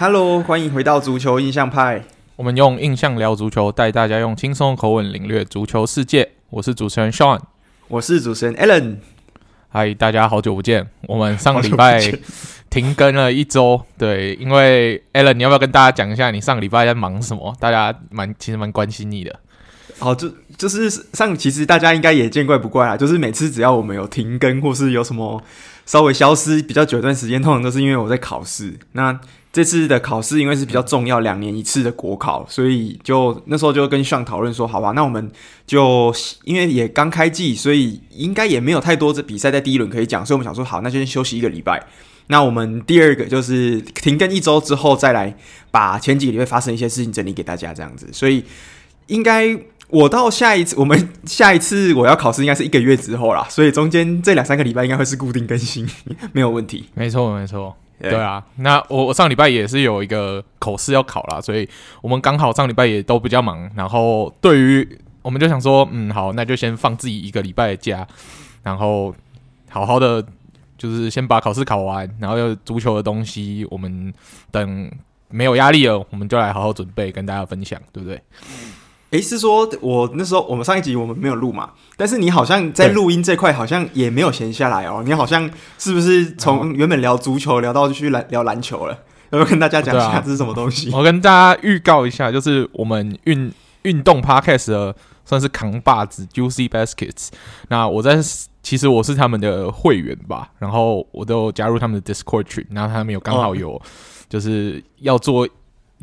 Hello，欢迎回到足球印象派。我们用印象聊足球，带大家用轻松口吻领略足球世界。我是主持人 Sean，我是主持人 Allen。嗨，大家好久不见。我们上个礼拜停更了一周，对，因为 Allen，你要不要跟大家讲一下你上个礼拜在忙什么？大家蛮其实蛮关心你的。好，就就是上，其实大家应该也见怪不怪啦。就是每次只要我们有停更，或是有什么稍微消失比较久一段时间，通常都是因为我在考试。那这次的考试因为是比较重要，两年一次的国考，所以就那时候就跟上讨论说，好吧，那我们就因为也刚开季，所以应该也没有太多的比赛在第一轮可以讲，所以我们想说，好，那就先休息一个礼拜。那我们第二个就是停更一周之后，再来把前几个礼拜发生一些事情整理给大家，这样子。所以应该我到下一次，我们下一次我要考试应该是一个月之后啦，所以中间这两三个礼拜应该会是固定更新，没有问题。没错，没错。对啊，那我我上礼拜也是有一个口试要考啦，所以我们刚好上礼拜也都比较忙。然后对于我们就想说，嗯，好，那就先放自己一个礼拜的假，然后好好的就是先把考试考完，然后有足球的东西，我们等没有压力了，我们就来好好准备跟大家分享，对不对？诶，是说我那时候我们上一集我们没有录嘛？但是你好像在录音这块好像也没有闲下来哦。你好像是不是从原本聊足球聊到去篮聊篮球了？要不要跟大家讲一下这是什么东西？啊、我跟大家预告一下，就是我们运运动 Podcast 的算是扛把子 Juicy Baskets。那我在其实我是他们的会员吧，然后我都加入他们的 Discord 群，然后他们有刚好有就是要做。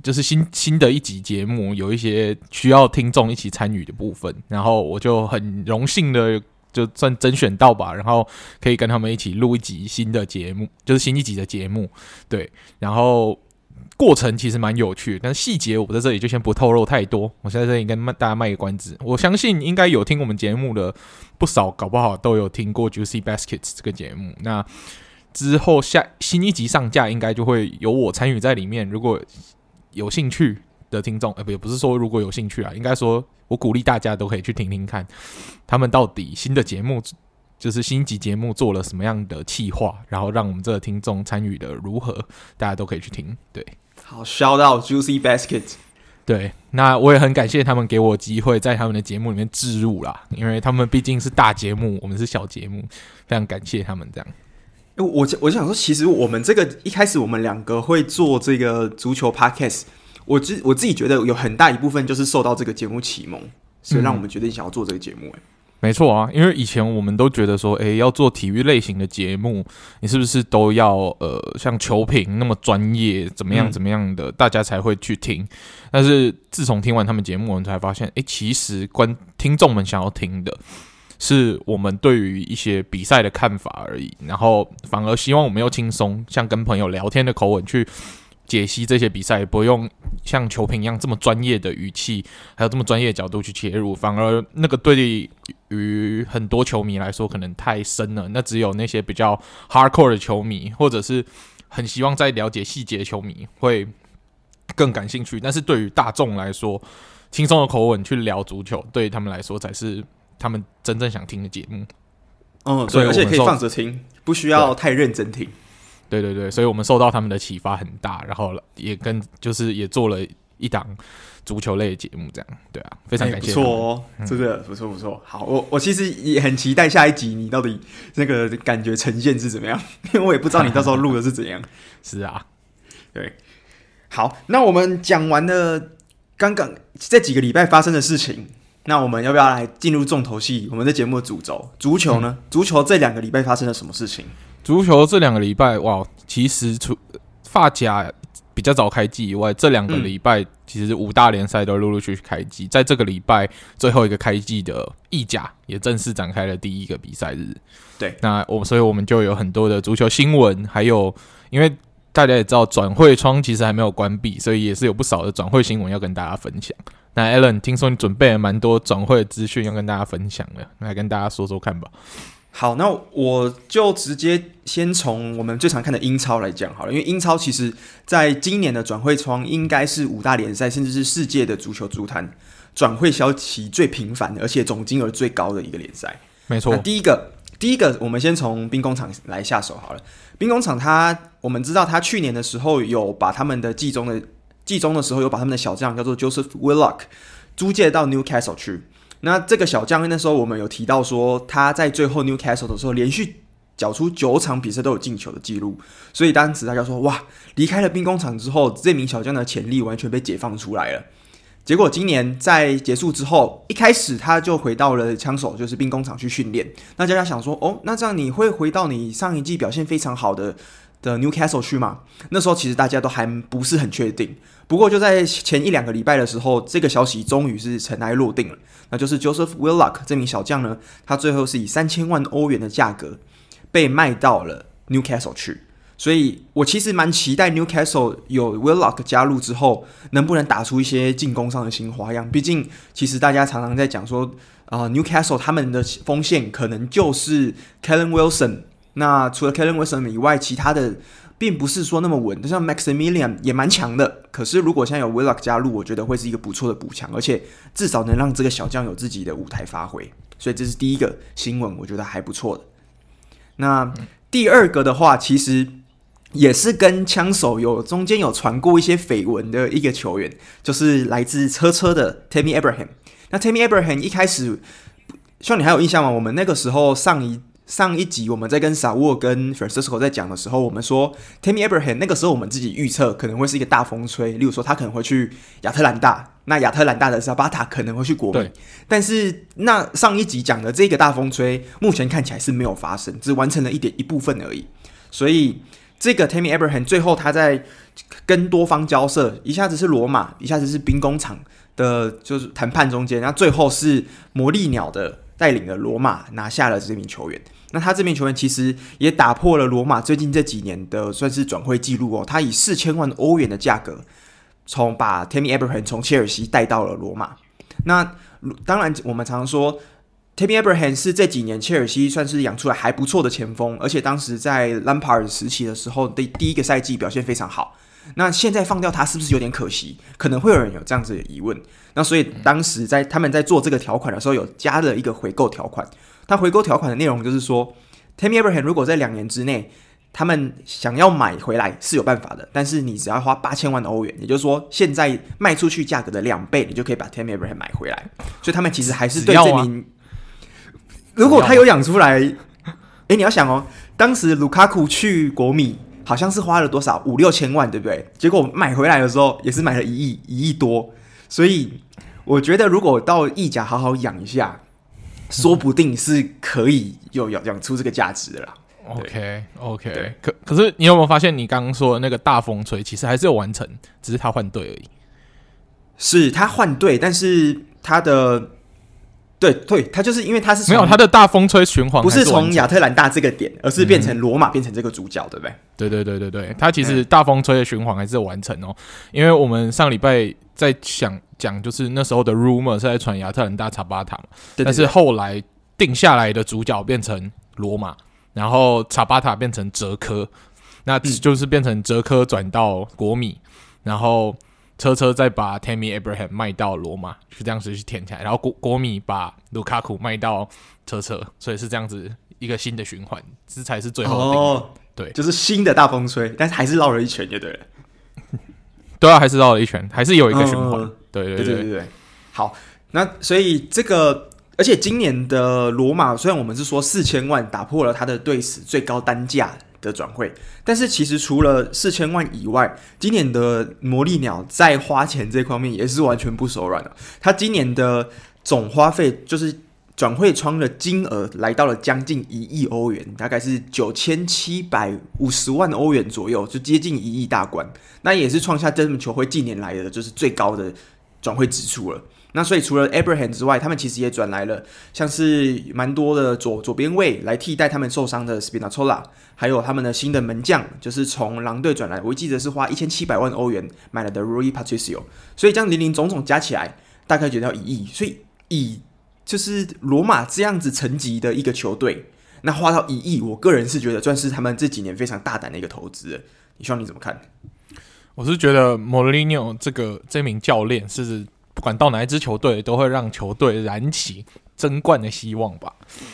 就是新新的一集节目，有一些需要听众一起参与的部分，然后我就很荣幸的就算甄选到吧，然后可以跟他们一起录一集新的节目，就是新一集的节目，对，然后过程其实蛮有趣，但是细节我在这里就先不透露太多，我现在这里跟大家卖个关子，我相信应该有听我们节目的不少，搞不好都有听过 Juicy Baskets 这个节目，那之后下新一集上架，应该就会有我参与在里面，如果。有兴趣的听众，呃，不，也不是说如果有兴趣啊，应该说我鼓励大家都可以去听听看，他们到底新的节目，就是新一集节目做了什么样的企划，然后让我们这个听众参与的如何，大家都可以去听。对，好，shout out Juicy Basket。对，那我也很感谢他们给我机会在他们的节目里面置入啦，因为他们毕竟是大节目，我们是小节目，非常感谢他们这样。我我想说，其实我们这个一开始我们两个会做这个足球 podcast，我自我自己觉得有很大一部分就是受到这个节目启蒙，所以让我们决定想要做这个节目。哎、嗯，没错啊，因为以前我们都觉得说，诶，要做体育类型的节目，你是不是都要呃像球评那么专业，怎么样怎么样的，大家才会去听？但是自从听完他们节目，我们才发现，诶，其实观听众们想要听的。是我们对于一些比赛的看法而已，然后反而希望我们用轻松，像跟朋友聊天的口吻去解析这些比赛，不用像球评一样这么专业的语气，还有这么专业的角度去切入，反而那个对于很多球迷来说可能太深了。那只有那些比较 hardcore 的球迷，或者是很希望再了解细节的球迷会更感兴趣。但是对于大众来说，轻松的口吻去聊足球，对他们来说才是。他们真正想听的节目，嗯，所以而且可以放着听，不需要太认真听。对对对，所以我们受到他们的启发很大，然后也跟就是也做了一档足球类的节目，这样对啊，非常感谢，不错哦，这个不错不错。好，我我其实也很期待下一集你到底那个感觉呈现是怎么样，因为我也不知道你到时候录的是怎样。是啊，对，好，那我们讲完了刚刚这几个礼拜发生的事情。那我们要不要来进入重头戏？我们的节目的主轴，足球呢？嗯、足球这两个礼拜发生了什么事情？足球这两个礼拜，哇，其实除发夹比较早开季以外，这两个礼拜其实五大联赛都陆陆续续开季。嗯、在这个礼拜最后一个开季的意甲也正式展开了第一个比赛日。对，那我所以我们就有很多的足球新闻，还有因为大家也知道转会窗其实还没有关闭，所以也是有不少的转会新闻要跟大家分享。那 Alan，听说你准备了蛮多转会的资讯要跟大家分享的，来跟大家说说看吧。好，那我就直接先从我们最常看的英超来讲好了，因为英超其实在今年的转会窗应该是五大联赛甚至是世界的足球足坛转会消息最频繁的，而且总金额最高的一个联赛。没错，那第一个第一个，我们先从兵工厂来下手好了。兵工厂，他我们知道，他去年的时候有把他们的季中的季中的时候有把他们的小将叫做 Joseph Willock 租借到 Newcastle 去。那这个小将那时候我们有提到说，他在最后 Newcastle 的时候连续缴出九场比赛都有进球的记录，所以当时大家说哇，离开了兵工厂之后，这名小将的潜力完全被解放出来了。结果今年在结束之后，一开始他就回到了枪手，就是兵工厂去训练。那大家想说，哦，那这样你会回到你上一季表现非常好的的 Newcastle 去嘛？那时候其实大家都还不是很确定。不过就在前一两个礼拜的时候，这个消息终于是尘埃落定了。那就是 Joseph Willock 这名小将呢，他最后是以三千万欧元的价格被卖到了 Newcastle 去。所以我其实蛮期待 Newcastle 有 Willock 加入之后，能不能打出一些进攻上的新花样。毕竟，其实大家常常在讲说，啊、呃，Newcastle 他们的锋线可能就是 Callum Wilson。那除了 Callum Wilson 以外，其他的并不是说那么稳。就像 Maximilian 也蛮强的，可是如果现在有 Willock 加入，我觉得会是一个不错的补强，而且至少能让这个小将有自己的舞台发挥。所以这是第一个新闻，我觉得还不错的。那第二个的话，其实。也是跟枪手有中间有传过一些绯闻的一个球员，就是来自车车的 Tammy Abraham。那 Tammy Abraham 一开始，希望你还有印象吗？我们那个时候上一上一集我们在跟 Saul 跟 Francisco 在讲的时候，我们说 Tammy Abraham 那个时候我们自己预测可能会是一个大风吹，例如说他可能会去亚特兰大，那亚特兰大的 Zapata 可能会去国米。但是那上一集讲的这个大风吹，目前看起来是没有发生，只完成了一点一部分而已，所以。这个 Tammy Abraham 最后他在跟多方交涉，一下子是罗马，一下子是兵工厂的，就是谈判中间，然后最后是魔力鸟的带领的罗马拿下了这名球员。那他这名球员其实也打破了罗马最近这几年的算是转会记录哦，他以四千万欧元的价格从把 Tammy Abraham 从切尔西带到了罗马。那当然我们常说。Tammy Abraham 是这几年切尔西算是养出来还不错的前锋，而且当时在 Lampard 时期的时候，第第一个赛季表现非常好。那现在放掉他是不是有点可惜？可能会有人有这样子的疑问。那所以当时在他们在做这个条款的时候，有加了一个回购条款。他回购条款的内容就是说，Tammy Abraham 如果在两年之内，他们想要买回来是有办法的，但是你只要花八千万欧元，也就是说现在卖出去价格的两倍，你就可以把 Tammy Abraham 买回来。所以他们其实还是对这名。如果他有养出来，哎、欸，你要想哦，当时卢卡库去国米好像是花了多少五六千万，对不对？结果买回来的时候也是买了一亿一亿多，所以我觉得如果到意甲好好养一下，说不定是可以有养养出这个价值的啦。OK OK，可可是你有没有发现，你刚刚说的那个大风吹其实还是有完成，只是他换队而已。是他换队，但是他的。对对，他就是因为他是没有他的大风吹循环，不是从亚特兰大这个点，而是变成罗马变成这个主角，对不对？对对对对对，他其实大风吹的循环还是完成哦，因为我们上礼拜在想讲，就是那时候的 rumor 是在传亚特兰大查巴塔嘛，但是后来定下来的主角变成罗马，然后查巴塔变成哲科，那就是变成哲科转到国米，然后。车车再把 Tammy Abraham 卖到罗马，就这样子去填起来，然后国国米把卢卡库卖到车车，所以是这样子一个新的循环，这才是最后的。哦，对，就是新的大风吹，但是还是绕了一圈，就对了。对啊，还是绕了一圈，还是有一个循环。对对对对，对。好，那所以这个，而且今年的罗马，虽然我们是说四千万打破了他的队史最高单价。的转会，但是其实除了四千万以外，今年的魔力鸟在花钱这方面也是完全不手软的。他今年的总花费就是转会窗的金额来到了将近一亿欧元，大概是九千七百五十万欧元左右，就接近一亿大关。那也是创下这门球会近年来的就是最高的转会支出了。那所以除了 Abraham 之外，他们其实也转来了，像是蛮多的左左边卫来替代他们受伤的 Spinazzola，还有他们的新的门将，就是从狼队转来，我记得是花一千七百万欧元买了的 Rui Patricio。所以这样零零总总加起来，大概就要一亿。所以以就是罗马这样子层级的一个球队，那花到一亿，我个人是觉得算是他们这几年非常大胆的一个投资。你希望你怎么看？我是觉得莫里尼奥这个这名教练是。不管到哪一支球队，都会让球队燃起争冠的希望吧。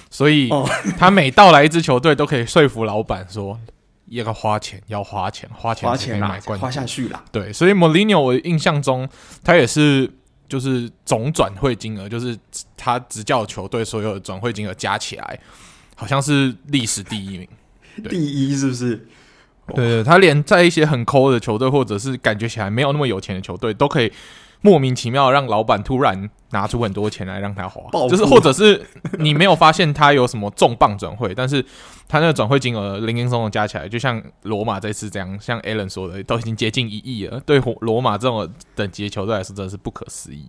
所以 他每到来一支球队，都可以说服老板说要花钱，要花钱，花钱才可以买冠军，花下去啦。对，所以莫里纽，我印象中他也是就是总转会金额，就是他执教球队所有的转会金额加起来，好像是历史第一名。第一是不是？对，对，他连在一些很抠的球队，或者是感觉起来没有那么有钱的球队，都可以莫名其妙让老板突然拿出很多钱来让他花，就是或者是你没有发现他有什么重磅转会，但是他那个转会金额零零总总加起来，就像罗马这次这样，像 Alan 说的，都已经接近一亿了。对罗马这种等级的球队来说，真的是不可思议。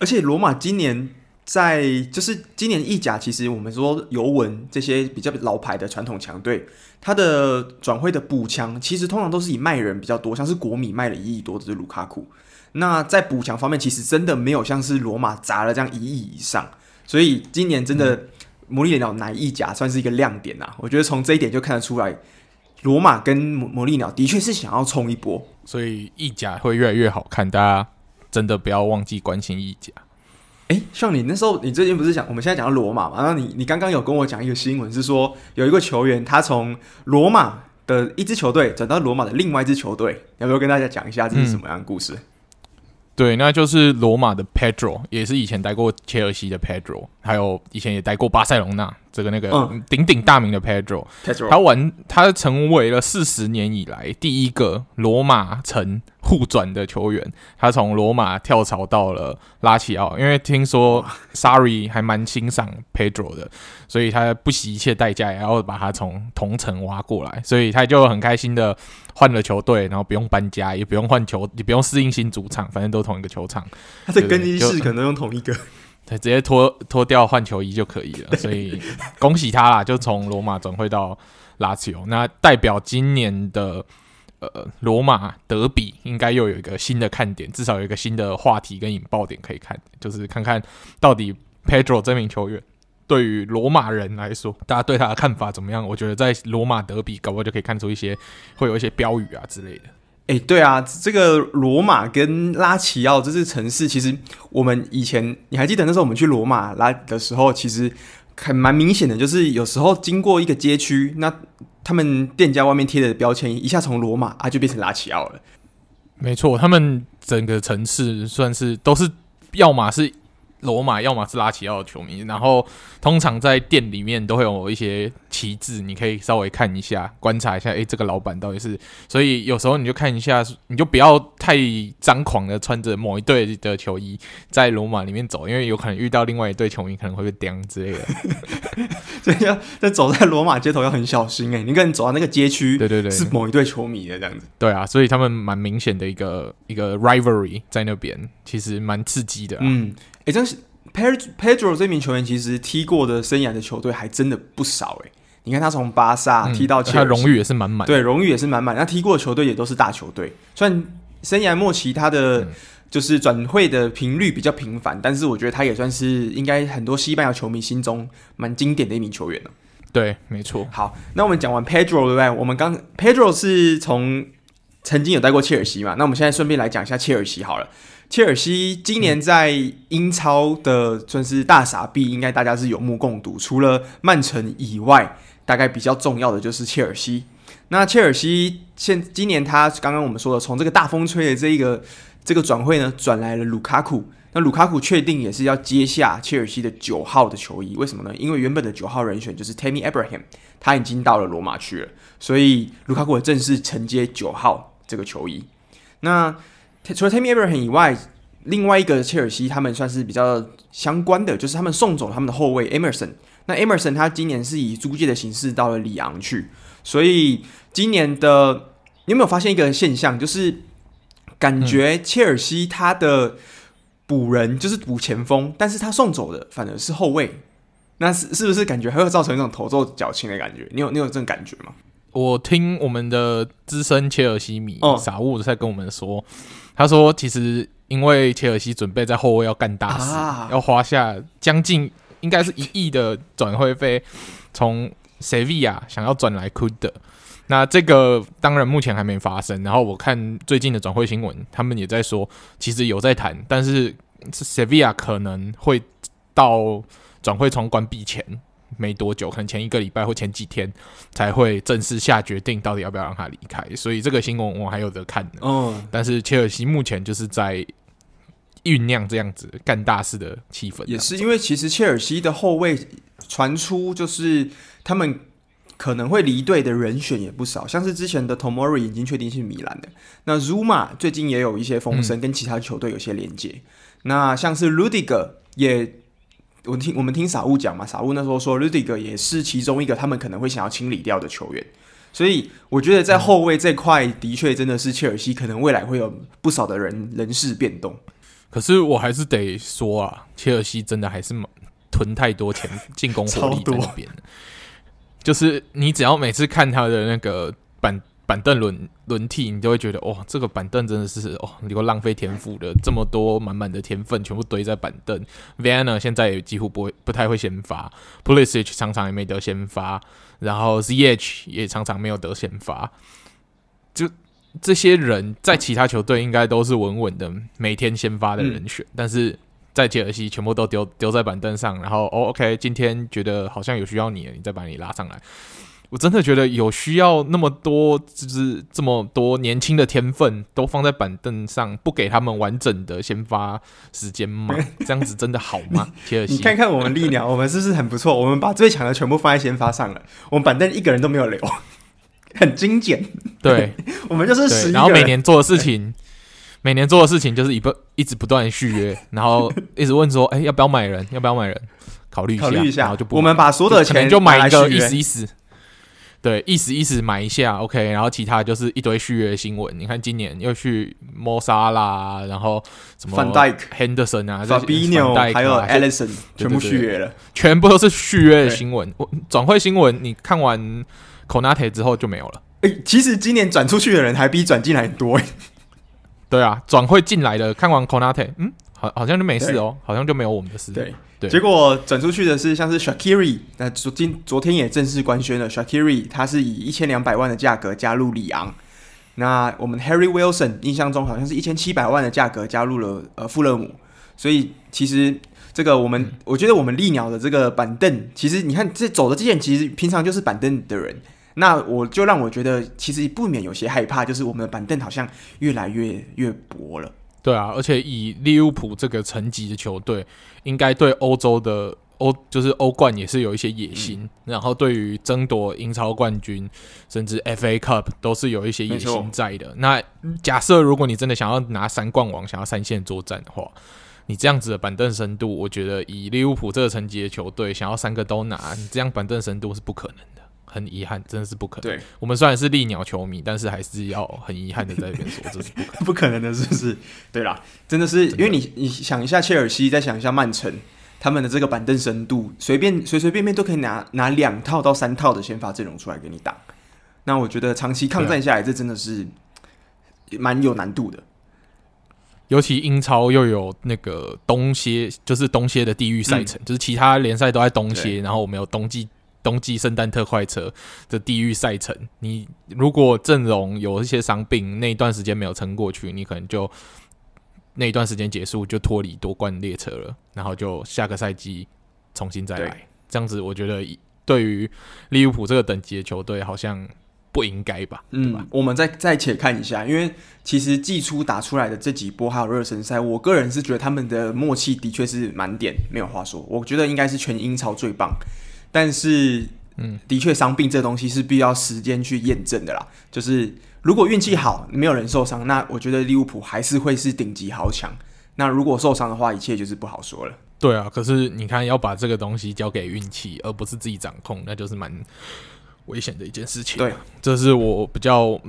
而且罗马今年。在就是今年意甲，其实我们说尤文这些比较老牌的传统强队，他的转会的补强，其实通常都是以卖人比较多，像是国米卖了一亿多的卢卡库。那在补强方面，其实真的没有像是罗马砸了这样一亿以上。所以今年真的魔力鸟奶意甲算是一个亮点呐、啊。我觉得从这一点就看得出来，罗马跟魔力鸟的确是想要冲一波，所以意甲会越来越好看。大家真的不要忘记关心意甲。哎，像你那时候，你最近不是讲我们现在讲到罗马嘛？然后你你刚刚有跟我讲一个新闻，是说有一个球员他从罗马的一支球队转到罗马的另外一支球队，要不要跟大家讲一下这是什么样的故事？嗯对，那就是罗马的 Pedro，也是以前待过切尔西的 Pedro，还有以前也待过巴塞隆纳。这个那个鼎鼎大名的 Pedro。他完，他成为了四十年以来第一个罗马城互转的球员。他从罗马跳槽到了拉齐奥，因为听说 Sarri 还蛮欣赏 Pedro 的，所以他不惜一切代价也要把他从同城挖过来，所以他就很开心的。换了球队，然后不用搬家，也不用换球，也不用适应新主场，反正都同一个球场。他的更衣室可能用同一个，对，直接脱脱掉换球衣就可以了。所以恭喜他啦，就从罗马转会到拉齐奥，那代表今年的呃罗马德比应该又有一个新的看点，至少有一个新的话题跟引爆点可以看，就是看看到底 Pedro 这名球员。对于罗马人来说，大家对他的看法怎么样？我觉得在罗马德比，搞不好就可以看出一些，会有一些标语啊之类的。哎，对啊，这个罗马跟拉齐奥这些城市，其实我们以前你还记得那时候我们去罗马拉的时候，其实还蛮明显的，就是有时候经过一个街区，那他们店家外面贴的标签一下从罗马啊就变成拉齐奥了。没错，他们整个城市算是都是，要么是。罗马要么是拉齐奥的球迷，然后通常在店里面都会有一些旗帜，你可以稍微看一下，观察一下，诶，这个老板到底是……所以有时候你就看一下，你就不要太张狂的穿着某一队的球衣在罗马里面走，因为有可能遇到另外一队球迷可能会被钉之类的。所以要在走在罗马街头要很小心诶，你可能走到那个街区，对对对，是某一队球迷的这样子。对啊，所以他们蛮明显的一个一个 rivalry 在那边，其实蛮刺激的啊。嗯。诶，真是 Pedro 这名球员，其实踢过的生涯的球队还真的不少诶。你看他从巴萨踢到切尔西，嗯，他荣誉也是满满。对，荣誉也是满满。他踢过的球队也都是大球队。虽然生涯末期他的就是转会的频率比较频繁，但是我觉得他也算是应该很多西班牙球迷心中蛮经典的一名球员了。对，没错。好，那我们讲完 Pedro 对不对？我们刚 Pedro 是从曾经有带过切尔西嘛？那我们现在顺便来讲一下切尔西好了。切尔西今年在英超的算是大傻逼，应该大家是有目共睹。除了曼城以外，大概比较重要的就是切尔西。那切尔西现今年他刚刚我们说的，从这个大风吹的这一个这个转会呢，转来了卢卡库。那卢卡库确定也是要接下切尔西的九号的球衣。为什么呢？因为原本的九号人选就是 Tammy Abraham，他已经到了罗马去了，所以卢卡库正式承接九号这个球衣。那除了 Tammy Abraham 以外，另外一个切尔西他们算是比较相关的，就是他们送走了他们的后卫 Emerson。那 Emerson 他今年是以租借的形式到了里昂去，所以今年的你有没有发现一个现象，就是感觉切尔西他的补人就是补前锋，但是他送走的反而是后卫，那是是不是感觉还会造成一种头重脚轻的感觉？你有你有这种感觉吗？我听我们的资深切尔西迷傻物在跟我们说。他说：“其实因为切尔西准备在后卫要干大事，啊、要花下将近应该是一亿的转会费，从塞维亚想要转来库德。那这个当然目前还没发生。然后我看最近的转会新闻，他们也在说，其实有在谈，但是塞维亚可能会到转会窗关闭前没多久，可能前一个礼拜或前几天才会正式下决定，到底要不要让他离开。所以这个新闻我还有得看呢。嗯，但是切尔西目前就是在酝酿这样子干大事的气氛。也是因为其实切尔西的后卫传出就是他们。可能会离队的人选也不少，像是之前的 Tomori 已经确定是米兰的。那 Zouma 最近也有一些风声，跟其他球队有些连接。嗯、那像是 Rudiger 也，我听我们听傻物讲嘛，傻物那时候说 Rudiger 也是其中一个他们可能会想要清理掉的球员。所以我觉得在后卫这块，的确真的是切尔西可能未来会有不少的人人事变动。可是我还是得说啊，切尔西真的还是囤太多钱进攻火力在那边。就是你只要每次看他的那个板板凳轮轮替，你就会觉得哦，这个板凳真的是哦，你给我浪费天赋的，这么多满满的天分全部堆在板凳。Vanna 现在也几乎不会不太会先发，Pulisic 常常也没得先发，然后 ZH 也常常没有得先发。就这些人在其他球队应该都是稳稳的每天先发的人选，嗯、但是。在切尔西全部都丢丢在板凳上，然后哦，OK，今天觉得好像有需要你了，你再把你拉上来。我真的觉得有需要那么多，就是这么多年轻的天分都放在板凳上，不给他们完整的先发时间吗？这样子真的好吗？切尔西，你看看我们力鸟，我们是不是很不错？我们把最强的全部放在先发上了，我们板凳一个人都没有留，很精简。对，我们就是十一，然后每年做的事情。每年做的事情就是一不一直不断续约，然后一直问说，哎、欸，要不要买人？要不要买人？考虑一下，考虑一下，然后就不。我们把所有的钱就买一个意思意思，对，意思意思买一下，OK。然后其他就是一堆续约新闻。你看今年又去莫沙啦，然后什么范戴克、Henderson 啊，Fabinho 还有 Alisson 全部续约了，全部都是续约的新闻。我转会新闻，你看完 Konate 之后就没有了。哎、欸，其实今年转出去的人还比转进来多。对啊，转会进来的，看完 Konate，嗯，好，好像就没事哦，好像就没有我们的事。对对，结果转出去的是像是 Shakiri，那昨今昨天也正式官宣了，Shakiri 他是以一千两百万的价格加入里昂。那我们 Harry Wilson 印象中好像是一千七百万的价格加入了呃富勒姆，所以其实这个我们、嗯、我觉得我们利鸟的这个板凳，其实你看这走的这些人，其实平常就是板凳的人。那我就让我觉得，其实不免有些害怕，就是我们的板凳好像越来越越薄了。对啊，而且以利物浦这个层级的球队，应该对欧洲的欧就是欧冠也是有一些野心，嗯、然后对于争夺英超冠军，甚至 FA Cup 都是有一些野心在的。那假设如果你真的想要拿三冠王，想要三线作战的话，你这样子的板凳深度，我觉得以利物浦这个层级的球队，想要三个都拿，你这样板凳深度是不可能的。很遗憾，真的是不可能。对，我们虽然是利鸟球迷，但是还是要很遗憾的在这边说，这是不可能，不可能的，是不是？对啦，真的是，因为你你想一下切尔西，再想一下曼城，他们的这个板凳深度，随便随随便便都可以拿拿两套到三套的先发阵容出来给你打。那我觉得长期抗战下来，这真的是蛮有难度的。尤其英超又有那个东歇，就是东歇的地域赛程，嗯、就是其他联赛都在东歇，然后我们有冬季。冬季圣诞特快车的地狱赛程，你如果阵容有一些伤病，那一段时间没有撑过去，你可能就那一段时间结束就脱离夺冠列车了，然后就下个赛季重新再来。这样子，我觉得对于利物浦这个等级的球队，好像不应该吧？嗯，吧我们再再且看一下，因为其实季初打出来的这几波还有热身赛，我个人是觉得他们的默契的确是满点，没有话说。我觉得应该是全英超最棒。但是，嗯，的确，伤病这东西是必要时间去验证的啦。就是如果运气好，没有人受伤，那我觉得利物浦还是会是顶级豪强。那如果受伤的话，一切就是不好说了。对啊，可是你看，要把这个东西交给运气，而不是自己掌控，那就是蛮危险的一件事情。对，这是我比较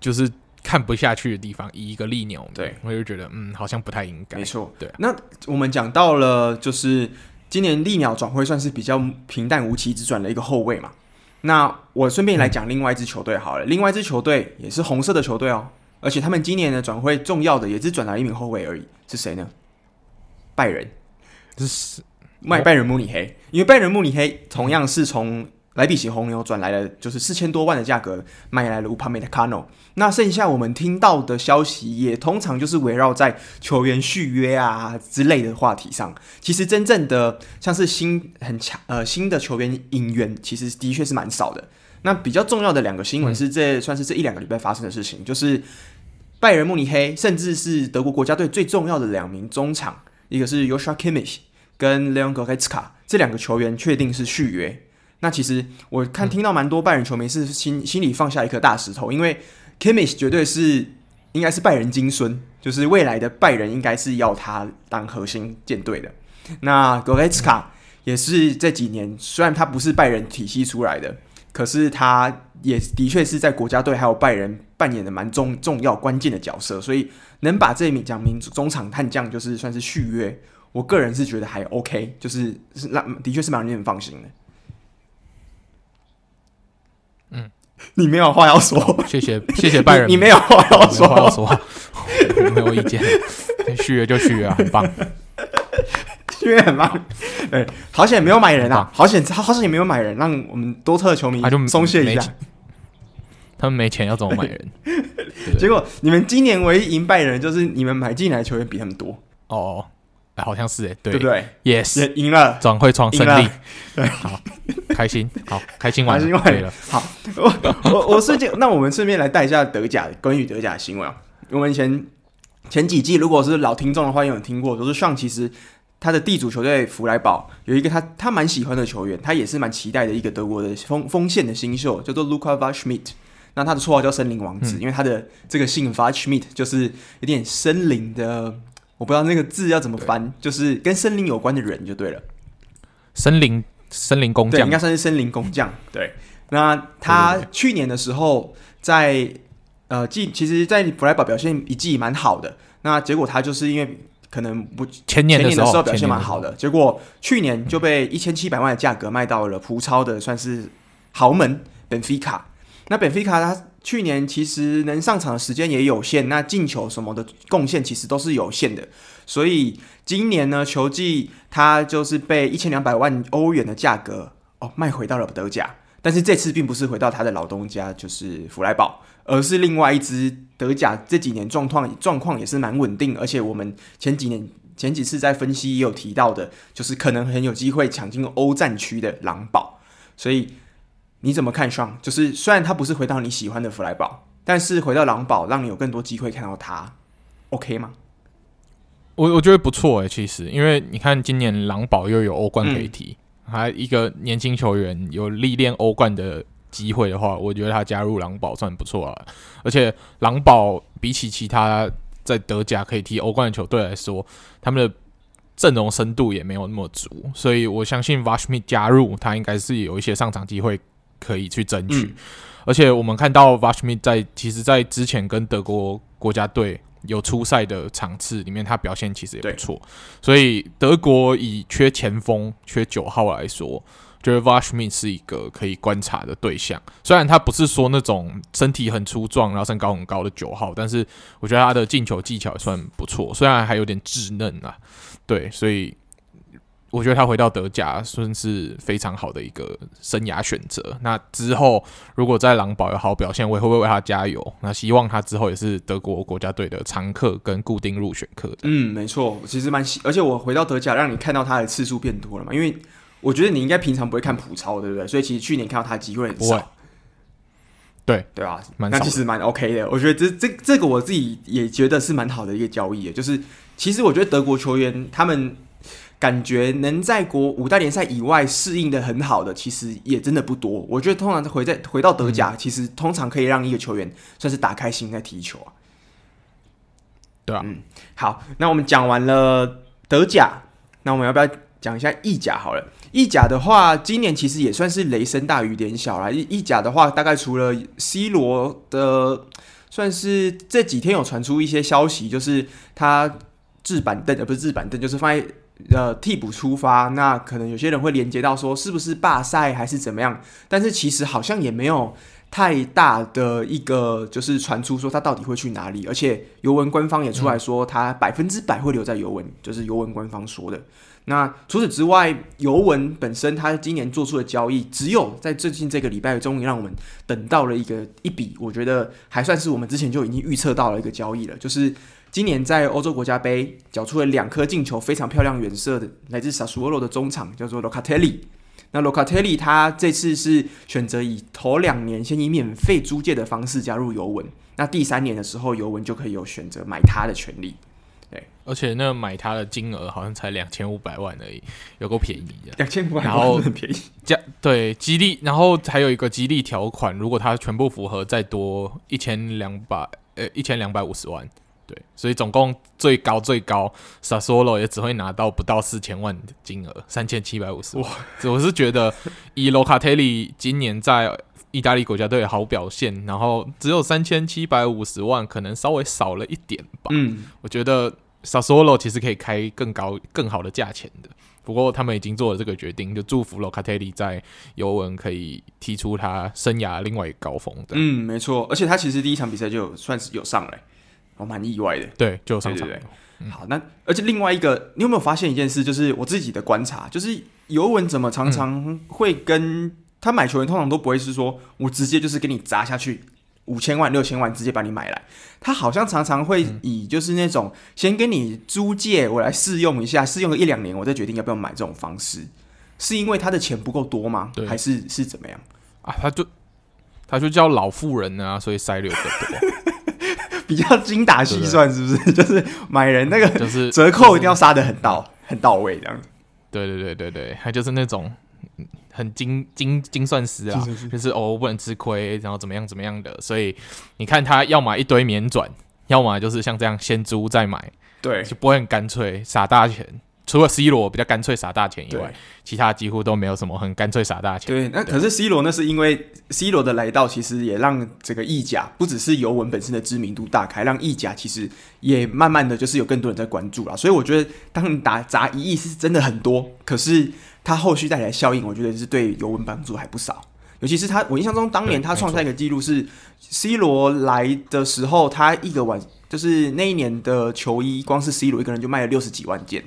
就是看不下去的地方。以一个利鸟，对，我就觉得，嗯，好像不太应该。没错，对啊。那我们讲到了，就是。今年利鸟转会算是比较平淡无奇，只转了一个后卫嘛。那我顺便来讲另外一支球队好了，嗯、另外一支球队也是红色的球队哦，而且他们今年的转会重要的也只转来一名后卫而已，是谁呢？拜仁，这是卖拜仁慕尼黑，因为拜仁慕尼黑同样是从莱比锡红牛转来了，就是四千多万的价格买来了乌帕梅特卡诺。那剩下我们听到的消息，也通常就是围绕在球员续约啊之类的话题上。其实真正的像是新很强呃新的球员引援，其实的确是蛮少的。那比较重要的两个新闻是这算是这一两个礼拜发生的事情，就是拜仁慕尼黑甚至是德国国家队最重要的两名中场，一个是 Joshua Kimmich 跟 Leon Goretzka 这两个球员确定是续约。那其实我看听到蛮多拜仁球迷是心心里放下一颗大石头，因为 Kimmich 绝对是应该是拜仁金孙，就是未来的拜仁应该是要他当核心舰队的。那 Goretzka 也是这几年虽然他不是拜仁体系出来的，可是他也的确是在国家队还有拜仁扮演的蛮重重要关键的角色，所以能把这一名奖名中场悍将就是算是续约，我个人是觉得还 OK，就是是让的确是蛮让人放心的。嗯，你没有话要说，谢谢谢谢拜仁 你，你没有话要说，没有话要说，我没有意见，续约就续约啊，很棒，续约很棒，对，好险没有买人啊，好险好险也没有买人，让我们多特球迷松懈一下，他们没钱要怎么买人？结果你们今年唯一赢拜仁就是你们买进来的球员比他们多哦。哎，好像是哎，对对不对？Yes，赢了，转会窗胜利，对，好开心，好开心完，开心完了。好，我我我顺便，那我们顺便来带一下德甲关于德甲的新闻啊。我们前前几季如果是老听众的话，有听过，就是上其实他的地主球队弗莱堡有一个他他蛮喜欢的球员，他也是蛮期待的一个德国的锋锋线的新秀，叫做 Luca Waldschmidt。那他的绰号叫森林王子，嗯、因为他的这个姓 Waldschmidt 就是有点森林的。我不知道那个字要怎么翻，就是跟森林有关的人就对了。森林森林工匠，对，应该算是森林工匠。对，那他去年的时候在，在呃季，其实，在弗莱堡表现一季蛮好的。那结果他就是因为可能不前年的时候表现蛮好的，结果去年就被一千七百万的价格卖到了葡超的算是豪门本菲卡。那本菲卡他。去年其实能上场的时间也有限，那进球什么的贡献其实都是有限的，所以今年呢，球季他就是被一千两百万欧元的价格哦卖回到了德甲，但是这次并不是回到他的老东家，就是弗莱堡，而是另外一支德甲这几年状况状况也是蛮稳定，而且我们前几年前几次在分析也有提到的，就是可能很有机会抢进欧战区的狼堡，所以。你怎么看上？就是虽然他不是回到你喜欢的弗莱堡，但是回到狼堡，让你有更多机会看到他，OK 吗？我我觉得不错诶，其实，因为你看今年狼堡又有欧冠可以踢，嗯、还一个年轻球员有历练欧冠的机会的话，我觉得他加入狼堡算不错了。而且狼堡比起其他在德甲可以踢欧冠的球队来说，他们的阵容深度也没有那么足，所以我相信 Waldschmidt 加入他应该是有一些上场机会。可以去争取，嗯、而且我们看到 Waldschmidt 在其实，在之前跟德国国家队有出赛的场次里面，他表现其实也不错。所以德国以缺前锋、缺九号来说，觉得 Waldschmidt 是一个可以观察的对象。虽然他不是说那种身体很粗壮、然后身高很高的九号，但是我觉得他的进球技巧也算不错，虽然还有点稚嫩啊。对，所以。我觉得他回到德甲算是非常好的一个生涯选择。那之后如果在狼堡有好表现，我也会不会为他加油？那希望他之后也是德国国家队的常客跟固定入选客。嗯，没错，其实蛮喜，而且我回到德甲，让你看到他的次数变多了嘛。因为我觉得你应该平常不会看普超，对不对？所以其实去年看到他的机会很少。对对啊，那其实蛮 OK 的。我觉得这这这个我自己也觉得是蛮好的一个交易，就是其实我觉得德国球员他们。感觉能在国五大联赛以外适应的很好的，其实也真的不多。我觉得通常回在回到德甲，嗯、其实通常可以让一个球员算是打开心在踢球啊。对啊，嗯，好，那我们讲完了德甲，那我们要不要讲一下意甲好了？意甲的话，今年其实也算是雷声大雨点小啦。意意甲的话，大概除了 C 罗的，算是这几天有传出一些消息，就是他置板凳，呃不是置板凳，就是放在。呃，替补出发，那可能有些人会连接到说是不是罢赛还是怎么样？但是其实好像也没有太大的一个就是传出说他到底会去哪里，而且尤文官方也出来说他百分之百会留在尤文，就是尤文官方说的。那除此之外，尤文本身他今年做出的交易，只有在最近这个礼拜，终于让我们等到了一个一笔，我觉得还算是我们之前就已经预测到了一个交易了，就是今年在欧洲国家杯缴出了两颗进球，非常漂亮远射的，来自萨苏欧罗的中场叫做 Locatelli。那 Locatelli 他这次是选择以头两年先以免费租借的方式加入尤文，那第三年的时候，尤文就可以有选择买他的权利。对，而且那买他的金额好像才两千五百万而已，有够便宜的。两千五百万很便宜。加对激励，然后还有一个激励条款，如果他全部符合，再多一千两百呃一千两百五十万。对，所以总共最高最高，Sassuolo 也只会拿到不到四千万的金额，三千七百五十万。哇，我是觉得以 Locatelli 今年在意大利国家队好表现，然后只有三千七百五十万，可能稍微少了一点吧。嗯，我觉得 Sassuolo 其实可以开更高、更好的价钱的。不过他们已经做了这个决定，就祝福 Locatelli 在尤文可以踢出他生涯另外一个高峰的。嗯，没错，而且他其实第一场比赛就算是有上来。我蛮意外的，对，就上场。对对对，好，那而且另外一个，你有没有发现一件事？就是我自己的观察，就是尤文怎么常常会跟他买球员，通常都不会是说我直接就是给你砸下去五千万、六千万，直接把你买来。他好像常常会以就是那种先跟你租借，我来试用一下，试用个一两年，我再决定要不要买这种方式。是因为他的钱不够多吗？对，还是是怎么样啊？他就他就叫老妇人啊，所以塞流的多。比较精打细算，是不是？就是买人那个，就是 折扣一定要杀得很到，就是、很到位，这样子。对对对对对，他就是那种很精精精算师啊，是是是，就是哦，不能吃亏，然后怎么样怎么样的。所以你看，他要么一堆免转，要么就是像这样先租再买，对，就不会很干脆撒大钱。除了 C 罗比较干脆撒大钱以外，其他几乎都没有什么很干脆撒大钱。对，那可是 C 罗，那是因为 C 罗的来到，其实也让这个意甲不只是尤文本身的知名度大开，让意甲其实也慢慢的就是有更多人在关注了。所以我觉得，当你打砸一亿是真的很多，可是他后续带来的效应，我觉得是对尤文帮助还不少。尤其是他，我印象中当年他创下一个记录是 C 罗来的时候，他一个晚就是那一年的球衣，光是 C 罗一个人就卖了六十几万件。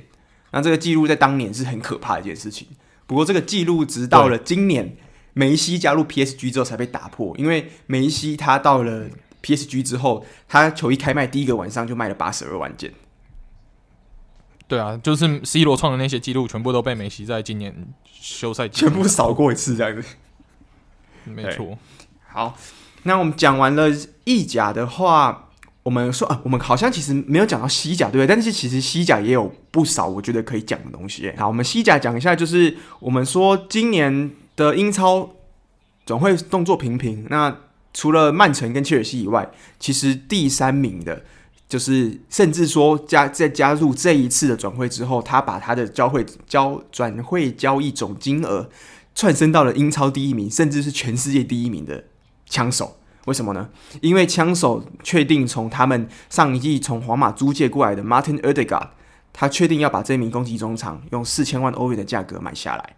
那这个记录在当年是很可怕的一件事情。不过这个记录直到了今年，梅西加入 PSG 之后才被打破。因为梅西他到了 PSG 之后，他球衣开卖第一个晚上就卖了八十二万件。对啊，就是 C 罗创的那些记录，全部都被梅西在今年休赛全部扫过一次，这样子。没错。好，那我们讲完了意甲的话。我们说啊，我们好像其实没有讲到西甲，对不对？但是其实西甲也有不少我觉得可以讲的东西。好，我们西甲讲一下，就是我们说今年的英超转会动作频频。那除了曼城跟切尔西以外，其实第三名的，就是甚至说加在加入这一次的转会之后，他把他的交会交转会交易总金额窜升到了英超第一名，甚至是全世界第一名的枪手。为什么呢？因为枪手确定从他们上一季从皇马租借过来的 Martin Odegaard，他确定要把这名攻击中场用四千万欧元的价格买下来。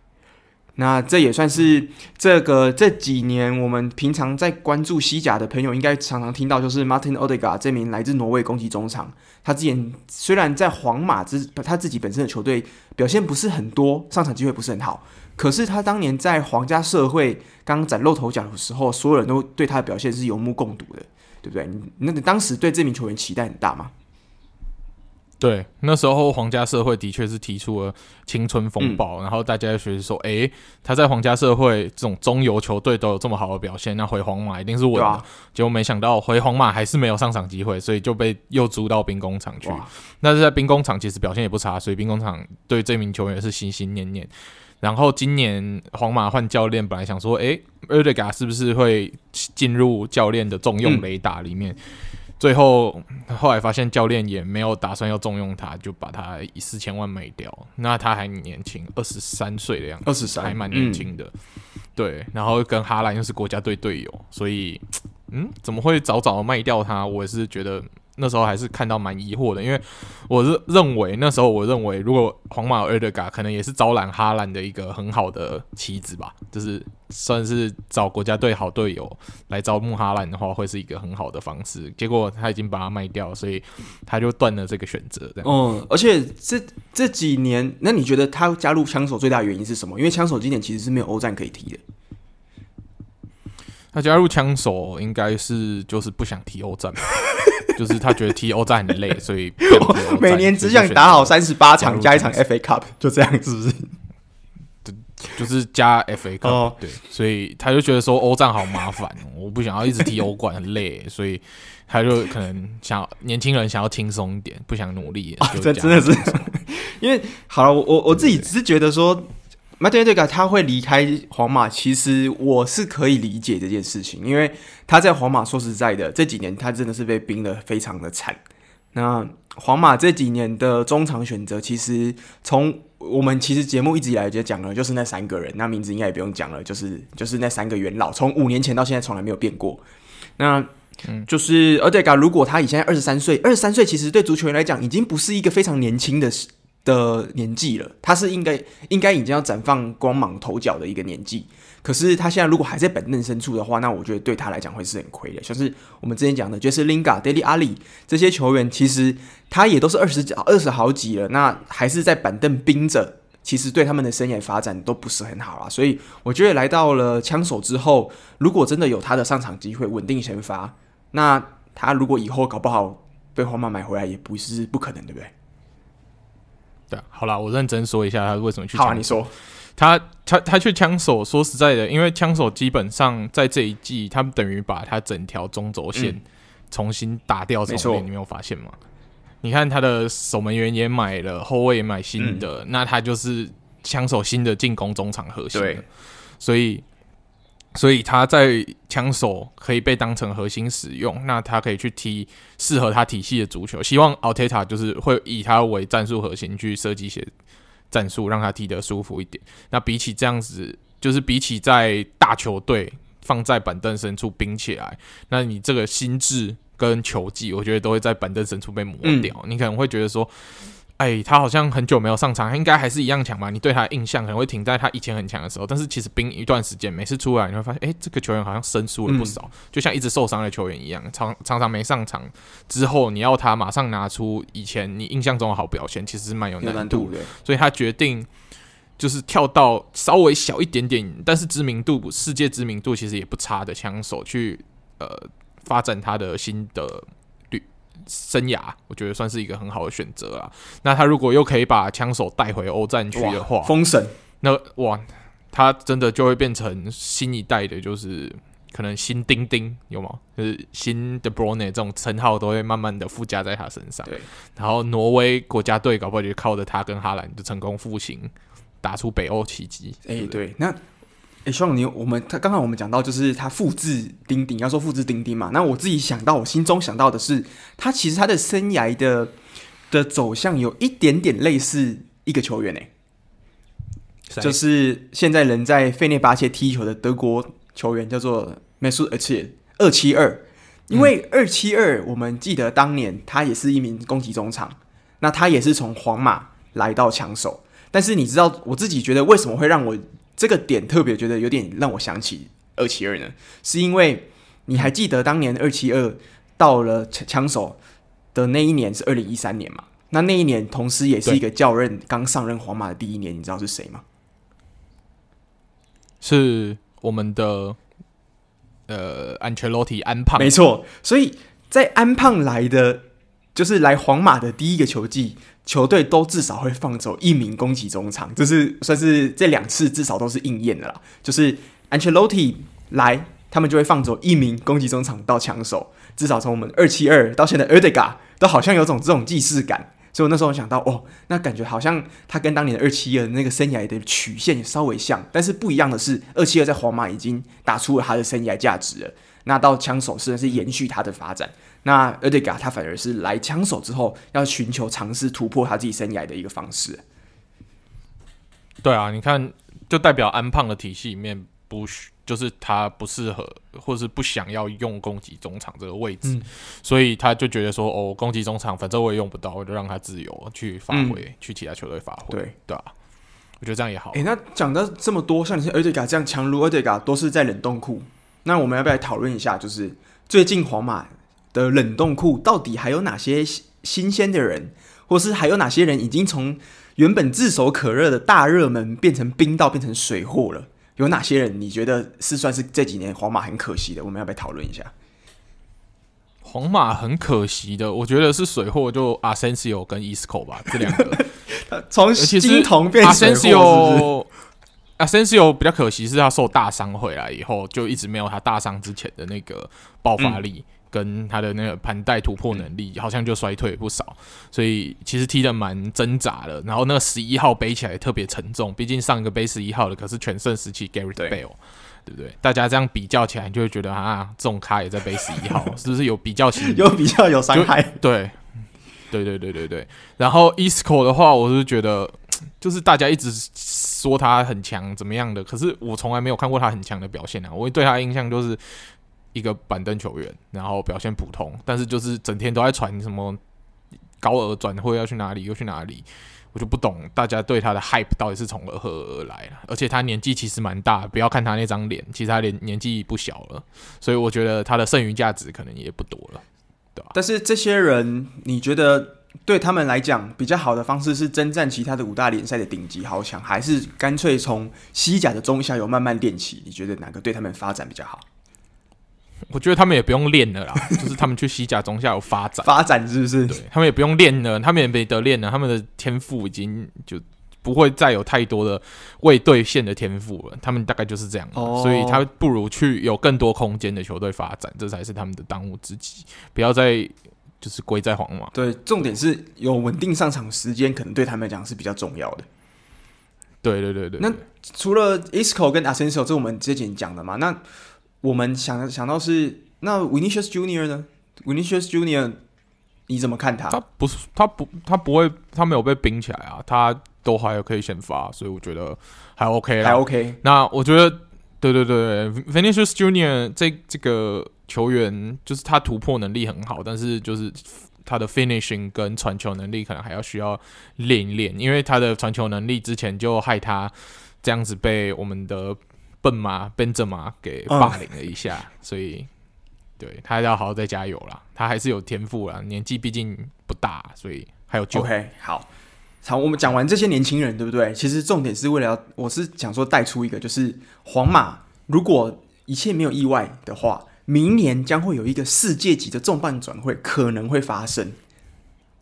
那这也算是这个这几年我们平常在关注西甲的朋友应该常常听到，就是 Martin Odegaard 这名来自挪威攻击中场。他之前虽然在皇马之他自己本身的球队表现不是很多，上场机会不是很好。可是他当年在皇家社会刚崭露头角的时候，所有人都对他的表现是有目共睹的，对不对？那你当时对这名球员期待很大吗？对，那时候皇家社会的确是提出了青春风暴，嗯、然后大家就觉得说，诶，他在皇家社会这种中游球队都有这么好的表现，那回皇马一定是稳的。啊、结果没想到回皇马还是没有上场机会，所以就被又租到兵工厂去。哇那是在兵工厂其实表现也不差，所以兵工厂对这名球员是心心念念。然后今年皇马换教练，本来想说，诶，Odegaard 是不是会进入教练的重用雷达里面？嗯、最后后来发现教练也没有打算要重用他，就把他以四千万卖掉。那他还年轻，二十三岁的样子，二十三还蛮年轻的。嗯、对，然后跟哈兰又是国家队队友，所以嗯，怎么会早早卖掉他？我也是觉得那时候还是看到蛮疑惑的，因为我是认为那时候我认为，如果皇马有埃德加，可能也是招揽哈兰的一个很好的棋子吧，就是算是找国家队好队友来招募哈兰的话，会是一个很好的方式。结果他已经把它卖掉，所以他就断了这个选择。这样，嗯，而且这这几年，那你觉得他加入枪手最大原因是什么？因为枪手今年其实是没有欧战可以踢的。他加入枪手应该是就是不想踢欧战，就是他觉得踢欧战很累，所以 每年只想打好三十八场加一场 FA Cup，就这样是不是？对，就是加 FA Cup，哦，对，所以他就觉得说欧战好麻烦，我不想要一直踢欧冠很累，所以他就可能想年轻人想要轻松一点，不想努力。哦，这真的是，因为好了，我我自己只是觉得说。马丁内德加他会离开皇马，其实我是可以理解这件事情，因为他在皇马说实在的，这几年他真的是被冰得非常的惨。那皇马这几年的中场选择，其实从我们其实节目一直以来就讲了，就是那三个人，那名字应该也不用讲了，就是就是那三个元老，从五年前到现在从来没有变过。那就是而且嘎，如果他以现在二十三岁，二十三岁其实对足球员来讲已经不是一个非常年轻的时。的年纪了，他是应该应该已经要绽放光芒头角的一个年纪。可是他现在如果还在板凳深处的话，那我觉得对他来讲会是很亏的。像是我们之前讲的，杰斯林加、德里阿里这些球员，其实他也都是二十几二十好几了，那还是在板凳冰着，其实对他们的生涯发展都不是很好啊。所以我觉得来到了枪手之后，如果真的有他的上场机会，稳定先发，那他如果以后搞不好被皇马买回来，也不是不可能，对不对？对，好了，我认真说一下他为什么去。好，你说他他他去枪手，说实在的，因为枪手基本上在这一季，他们等于把他整条中轴线重新打掉重练，你没有发现吗？你看他的守门员也买了，后卫也买新的，嗯、那他就是枪手新的进攻中场核心。对，所以。所以他在枪手可以被当成核心使用，那他可以去踢适合他体系的足球。希望奥特塔就是会以他为战术核心去设计一些战术，让他踢得舒服一点。那比起这样子，就是比起在大球队放在板凳深处冰起来，那你这个心智跟球技，我觉得都会在板凳深处被磨掉。嗯、你可能会觉得说。哎，他好像很久没有上场，他应该还是一样强吧？你对他的印象可能会停在他以前很强的时候，但是其实冰一段时间，每次出来你会发现，哎，这个球员好像生疏了不少，嗯、就像一直受伤的球员一样，常常常没上场之后，你要他马上拿出以前你印象中的好表现，其实是蛮有难度的。所以他决定就是跳到稍微小一点点，但是知名度、世界知名度其实也不差的枪手去呃发展他的新的。生涯，我觉得算是一个很好的选择啊。那他如果又可以把枪手带回欧战区的话，封神，那哇，他真的就会变成新一代的，就是可能新丁丁有吗？就是新的 De Bruyne 这种称号都会慢慢的附加在他身上。对，然后挪威国家队搞不好就靠着他跟哈兰就成功复兴，打出北欧奇迹。哎、欸，对，那。哎，希望你我们他刚刚我们讲到，就是他复制钉钉，要说复制钉钉嘛。那我自己想到，我心中想到的是，他其实他的生涯的的走向有一点点类似一个球员呢，就是现在人在费内巴切踢球的德国球员，叫做梅苏尔切二七二。因为二七二，我们记得当年他也是一名攻击中场，那他也是从皇马来到枪手。但是你知道，我自己觉得为什么会让我。这个点特别觉得有点让我想起二七二呢，是因为你还记得当年二七二到了枪手的那一年是二零一三年嘛？那那一年同时也是一个教任刚上任皇马的第一年，你知道是谁吗？是我们的呃安全洛蒂安胖，没错。所以在安胖来的就是来皇马的第一个球季。球队都至少会放走一名攻击中场，这是算是这两次至少都是应验的啦。就是安切洛蒂来，他们就会放走一名攻击中场到枪手。至少从我们二七二到现在埃德加，都好像有种这种既视感。所以我那时候想到，哦，那感觉好像他跟当年的二七二那个生涯的曲线也稍微像，但是不一样的是，二七二在皇马已经打出了他的生涯价值了。那到枪手是是延续他的发展。那埃德加他反而是来枪手之后，要寻求尝试突破他自己生涯的一个方式。对啊，你看，就代表安胖的体系里面不就是他不适合，或是不想要用攻击中场这个位置，嗯、所以他就觉得说，哦，攻击中场反正我也用不到，我就让他自由去发挥，嗯、去其他球队发挥。对对啊，我觉得这样也好。诶、欸，那讲到这么多，像你像欧迪嘎这样强如欧迪嘎都是在冷冻库，那我们要不要来讨论一下，就是最近皇马的冷冻库到底还有哪些新鲜的人，或是还有哪些人已经从原本炙手可热的大热门变成冰到变成水货了？有哪些人你觉得是算是这几年皇马很可惜的？我们要不要讨论一下？皇马很可惜的，我觉得是水货，就阿森西奥跟伊斯科吧，这两个 从金童变水货。阿森西奥比较可惜是他受大伤回来以后，就一直没有他大伤之前的那个爆发力。嗯跟他的那个盘带突破能力好像就衰退不少，所以其实踢得蛮挣扎的。然后那个十一号背起来特别沉重，毕竟上一个背十一号的可是全盛时期 Gareth Bale，对不对？大家这样比较起来，你就会觉得啊，这种咖也在背十一号，是不是有比较型？有比较有伤害？对，对对对对对。然后 Isco 的话，我是觉得就是大家一直说他很强怎么样的，可是我从来没有看过他很强的表现啊。我对他的印象就是。一个板凳球员，然后表现普通，但是就是整天都在传什么高额转会要去哪里又去哪里，我就不懂大家对他的 hype 到底是从何而来。而且他年纪其实蛮大，不要看他那张脸，其实他年年纪不小了，所以我觉得他的剩余价值可能也不多了，对吧？但是这些人，你觉得对他们来讲比较好的方式是征战其他的五大联赛的顶级豪强，还是干脆从西甲的中下游慢慢练起？你觉得哪个对他们发展比较好？我觉得他们也不用练了啦，就是他们去西甲中下游发展，发展是不是？对，他们也不用练了，他们也没得练了，他们的天赋已经就不会再有太多的未兑现的天赋了。他们大概就是这样，哦、所以他不如去有更多空间的球队发展，这才是他们的当务之急。不要再就是归在皇马。对，重点是有稳定上场时间，可能对他们来讲是比较重要的。对对对对，对。那除了 Isco 跟 Asensio，这我们之前讲的嘛？那我们想想到是那 Vinicius Junior 呢？Vinicius Junior 你怎么看他？他不是他不他不会他没有被冰起来啊，他都还有可以先发，所以我觉得还 OK 啦，还 OK。那我觉得对对对，Vinicius Junior 这这个球员就是他突破能力很好，但是就是他的 finishing 跟传球能力可能还要需要练一练，因为他的传球能力之前就害他这样子被我们的。笨马奔着马给霸凌了一下，嗯、所以对他要好好再加油啦。他还是有天赋啦，年纪毕竟不大，所以还有救。OK，好，好，我们讲完这些年轻人，对不对？其实重点是为了要，我是想说带出一个，就是皇马如果一切没有意外的话，明年将会有一个世界级的重磅转会可能会发生。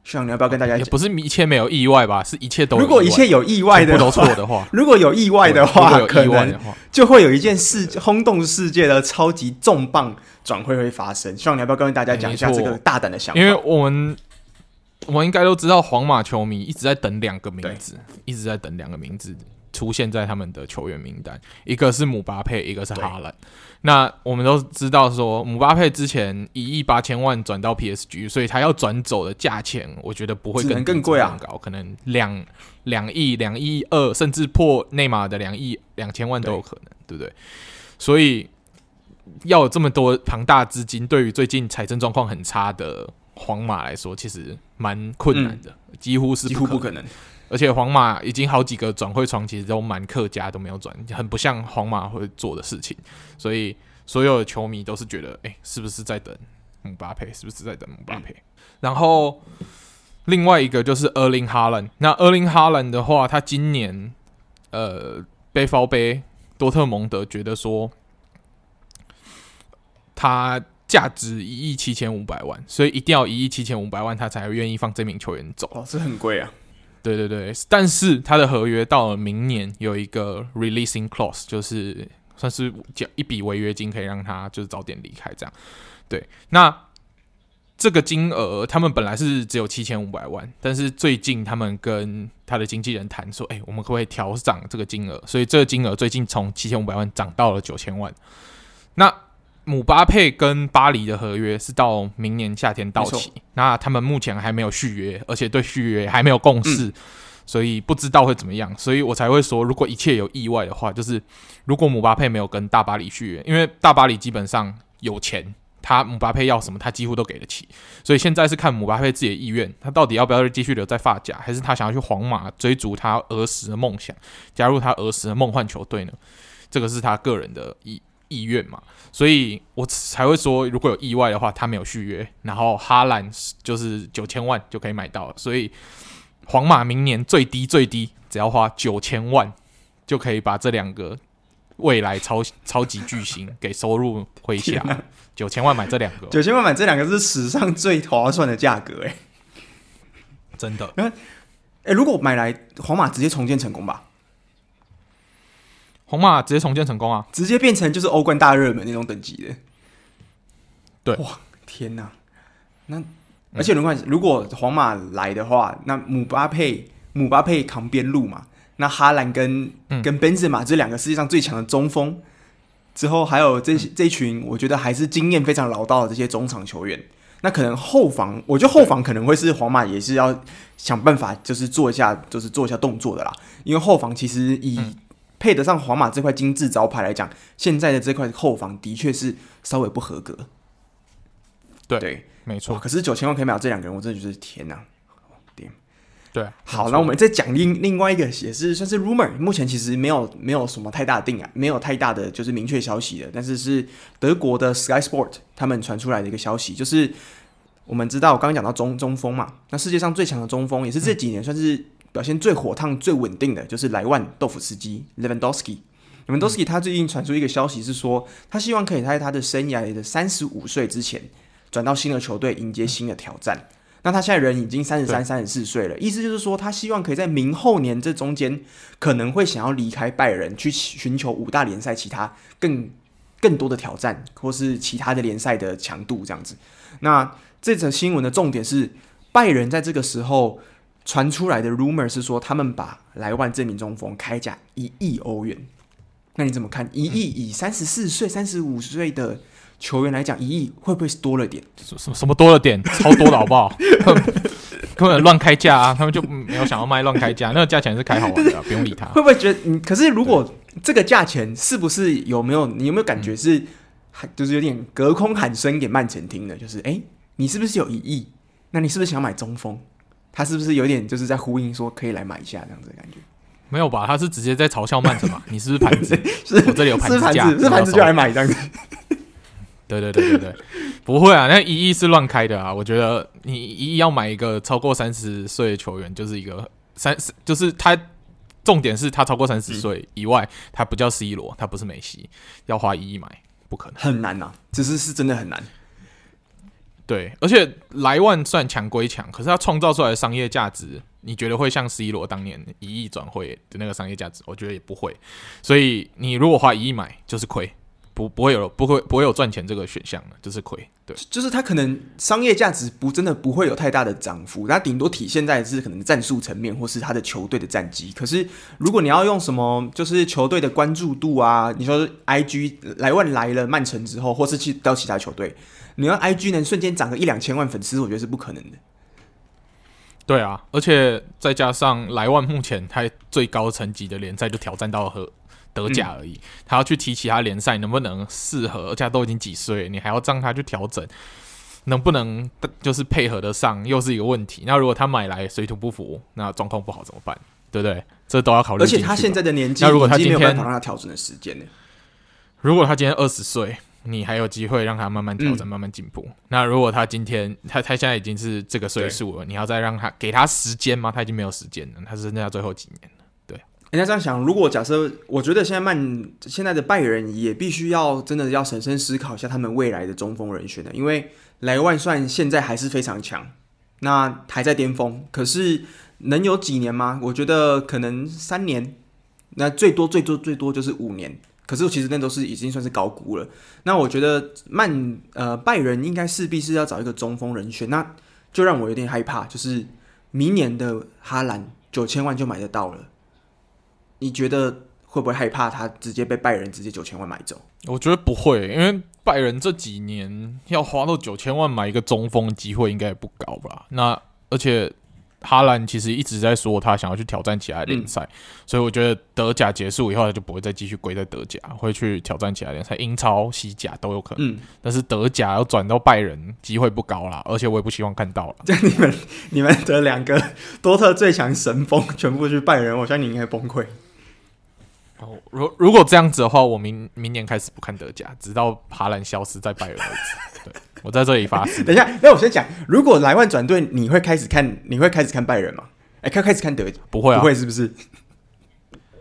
像你要不要跟大家讲？也不是一切没有意外吧？是一切都如果一切有意外的都错的话，如果有意外的话，可能就会有一件事轰动世界的超级重磅转会会发生。希望你要不要跟大家讲一下这个大胆的想法？因为我们我们应该都知道，皇马球迷一直在等两个名字，一直在等两个名字。出现在他们的球员名单，一个是姆巴佩，一个是哈兰。那我们都知道说，姆巴佩之前一亿八千万转到 PSG，所以他要转走的价钱，我觉得不会更更贵啊，高，可能两两亿、两亿二，甚至破内马尔的两亿两千万都有可能，对，对不对？所以要有这么多庞大资金，对于最近财政状况很差的皇马来说，其实蛮困难的，嗯、几乎是几乎不可能。而且皇马已经好几个转会窗，其实都蛮客家，都没有转，很不像皇马会做的事情。所以所有的球迷都是觉得，哎、是不是在等姆巴佩？是不是在等姆巴佩？然后另外一个就是厄林哈兰。那厄林哈兰的话，他今年呃背包杯多特蒙德觉得说，他价值一亿七千五百万，所以一定要一亿七千五百万，他才愿意放这名球员走。哦，这很贵啊。对对对，但是他的合约到了明年有一个 releasing clause，就是算是交一笔违约金，可以让他就是早点离开这样。对，那这个金额他们本来是只有七千五百万，但是最近他们跟他的经纪人谈说，哎，我们可不可以调涨这个金额？所以这个金额最近从七千五百万涨到了九千万。那姆巴佩跟巴黎的合约是到明年夏天到期，那他们目前还没有续约，而且对续约还没有共识，嗯、所以不知道会怎么样，所以我才会说，如果一切有意外的话，就是如果姆巴佩没有跟大巴黎续约，因为大巴黎基本上有钱，他姆巴佩要什么，他几乎都给得起，所以现在是看姆巴佩自己的意愿，他到底要不要继续留在法甲，还是他想要去皇马追逐他儿时的梦想，加入他儿时的梦幻球队呢？这个是他个人的意意愿嘛，所以我才会说，如果有意外的话，他没有续约，然后哈兰就是九千万就可以买到了，所以。皇马明年最低最低只要花九千万，就可以把这两个未来超超级巨星给收入麾下。九千万买这两个，九千万买这两个是史上最划算的价格，哎，真的。哎、欸，如果买来皇马直接重建成功吧？皇马直接重建成功啊，直接变成就是欧冠大热门那种等级的。对，哇，天哪，那。而且，如果如果皇马来的话，那姆巴佩姆巴佩扛边路嘛，那哈兰跟、嗯、跟本泽马这两个世界上最强的中锋，之后还有这、嗯、这群，我觉得还是经验非常老道的这些中场球员。那可能后防，我觉得后防可能会是皇马也是要想办法，就是做一下，就是做一下动作的啦。因为后防其实以配得上皇马这块金字招牌来讲，现在的这块后防的确是稍微不合格。对。对没错，可是九千万可以买到这两个人，我真的觉得天哪！点对，好，那我们再讲另另外一个，也是算是 rumor，目前其实没有没有什么太大的定啊，没有太大的就是明确消息的，但是是德国的 Sky Sport 他们传出来的一个消息，就是我们知道我刚刚讲到中中锋嘛，那世界上最强的中锋也是这几年算是表现最火烫、最稳定的，就是莱万豆腐司机 Lewandowski。Lewandowski 他最近传出一个消息是说，他希望可以在他的生涯的三十五岁之前。转到新的球队迎接新的挑战。那他现在人已经三十三、三十四岁了，意思就是说，他希望可以在明后年这中间，可能会想要离开拜仁，去寻求五大联赛其他更更多的挑战，或是其他的联赛的强度这样子。那这则新闻的重点是，拜仁在这个时候传出来的 rumor 是说，他们把莱万这名中锋开价一亿欧元。那你怎么看？一亿以三十四岁、三十五岁的球员来讲，一亿会不会是多了点？什么什么多了点？超多的好不好？根本乱开价啊！他们就没有想要卖乱开价，那个价钱是开好玩的，不用理他。会不会觉得？嗯，可是如果这个价钱是不是有没有？你有没有感觉是，就是有点隔空喊声给曼城听的？就是哎、欸，你是不是有一亿？那你是不是想买中锋？他是不是有点就是在呼应说可以来买一下这样子的感觉？没有吧？他是直接在嘲笑曼城嘛？你是不是盘子？是我这里有盘子价，是盘子就来买这样子。对对对对对，不会啊，那一亿是乱开的啊！我觉得你一亿要买一个超过三十岁的球员，就是一个三十，就是他重点是他超过三十岁以外，他不叫 C 罗，他不是梅西，要花一亿买不可能，很难呐，只是是真的很难。对，而且莱万算强归强，可是他创造出来的商业价值，你觉得会像 C 罗当年一亿转会的那个商业价值？我觉得也不会。所以你如果花一亿买，就是亏。不不会有不会不会有赚钱这个选项的，就是亏。对，就是它可能商业价值不真的不会有太大的涨幅，它顶多体现在是可能战术层面或是他的球队的战绩。可是如果你要用什么，就是球队的关注度啊，你说 IG 莱万来了曼城之后，或是去到其他球队，你要 IG 能瞬间涨个一两千万粉丝，我觉得是不可能的。对啊，而且再加上莱万目前他最高层级的联赛就挑战到和。德甲而已，他要去踢其他联赛，能不能适合？而且都已经几岁，你还要让他去调整，能不能就是配合得上，又是一个问题。那如果他买来水土不服，那状况不好怎么办？对不对？这都要考虑。而且他现在的年纪，那如果他今天没有办法让他调整的时间呢？如果他今天二十岁，你还有机会让他慢慢调整、嗯、慢慢进步。那如果他今天他他现在已经是这个岁数了，你要再让他给他时间吗？他已经没有时间了，他是剩下最后几年。人家这样想，如果假设，我觉得现在曼现在的拜仁也必须要真的要审慎思考一下他们未来的中锋人选的，因为莱万算现在还是非常强，那还在巅峰，可是能有几年吗？我觉得可能三年，那最多最多最多就是五年，可是其实那都是已经算是高估了。那我觉得曼呃拜仁应该势必是要找一个中锋人选，那就让我有点害怕，就是明年的哈兰九千万就买得到了。你觉得会不会害怕他直接被拜仁直接九千万买走？我觉得不会，因为拜仁这几年要花到九千万买一个中锋，机会应该也不高吧？那而且哈兰其实一直在说他想要去挑战其他联赛，嗯、所以我觉得德甲结束以后他就不会再继续归在德甲，会去挑战其他联赛，英超、西甲都有可能。嗯、但是德甲要转到拜仁机会不高啦，而且我也不希望看到了。这样你们你们的两个多特最强神锋全部去拜仁，我相信你应该崩溃。哦，如如果这样子的话，我明明年开始不看德甲，直到哈兰消失在拜仁为止。对。我在这里发誓。等一下，那我先讲，如果莱万转队，你会开始看？你会开始看拜仁吗？哎、欸，开开始看德甲？不会啊，不会是不是？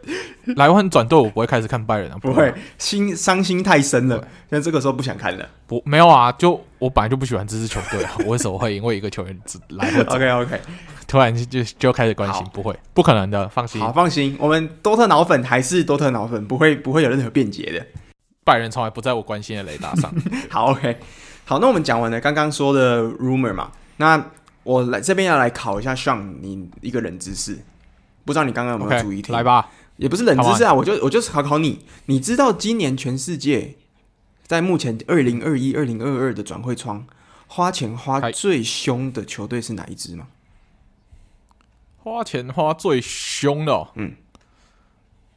莱万转队，我不会开始看拜仁啊，不会，心伤心太深了，现在这个时候不想看了。不，没有啊，就我本来就不喜欢这支球队啊，我为什么会因为一个球员来？OK OK，突然就就开始关心，不会，不可能的，放心。好，放心，我们多特脑粉还是多特脑粉，不会不会有任何辩解的。拜仁从来不在我关心的雷达上。好，OK。好，那我们讲完了刚刚说的 rumor 嘛，那我来这边要来考一下 Sean 你一个人知识，不知道你刚刚有没有注意听？来吧，也不是冷知识啊，我就我就是考考你，你知道今年全世界在目前二零二一、二零二二的转会窗花钱花最凶的球队是哪一支吗？花钱花最凶的、哦，嗯，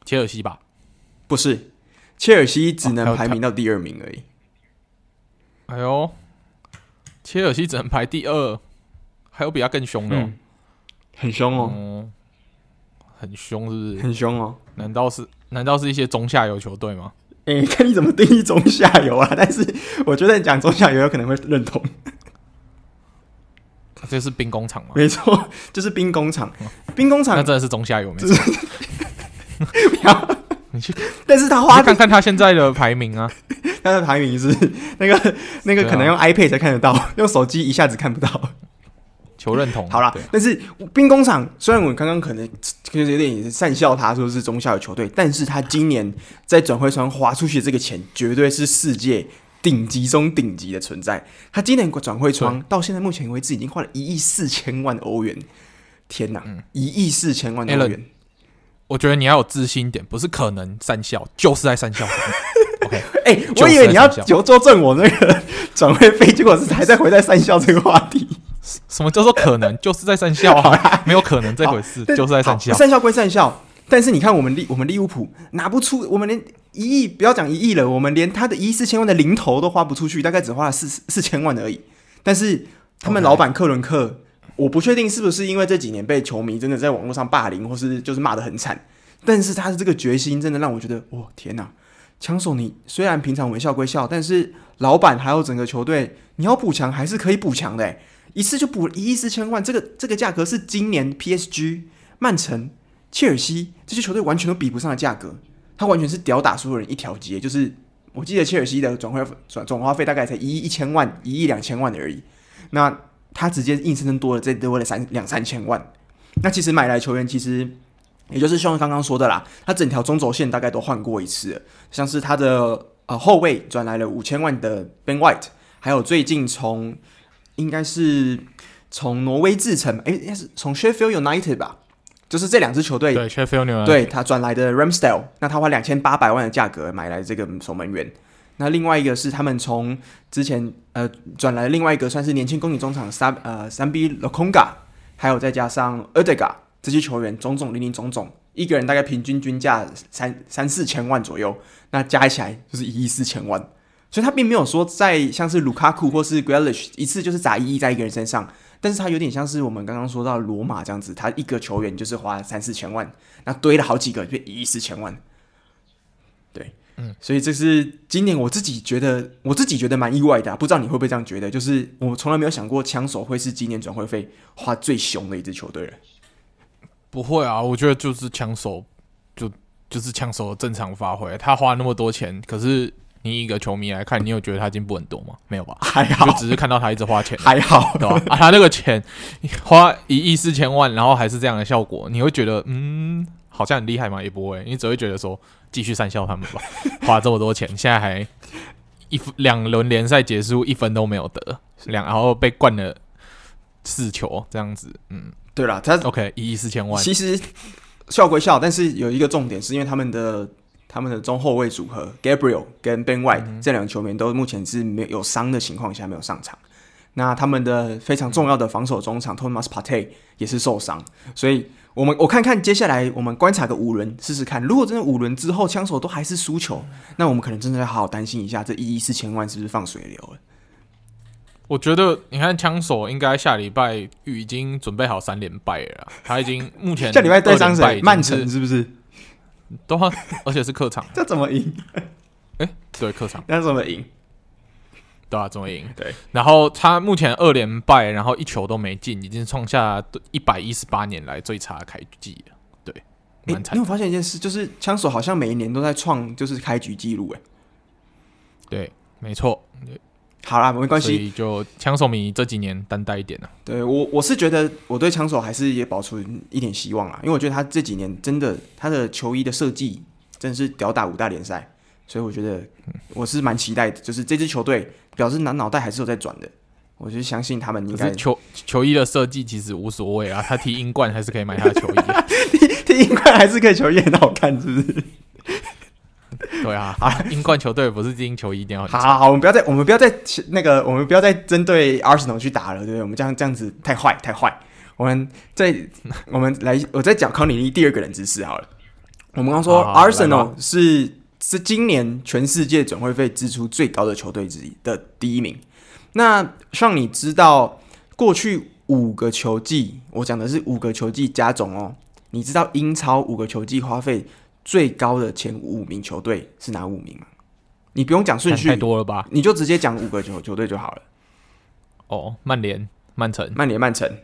切尔西吧？不是，切尔西只能排名到第二名而已。哎呦，切尔西只能排第二，还有比他更凶的、哦。嗯，很凶哦、嗯，很凶是不是？很凶哦，难道是？难道是一些中下游球队吗？哎、欸，看你怎么定义中下游啊？但是我觉得你讲中下游有可能会认同，这是兵工厂吗？没错，就是兵工厂，兵工厂那真的是中下游，没错。不要，你去，但是他花看看他现在的排名啊。他的排名是那个那个可能用 iPad 才看得到，啊、用手机一下子看不到。求认同。好啦，但是兵工厂虽然我刚刚可能 就是有点善笑他说是中下游球队，但是他今年在转会窗花出去的这个钱，绝对是世界顶级中顶级的存在。他今年转会窗到现在目前为止已经花了一亿四千万欧元，天哪，一亿四千万欧元！我觉得你要有自信一点，不是可能善笑，就是在善笑。哎 Okay、欸，我以为你要纠纠正我那个转会费，结果是还在回在讪笑这个话题。什么叫做可能？就是在善笑啊，没有可能这回事，就是在善笑。善笑归善笑，但是你看我们利我们利物浦拿不出，我们连一亿不要讲一亿了，我们连他的一亿四千万的零头都花不出去，大概只花了四四千万而已。但是他们老板克伦克.我不确定是不是因为这几年被球迷真的在网络上霸凌，或是就是骂得很惨，但是他的这个决心真的让我觉得，哇，天哪！枪手，你虽然平常微笑归笑，但是老板还有整个球队，你要补强还是可以补强的。一次就补一亿四千万，这个这个价格是今年 PSG、曼城、切尔西这些球队完全都比不上的价格。他完全是屌打所有人一条街，就是我记得切尔西的转会转总花费大概才一亿一千万、一亿两千万而已。那他直接硬生生多了这多了三两三千万。那其实买来球员其实。也就是像刚刚说的啦，他整条中轴线大概都换过一次，像是他的呃后卫转来了五千万的 Ben White，还有最近从应该是从挪威智诚，诶，应该是从 Sheffield United 吧，就是这两支球队对 Sheffield United 对他转来的 Ramsdale，那他花两千八百万的价格买来这个守门员，那另外一个是他们从之前呃转来的另外一个算是年轻攻击中场三呃三 B Lokonga，还有再加上 Ødegaard。这些球员种种零零总总，一个人大概平均均价三三四千万左右，那加起来就是一亿四千万。所以他并没有说在像是卢卡库或是 Grealish 一次就是砸一亿在一个人身上，但是他有点像是我们刚刚说到罗马这样子，他一个球员就是花三四千万，那堆了好几个就一亿四千万。对，嗯，所以这是今年我自己觉得我自己觉得蛮意外的啊，不知道你会不会这样觉得？就是我从来没有想过枪手会是今年转会费花最凶的一支球队了。不会啊，我觉得就是枪手，就就是枪手的正常发挥。他花那么多钱，可是你一个球迷来看，你有觉得他进步很多吗？没有吧？还好，就只是看到他一直花钱，还好，对吧？啊，他那个钱花一亿四千万，然后还是这样的效果，你会觉得嗯，好像很厉害吗？也不会，你只会觉得说继续善笑他们吧。花这么多钱，现在还一两轮联赛结束一分都没有得，两然后被灌了四球这样子，嗯。对了，他 OK 一亿四千万，其实笑归笑，但是有一个重点，是因为他们的他们的中后卫组合 Gabriel 跟 Ben White、嗯、这两个球员都目前是没有伤的情况下没有上场。那他们的非常重要的防守中场 Thomas Partey 也是受伤，所以我们我看看接下来我们观察个五轮试试看，如果真的五轮之后枪手都还是输球，那我们可能真的要好好担心一下，这一亿四千万是不是放水流了？我觉得你看枪手应该下礼拜已经准备好三连败了，他已经目前 下礼拜对上谁？曼城是不是？都好，而且是客场，这怎么赢？哎、欸，对，客场那怎么赢？对啊，怎么赢？对。然后他目前二连败，然后一球都没进，已经创下一百一十八年来最差的开局了。对，蛮惨、欸。你有发现一件事，就是枪手好像每一年都在创就是开局记录，哎。对，没错。好啦，没关系。所以就枪手迷这几年担待一点了。对我，我是觉得我对枪手还是也保持一点希望啦，因为我觉得他这几年真的他的球衣的设计真的是吊打五大联赛，所以我觉得我是蛮期待的，就是这支球队表示脑脑袋还是有在转的，我就相信他们应该球球衣的设计其实无所谓啊，他踢英冠还是可以买他的球衣，踢 踢英冠还是可以球衣很好看，是不是？对啊，啊，英冠球队不是进球一定要好好好，我们不要再，我们不要再那个，我们不要再针对 Arsenal 去打了，对不对？我们这样这样子太坏太坏。我们再 我们来，我再讲考你第二个人知识好了。我们刚说 Arsenal 是是今年全世界转会费支出最高的球队之一的第一名。那像你知道过去五个球季，我讲的是五个球季加总哦。你知道英超五个球季花费最高的前五名球队是哪五名吗？你不用讲顺序，太多了吧？你就直接讲五个球球队就好了。哦，曼联、曼城、曼联、曼城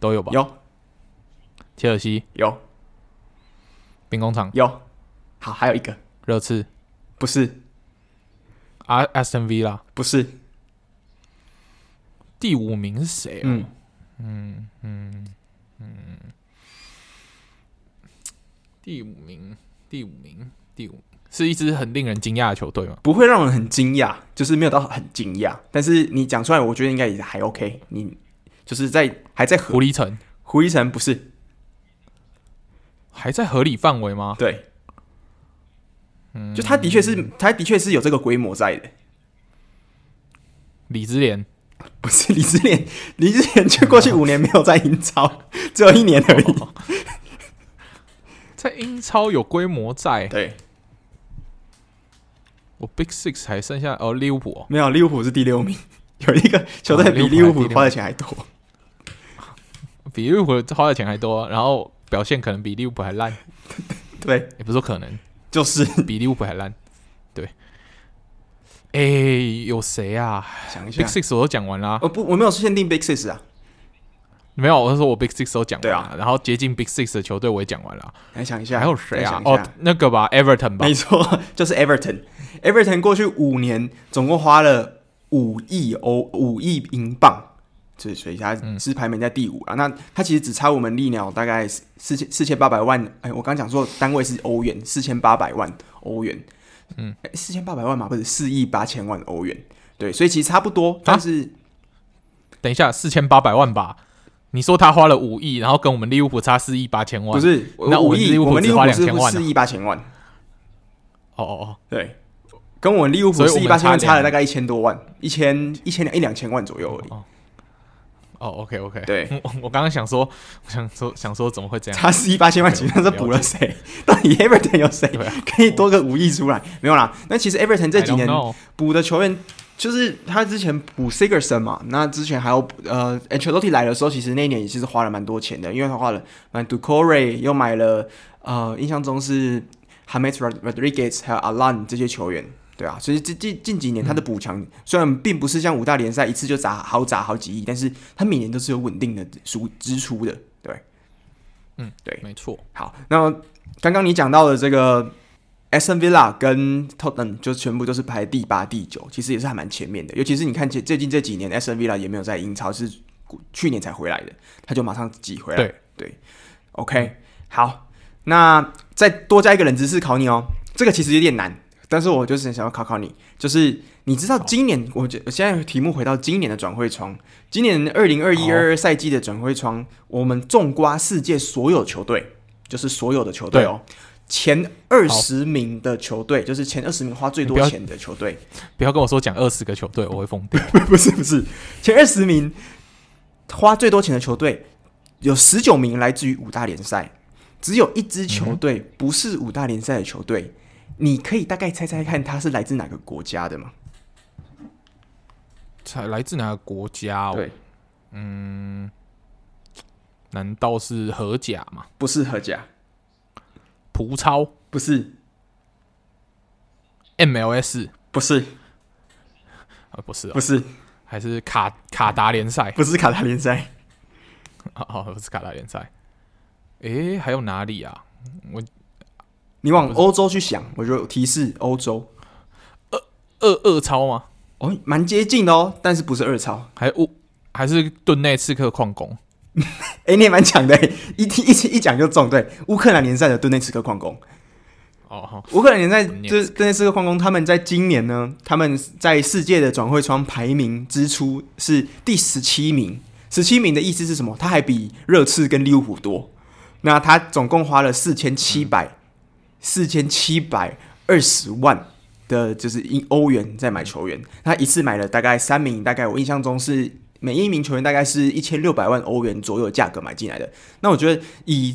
都有吧？有。切尔西有。兵工厂有。好，还有一个热刺，不是。阿 S N V 啦不是。第五名是谁？嗯嗯嗯嗯。第五名，第五名，第五是一支很令人惊讶的球队吗？不会让人很惊讶，就是没有到很惊讶。但是你讲出来，我觉得应该也还 OK。你就是在还在狐狸城，狐狸城不是还在合理范围吗？对，嗯，就他的确是，他的确是有这个规模在的。李之联不是李之联，李之联就过去五年没有在英超，只有一年而已。哦 在英超有规模在，对，我 Big Six 还剩下哦，利物浦没有，利物浦是第六名，有一个球队比利物浦花的钱还多，比利物浦花的钱还多，然后表现可能比利物浦还烂，对，也不是说可能，就是。比利物浦还烂，对，哎、欸，有谁啊？想一下，Big Six 我都讲完了，哦不，我没有限定 Big Six 啊。没有，我是说我 Big Six 都讲完了，对啊，然后接近 Big Six 的球队我也讲完了。来想一下，还有谁啊？哦，那个吧，Everton 吧。没错，就是 Everton。Everton 过去五年总共花了五亿欧，五亿英镑，所以他是排名在第五啊。嗯、那他其实只差我们利鸟大概四千四千八百万。哎，我刚刚讲说单位是欧元，四千八百万欧元。嗯，四千八百万嘛，不是四亿八千万欧元。对，所以其实差不多。但是，啊、等一下，四千八百万吧。你说他花了五亿，然后跟我们利物浦差四亿八千万，不是？那五亿，我们利物浦是四亿八千万。哦哦哦，对，跟我们利物浦四亿八千万差了大概一千多万，一千一千两一两千万左右而已。哦，哦，OK OK，对，我 我刚刚想说，我想说想说怎么会这样？差四亿八千万，其实是补了谁？到底 Everton 有谁可以多个五亿出来？没有啦。那其实 Everton 这几年补的球员。就是他之前补 Sigurdsson 嘛，那之前还有呃 Ancelotti 来的时候，其实那一年也其实花了蛮多钱的，因为他花了买 Doucouré 又买了呃，印象中是 Hamet Rodriguez 还有 Allan 这些球员，对啊，所以这近近几年他的补强、嗯、虽然并不是像五大联赛一次就砸好砸好几亿，但是他每年都是有稳定的输支出的，对，嗯，对，没错。好，那刚刚你讲到的这个。Aston Villa 跟 Tottenham 就全部都是排第八、第九，其实也是还蛮前面的。尤其是你看最最近这几年，Aston Villa 也没有在英超，是去年才回来的，他就马上挤回来。对对，OK，好，那再多加一个冷知识考你哦。这个其实有点难，但是我就是想要考考你，就是你知道今年，我觉现在题目回到今年的转会窗，今年二零二一二二赛季的转会窗，我们纵观世界所有球队，就是所有的球队哦。前二十名的球队，就是前二十名花最多钱的球队。不要跟我说讲二十个球队，我会疯掉。不是不是，前二十名花最多钱的球队有十九名来自于五大联赛，只有一支球队不是五大联赛的球队。嗯、你可以大概猜猜看，它是来自哪个国家的吗？才来自哪个国家、哦？对，嗯，难道是荷甲吗？不是荷甲。葡超不是，MLS 不是，啊不是、哦、不是，还是卡卡达联赛？不是卡达联赛，哦不是卡达联赛。诶，还有哪里啊？我你往欧洲去想，我就提示欧洲，二二二超吗？哦，蛮接近的哦，但是不是二超，还乌还是顿内刺客矿工。哎、欸，你也蛮强的，一听一一讲就中。对，乌克兰联赛的顿内茨克矿工。哦，乌克兰联赛就是顿内茨克矿工，他们在今年呢，他们在世界的转会窗排名支出是第十七名。十七名的意思是什么？他还比热刺跟利物浦多。那他总共花了四千七百四千七百二十万的，就是英欧元在买球员。他一次买了大概三名，大概我印象中是。每一名球员大概是一千六百万欧元左右的价格买进来的。那我觉得以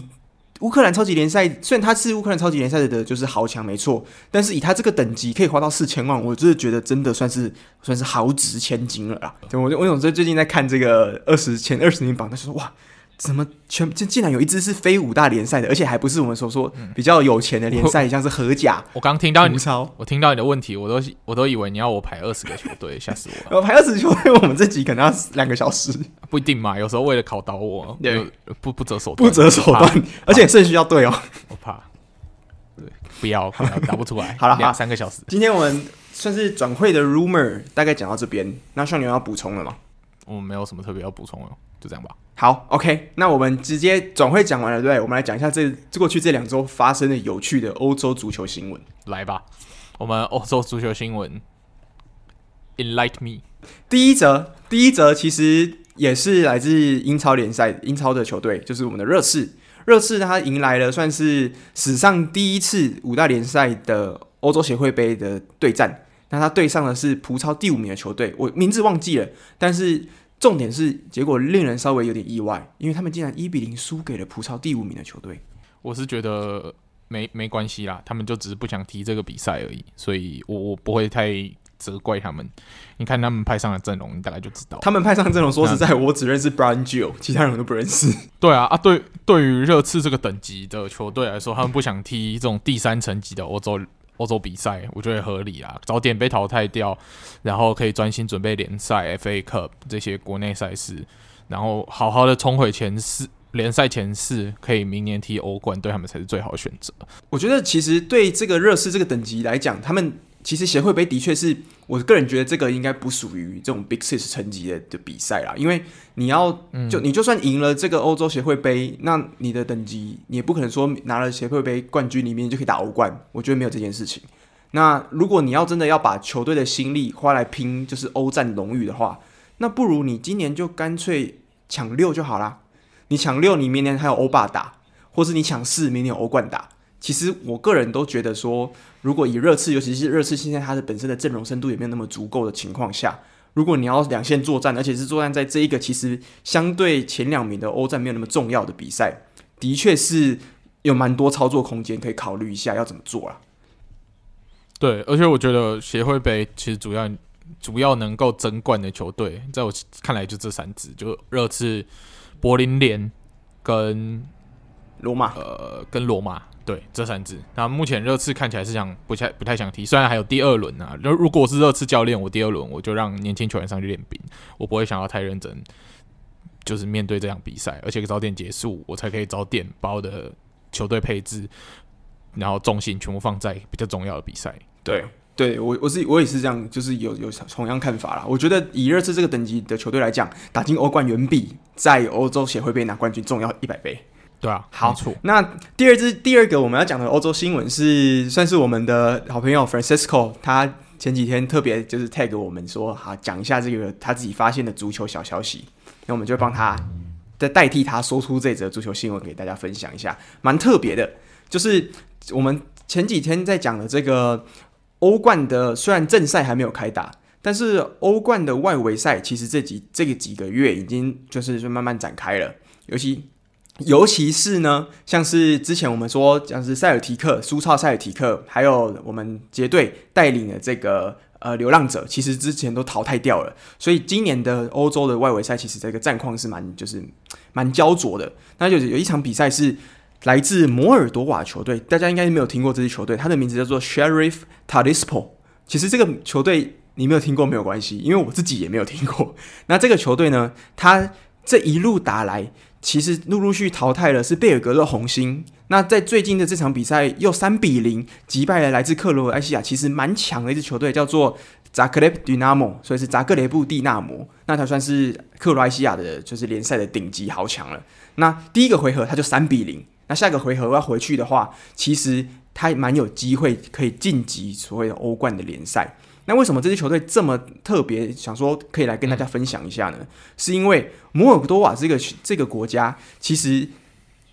乌克兰超级联赛，虽然他是乌克兰超级联赛的，就是豪强没错，但是以他这个等级可以花到四千万，我真的觉得真的算是算是豪值千金了啦。对我我总是最近在看这个二十前二十名榜，他就说哇。怎么全竟竟然有一支是非五大联赛的，而且还不是我们所说比较有钱的联赛，嗯、像是荷甲。我刚听到你，我听到你的问题，我都我都以为你要我排二十个球队，吓死我了！我排二十球队，我们这集可能要两个小时，不一定嘛。有时候为了考倒我，对，不不择手段，不择手段，而且顺序要对哦。我怕，对，不要，不要打不出来。好了，两三个小时。今天我们算是转会的 rumor，大概讲到这边。那像你要补充了吗？我们没有什么特别要补充了，就这样吧。好，OK，那我们直接转会讲完了，对不对？我们来讲一下这过去这两周发生的有趣的欧洲足球新闻。来吧，我们欧洲足球新闻，Enlight me。第一则，第一则其实也是来自英超联赛，英超的球队就是我们的热刺。热刺它迎来了算是史上第一次五大联赛的欧洲协会杯的对战。那他对上的是葡超第五名的球队，我名字忘记了，但是。重点是结果令人稍微有点意外，因为他们竟然一比零输给了葡超第五名的球队。我是觉得没没关系啦，他们就只是不想踢这个比赛而已，所以我我不会太责怪他们。你看他们派上的阵容，你大概就知道。他们派上阵容，说实在，我只认识 Bryan Gil，其他人我都不认识。对啊啊，对，对于热刺这个等级的球队来说，他们不想踢这种第三层级的欧洲。欧洲比赛我觉得合理啊，早点被淘汰掉，然后可以专心准备联赛、FA Cup 这些国内赛事，然后好好的冲回前四，联赛前四，可以明年踢欧冠，对他们才是最好的选择。我觉得其实对这个热刺这个等级来讲，他们。其实协会杯的确是我个人觉得这个应该不属于这种 Big Six 层级的的比赛啦，因为你要就你就算赢了这个欧洲协会杯，那你的等级你也不可能说拿了协会杯冠军里面就可以打欧冠，我觉得没有这件事情。那如果你要真的要把球队的心力花来拼就是欧战荣誉的话，那不如你今年就干脆抢六就好啦。你抢六，你明年还有欧霸打，或是你抢四，明年有欧冠打。其实我个人都觉得说，如果以热刺，尤其是热刺现在它的本身的阵容深度也没有那么足够的情况下，如果你要两线作战，而且是作战在这一个其实相对前两名的欧战没有那么重要的比赛，的确是有蛮多操作空间可以考虑一下要怎么做啦。对，而且我觉得协会杯其实主要主要能够争冠的球队，在我看来就这三支，就热刺、柏林联跟罗马，呃，跟罗马。对，这三支，那目前热刺看起来是想不太不太想踢，虽然还有第二轮啊。如如果我是热刺教练，我第二轮我就让年轻球员上去练兵，我不会想要太认真，就是面对这场比赛，而且早点结束，我才可以早点把我的球队配置，然后重心全部放在比较重要的比赛。对，对我我是我也是这样，就是有有同样看法啦。我觉得以热刺这个等级的球队来讲，打进欧冠远比在欧洲协会杯拿冠军重要一百倍。对啊，好。那第二支第二个我们要讲的欧洲新闻是，算是我们的好朋友 Francisco，他前几天特别就是 tag 我们说，好讲一下这个他自己发现的足球小消息。那我们就帮他再代替他说出这则足球新闻给大家分享一下，蛮特别的。就是我们前几天在讲的这个欧冠的，虽然正赛还没有开打，但是欧冠的外围赛其实这几这个几个月已经就是就慢慢展开了，尤其。尤其是呢，像是之前我们说，像是塞尔提克、苏超塞尔提克，还有我们结队带领的这个呃流浪者，其实之前都淘汰掉了。所以今年的欧洲的外围赛，其实这个战况是蛮就是蛮焦灼的。那就有一场比赛是来自摩尔多瓦球队，大家应该没有听过这支球队，它的名字叫做 Sheriff t a r i s p o。其实这个球队你没有听过没有关系，因为我自己也没有听过。那这个球队呢，它这一路打来。其实陆陆续淘汰了是贝尔格勒红星，那在最近的这场比赛又三比零击败了来自克罗埃西亚其实蛮强的一支球队，叫做扎克雷布迪纳摩，所以是扎克雷布蒂纳摩，那他算是克罗埃西亚的就是联赛的顶级豪强了。那第一个回合他就三比零，那下个回合要回去的话，其实他蛮有机会可以晋级所谓的欧冠的联赛。那为什么这支球队这么特别？想说可以来跟大家分享一下呢？嗯、是因为摩尔多瓦这个这个国家，其实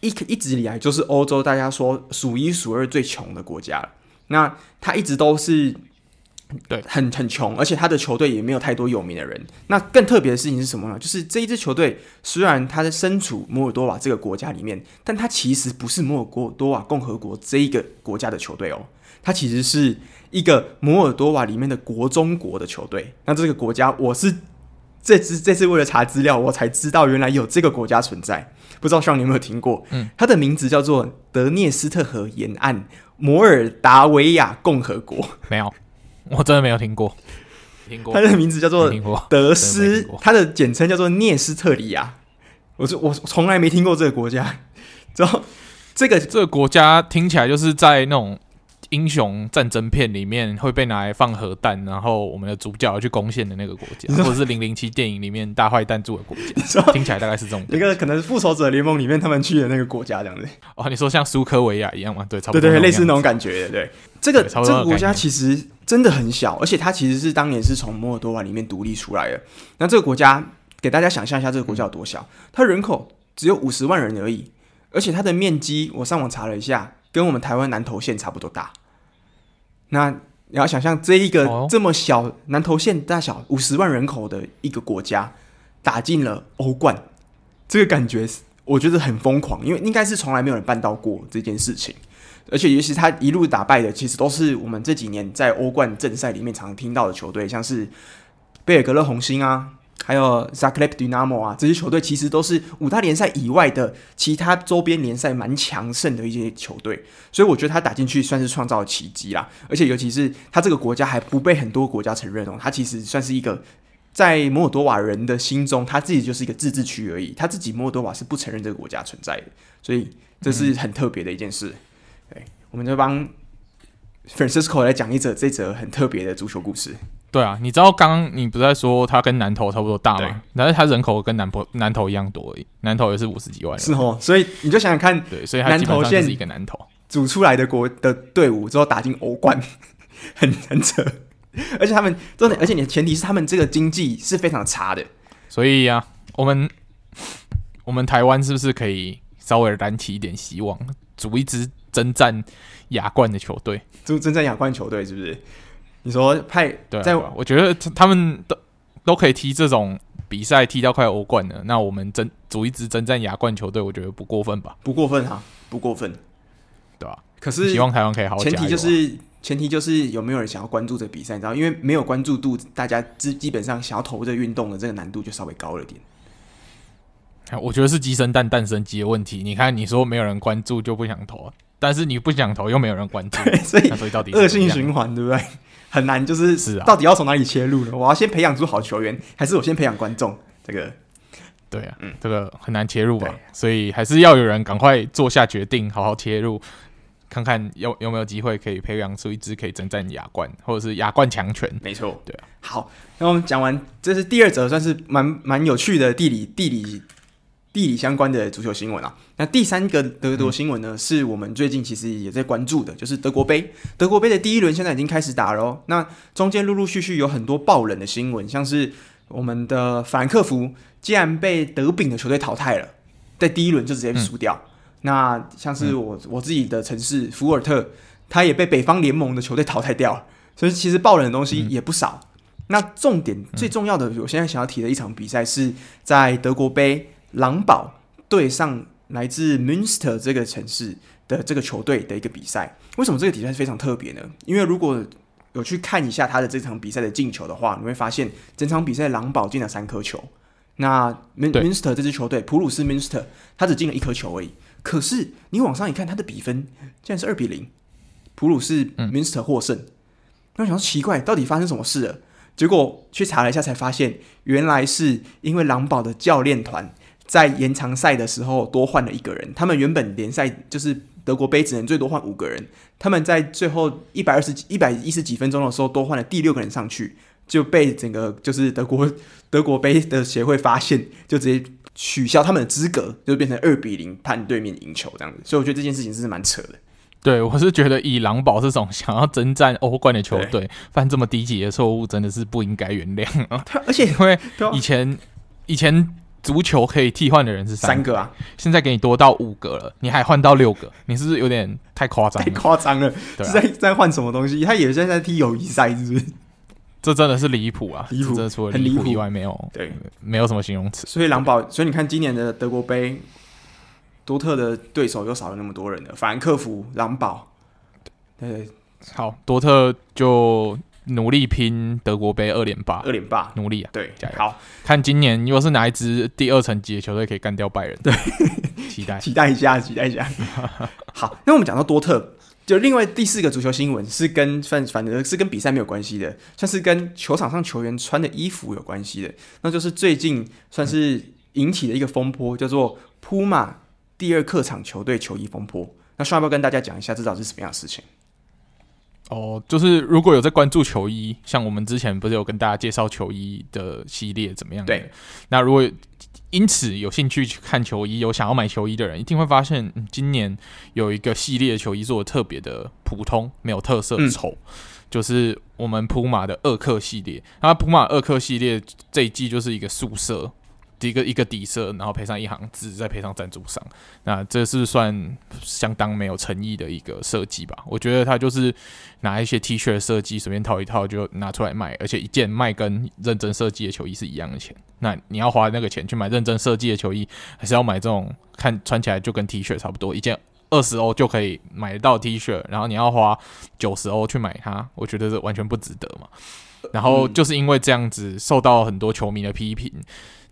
一一直以来就是欧洲大家说数一数二最穷的国家了。那他一直都是对很很穷，而且他的球队也没有太多有名的人。那更特别的事情是什么呢？就是这一支球队虽然他在身处摩尔多瓦这个国家里面，但他其实不是摩尔多瓦共和国这一个国家的球队哦，他其实是。一个摩尔多瓦里面的国中国的球队，那这个国家我是这次这次为了查资料，我才知道原来有这个国家存在，不知道上你有没有听过？嗯，它的名字叫做德涅斯特河沿岸摩尔达维亚共和国。没有，我真的没有听过。听过，它的名字叫做德斯，它的简称叫做涅斯特里亚。我说我从来没听过这个国家。之后，这个这个国家听起来就是在那种。英雄战争片里面会被拿来放核弹，然后我们的主角要去攻陷的那个国家，或者是零零七电影里面大坏蛋住的国家，听起来大概是这种。一个可能是复仇者联盟里面他们去的那个国家这样子。哦，你说像苏科维亚一样吗？对，差不多。对对，类似那种感觉。对，这个这个国家其实真的很小，而且它其实是当年是从摩尔多瓦里面独立出来的。那这个国家给大家想象一下，这个国家有多小？它人口只有五十万人而已，而且它的面积，我上网查了一下，跟我们台湾南投县差不多大。那你要想象这一个这么小南投县大小五十万人口的一个国家，打进了欧冠，这个感觉我觉得很疯狂，因为应该是从来没有人办到过这件事情，而且尤其是他一路打败的，其实都是我们这几年在欧冠正赛里面常听到的球队，像是贝尔格勒红星啊。还有萨克雷布迪纳摩啊，这些球队其实都是五大联赛以外的其他周边联赛蛮强盛的一些球队，所以我觉得他打进去算是创造了奇迹啦。而且尤其是他这个国家还不被很多国家承认哦，他其实算是一个在摩尔多瓦人的心中，他自己就是一个自治区而已，他自己摩尔多瓦是不承认这个国家存在的，所以这是很特别的一件事。对，我们就帮 Francisco 来讲一则这则很特别的足球故事。对啊，你知道刚刚你不是在说他跟南投差不多大吗？对但是他人口跟南投南投一样多而已，南投也是五十几万人。是哦，所以你就想想看，对，所以他基本上是一个南投组出来的国的队伍之后打进欧冠，很很扯。而且他们真的，而且你的前提是他们这个经济是非常差的。所以啊，我们我们台湾是不是可以稍微燃起一点希望，组一支征战亚冠的球队？组征战亚冠球队是不是？你说派对，在我觉得他们都都可以踢这种比赛，踢到快欧冠了。那我们争组一支征战亚冠球队，我觉得不过分吧？不过分哈，不过分，对吧？可是希望台湾可以好好。前提就是前提就是有没有人想要关注这比赛，你知道？因为没有关注度，大家基基本上想要投这个运动的这个难度就稍微高了点。我觉得是鸡生蛋，蛋生鸡的问题。你看，你说没有人关注就不想投，但是你不想投又没有人关注，所以所以到底恶性循环，对不对？很难，就是是啊，到底要从哪里切入呢？我要先培养出好球员，还是我先培养观众？这个，对啊，嗯，这个很难切入吧？所以还是要有人赶快做下决定，好好切入，看看有有没有机会可以培养出一支可以征战亚冠，或者是亚冠强权。没错，对啊。好，那我们讲完，这是第二则，算是蛮蛮有趣的地理地理。地理相关的足球新闻啊，那第三个德国新闻呢，是我们最近其实也在关注的，就是德国杯。德国杯的第一轮现在已经开始打了哦，那中间陆陆续续有很多爆冷的新闻，像是我们的法兰克福竟然被德丙的球队淘汰了，在第一轮就直接输掉。嗯、那像是我、嗯、我自己的城市福尔特，他也被北方联盟的球队淘汰掉了，所以其实爆冷的东西也不少。嗯、那重点最重要的，我现在想要提的一场比赛是在德国杯，狼堡对上来自 Münster 这个城市的这个球队的一个比赛。为什么这个比赛是非常特别呢？因为如果有去看一下他的这场比赛的进球的话，你会发现整场比赛狼堡进了三颗球。那 Münster 这支球队，普鲁士 Münster，他只进了一颗球而已。可是你往上一看，他的比分竟然是二比零，普鲁士 Münster 获胜。那、想说奇怪，到底发生什么事了？结果去查了一下，才发现原来是因为狼堡的教练团在延长赛的时候多换了一个人。他们原本联赛就是。德国杯只能最多换五个人，他们在最后一百二十几、一百一十几分钟的时候多换了第六个人上去，就被整个就是德国 德国杯的协会发现，就直接取消他们的资格，就变成二比零判对面赢球这样子。所以我觉得这件事情是蛮扯的。对，我是觉得以狼堡这种想要征战欧冠的球队犯这么低级的错误，真的是不应该原谅啊！而且因为以前以前。足球可以替换的人是三个，啊，现在给你多到五个了，你还换到六个，你是不是有点太夸张？太夸张了，在在换什么东西？他也是在踢友谊赛，是不是？这真的是离谱啊！离谱，这除了很离谱以外没有，对，没有什么形容词。所以狼堡，所以你看今年的德国杯，多特的对手又少了那么多人了，法兰克福、狼堡，对，好，多特就。努力拼德国杯二连霸，二连霸，努力啊！对，加油！好，看今年又是哪一支第二层级的球队可以干掉拜仁？对，期待，期待一下，期待一下。好，那我们讲到多特，就另外第四个足球新闻是跟算反正是跟比赛没有关系的，算是跟球场上球员穿的衣服有关系的，那就是最近算是引起的一个风波，叫做普马第二客场球队球衣风波。那需要不要跟大家讲一下，这到底是什么样的事情？哦，就是如果有在关注球衣，像我们之前不是有跟大家介绍球衣的系列怎么样？对，那如果因此有兴趣去看球衣，有想要买球衣的人，一定会发现，嗯，今年有一个系列的球衣做的特别的普通，没有特色，丑，嗯，就是我们普马的二克系列。那普马二克系列这一季就是一个素色。一个一个底色，然后配上一行字，再配上赞助商，那这是算相当没有诚意的一个设计吧？我觉得他就是拿一些 T 恤设计随便套一套就拿出来卖，而且一件卖跟认真设计的球衣是一样的钱。那你要花那个钱去买认真设计的球衣，还是要买这种看穿起来就跟 T 恤差不多，一件二十欧就可以买得到 T 恤，然后你要花九十欧去买它，我觉得这完全不值得嘛。然后就是因为这样子受到很多球迷的批评。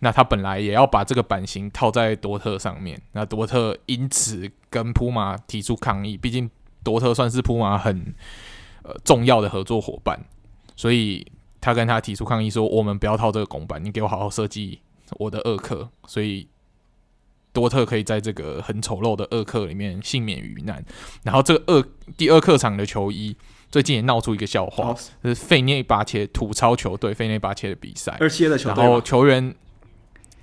那他本来也要把这个版型套在多特上面，那多特因此跟普马提出抗议，毕竟多特算是普马很呃重要的合作伙伴，所以他跟他提出抗议说：“我们不要套这个拱版，你给我好好设计我的二克。”所以多特可以在这个很丑陋的二克里面幸免于难。然后这个二第二客场的球衣最近也闹出一个笑话，就是费内巴切吐槽球队费内巴切的比赛，二切的球队，然后球员。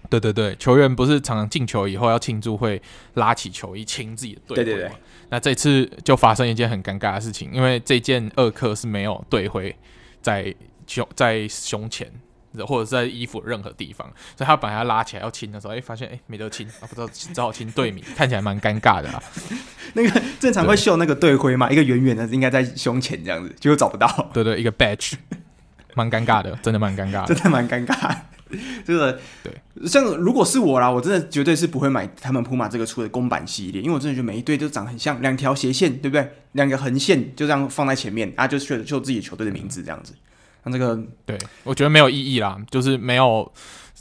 对对对，球员不是常常进球以后要庆祝，会拉起球衣亲自己的队徽。对对对，那这次就发生一件很尴尬的事情，因为这件二克是没有队徽在胸在胸前，或者是在衣服任何地方，所以他把它拉起来要亲的时候，哎，发现哎没得亲啊，不知道只好亲队名，看起来蛮尴尬的啊。那个正常会秀那个队徽嘛，一个圆圆的应该在胸前这样子，结果找不到。对对，一个 badge，蛮尴尬的，真的蛮尴尬的，真的蛮尴尬。这个对，像如果是我啦，我真的绝对是不会买他们普马这个出的公版系列，因为我真的觉得每一队都长得很像，两条斜线，对不对？两个横线就这样放在前面啊，就是就自己球队的名字这样子。那这个对我觉得没有意义啦，就是没有。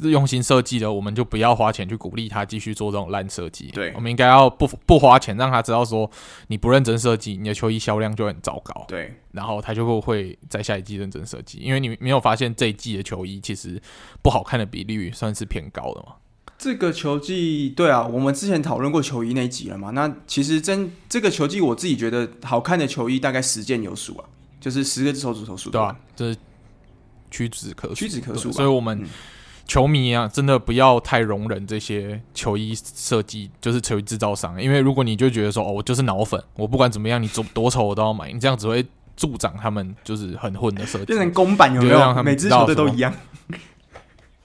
是用心设计的，我们就不要花钱去鼓励他继续做这种烂设计。对，我们应该要不不花钱，让他知道说你不认真设计，你的球衣销量就很糟糕。对，然后他就会会在下一季认真设计，因为你没有发现这一季的球衣其实不好看的比例算是偏高的嘛。这个球季，对啊，我们之前讨论过球衣那一集了嘛？那其实真这个球季，我自己觉得好看的球衣大概十件有数啊，就是十个手指头数。对啊，这是屈指可屈指可数。所以我们。嗯球迷啊，真的不要太容忍这些球衣设计，就是球衣制造商。因为如果你就觉得说，哦，我就是脑粉，我不管怎么样，你多多丑我都要买，你这样只会助长他们就是很混的设计，变成公版有没有？每支球队都一样。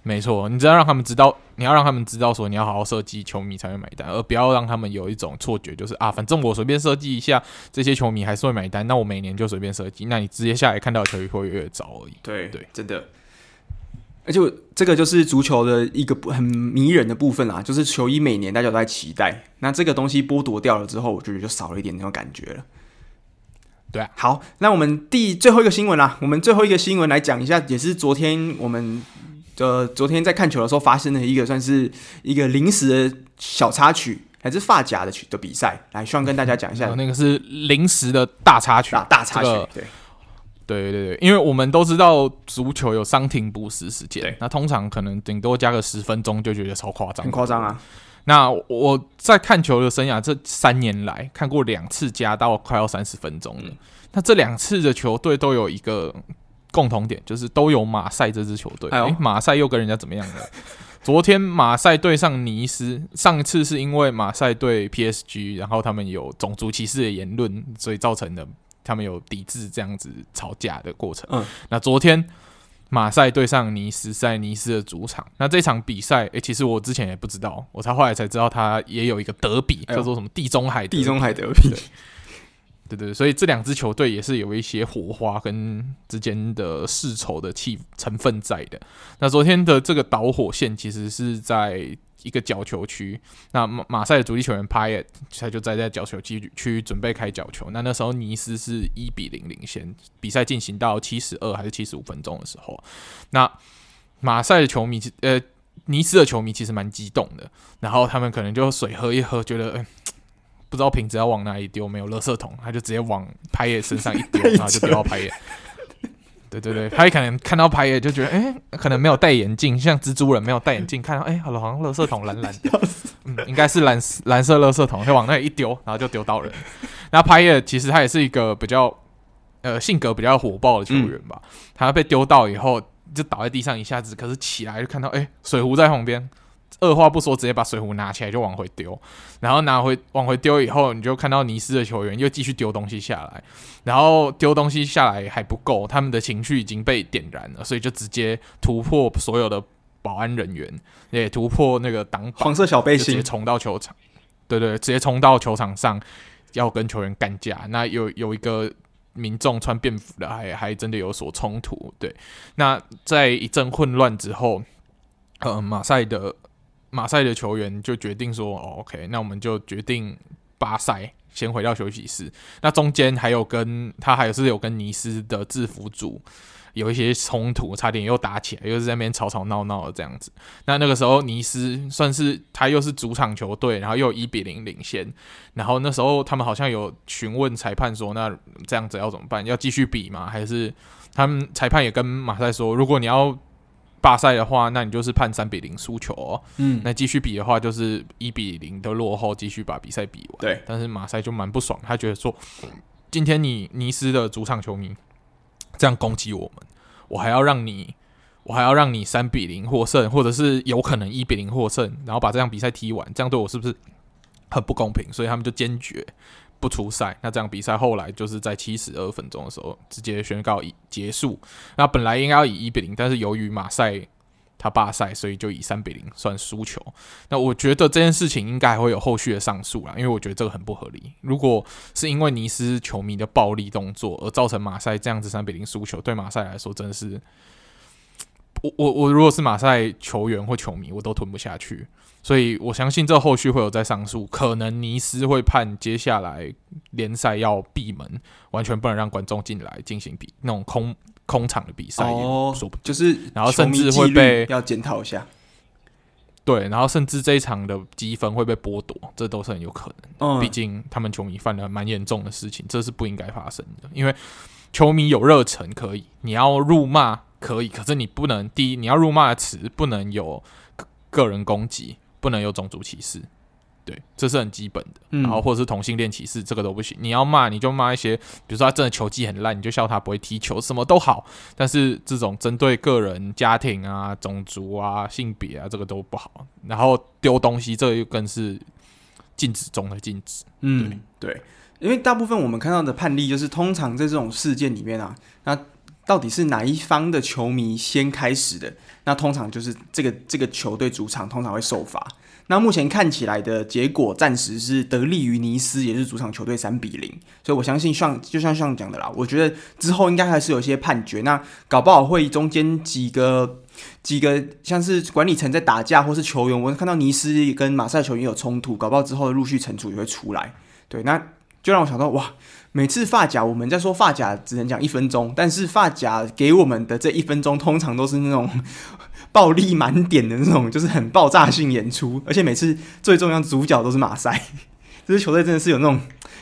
没错，你只要让他们知道你要让他们知道说你要好好设计，球迷才会买单，而不要让他们有一种错觉，就是啊，反正我随便设计一下，这些球迷还是会买单，那我每年就随便设计，那你直接下来看到球衣会越糟而已。对对，真的。而且这个就是足球的一个很迷人的部分啦，就是球衣每年大家都在期待，那这个东西剥夺掉了之后，我觉得就少了一点那种感觉了。对啊，好，那我们第最后一个新闻啦，我们最后一个新闻来讲一下，也是昨天我们呃昨天在看球的时候发生的一个算是一个临时的小插曲，还是发夹的曲的比赛，来希望跟大家讲一下，嗯，那个是临时的大插曲，大，大插曲，这个，对。对对对，因为我们都知道足球有伤停补时时间，那通常可能顶多加个十分钟就觉得超夸张，很夸张啊。那我在看球的生涯这三年来看过两次加到快要三十分钟了，嗯、那这两次的球队都有一个共同点，就是都有马赛这支球队。哎，哎，马赛又跟人家怎么样了？昨天马赛对上尼斯，上一次是因为马赛对 PSG，然后他们有种族歧视的言论，所以造成的。他们有抵制这样子吵架的过程。嗯，那昨天马赛对上尼斯，在尼斯的主场。那这场比赛，哎、欸，其实我之前也不知道，我才后来才知道，他也有一个德比，叫做什么地中海地中海德比。对对，所以这两支球队也是有一些火花跟之间的世仇的气成分在的。那昨天的这个导火线，其实是在。一个角球区，那马马赛的主力球员派他就站在角球区区准备开角球。那那时候尼斯是一比零领先，比赛进行到七十二还是七十五分钟的时候，那马赛的球迷呃尼斯的球迷其实蛮激动的，然后他们可能就水喝一喝，觉得、欸、不知道瓶子要往哪里丢，没有垃圾桶，他就直接往 Payet 身上一丢，然后就丢到 Payet。对对对，他也可能看到拍野就觉得，哎，可能没有戴眼镜，像蜘蛛人没有戴眼镜，看到哎，好了，好像垃圾桶蓝蓝的，嗯，应该是蓝蓝色垃圾桶，就往那里一丢，然后就丢到人。那拍野其实他也是一个比较呃性格比较火爆的球员吧，嗯、他被丢到以后就倒在地上一下子，可是起来就看到哎，水壶在旁边。二话不说，直接把水壶拿起来就往回丢，然后拿回往回丢以后，你就看到尼斯的球员又继续丢东西下来，然后丢东西下来还不够，他们的情绪已经被点燃了，所以就直接突破所有的保安人员，也突破那个挡黄色小背心，直接冲到球场，对对，直接冲到球场上要跟球员干架。那有有一个民众穿便服的，还还真的有所冲突。对，那在一阵混乱之后，呃，马赛的。马赛的球员就决定说：“，OK，那我们就决定罢赛，先回到休息室。那中间还有跟他还是有跟尼斯的制服组有一些冲突，差点又打起来，又是在那边吵吵闹闹的这样子。那那个时候尼斯算是他又是主场球队，然后又一比零领先。然后那时候他们好像有询问裁判说：那这样子要怎么办？要继续比吗？还是他们裁判也跟马赛说：如果你要。”罢赛的话，那你就是判三比零输球哦。嗯，那继续比的话，就是一比零的落后，继续把比赛比完。对，但是马赛就蛮不爽，他觉得说，今天你尼斯的主场球迷这样攻击我们，我还要让你，我还要让你三比零获胜，或者是有可能一比零获胜，然后把这场比赛踢完，这样对我是不是很不公平？所以他们就坚决。不出赛，那这样比赛后来就是在七十二分钟的时候直接宣告已结束。那本来应该要以一比零，但是由于马赛他罢赛，所以就以三比零算输球。那我觉得这件事情应该还会有后续的上诉啦，因为我觉得这个很不合理。如果是因为尼斯球迷的暴力动作而造成马赛这样子三比零输球，对马赛来说真的是，我我我如果是马赛球员或球迷，我都吞不下去。所以我相信这后续会有再上诉，可能尼斯会判接下来联赛要闭门，完全不能让观众进来进行比那种空空场的比赛。哦，说不就是，然后甚至会被要检讨一下。对，然后甚至这一场的积分会被剥夺，这都是很有可能。嗯，毕竟他们球迷犯了蛮严重的事情，这是不应该发生的。因为球迷有热忱可以，你要辱骂可以，可是你不能第一，你要辱骂的词不能有个人攻击。不能有种族歧视，对，这是很基本的。嗯、然后或者是同性恋歧视，这个都不行。你要骂，你就骂一些，比如说他真的球技很烂，你就笑他不会踢球，什么都好。但是这种针对个人、家庭啊、种族啊、性别啊，这个都不好。然后丢东西，这个又更是禁止中的禁止。嗯，对，因为大部分我们看到的判例，就是通常在这种事件里面啊，那到底是哪一方的球迷先开始的，那通常就是这个这个球队主场通常会受罚。那目前看起来的结果暂时是得利于尼斯，也是主场球队三比零。所以我相信像就像像讲的啦，我觉得之后应该还是有一些判决。那搞不好会中间几个几个像是管理层在打架，或是球员，我看到尼斯跟马赛球员有冲突，搞不好之后的陆续惩处也会出来。对，那就让我想到哇，每次发夹我们在说发夹只能讲一分钟，但是发夹给我们的这一分钟通常都是那种。暴力满点的那种，就是很爆炸性演出，而且每次最重要主角都是马赛，这支球队真的是有那种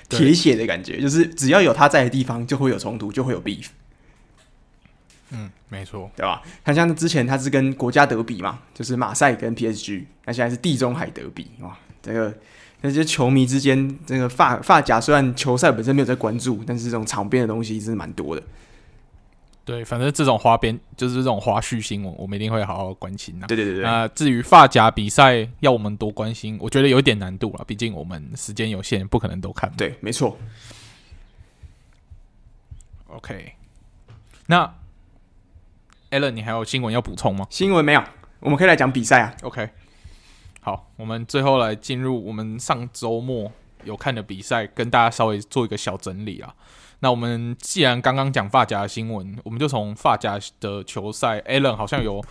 铁血的感觉，就是只要有他在的地方，就会有冲突，就会有 beef。嗯，没错，对吧？他像之前他是跟国家德比嘛，就是马赛跟 PSG，那现在是地中海德比哇，这个那些球迷之间，这个发发夹虽然球赛本身没有在关注，但是这种场边的东西是蛮多的。对，反正这种花边就是这种花絮新闻，我们一定会好好关心的。对对对对。那至于发夹比赛要我们多关心，我觉得有一点难度了，毕竟我们时间有限，不可能都看。对，没错。OK，那 Alan，你还有新闻要补充吗？新闻没有，我们可以来讲比赛啊。OK，好，我们最后来进入我们上周末有看的比赛，跟大家稍微做一个小整理啊。那我们既然刚刚讲发夹新闻，我们就从发夹的球赛。，Allen 好像有，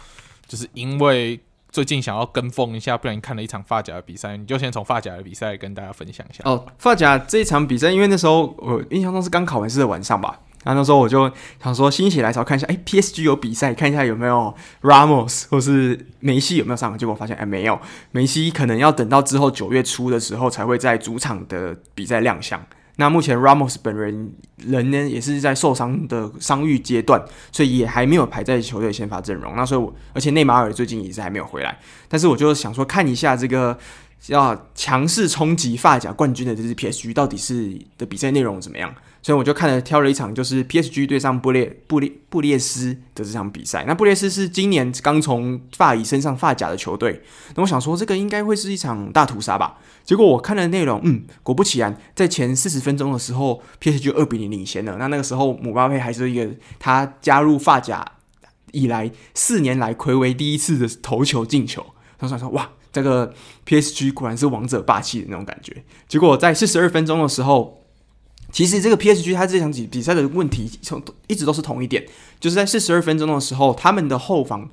就是因为最近想要跟风一下，不然看了一场发夹的比赛，你就先从发夹的比赛跟大家分享一下。哦，发夹这一场比赛，因为那时候我印象中是刚考完试的晚上吧，然后那时候我就想说心血来潮看一下，哎，PSG 有比赛，看一下有没有 Ramos 或是梅西有没有上，结果发现哎没有，梅西可能要等到之后九月初的时候才会在主场的比赛亮相。那目前 Ramos 本人人呢，也是在受伤的伤愈阶段，所以也还没有排在球队先发阵容。那所以我，而且内马尔最近也是还没有回来。但是我就想说，看一下这个要强势冲击法甲冠军的这支 PSG 到底是的比赛内容怎么样。所以我就看了挑了一场，就是 PSG 对上布列布列布列斯的这场比赛。那布列斯是今年刚从法乙升上发甲的球队。那我想说，这个应该会是一场大屠杀吧？结果我看了内容，嗯，果不其然，在前四十分钟的时候，PSG 二比零领先了。那那个时候，姆巴佩还是一个他加入法甲以来四年来睽违第一次的头球进球。他说说哇，这个 PSG 果然是王者霸气的那种感觉。结果在四十二分钟的时候。其实这个 PSG 他这场比比赛的问题从一直都是同一点，就是在四十二分钟的时候，他们的后防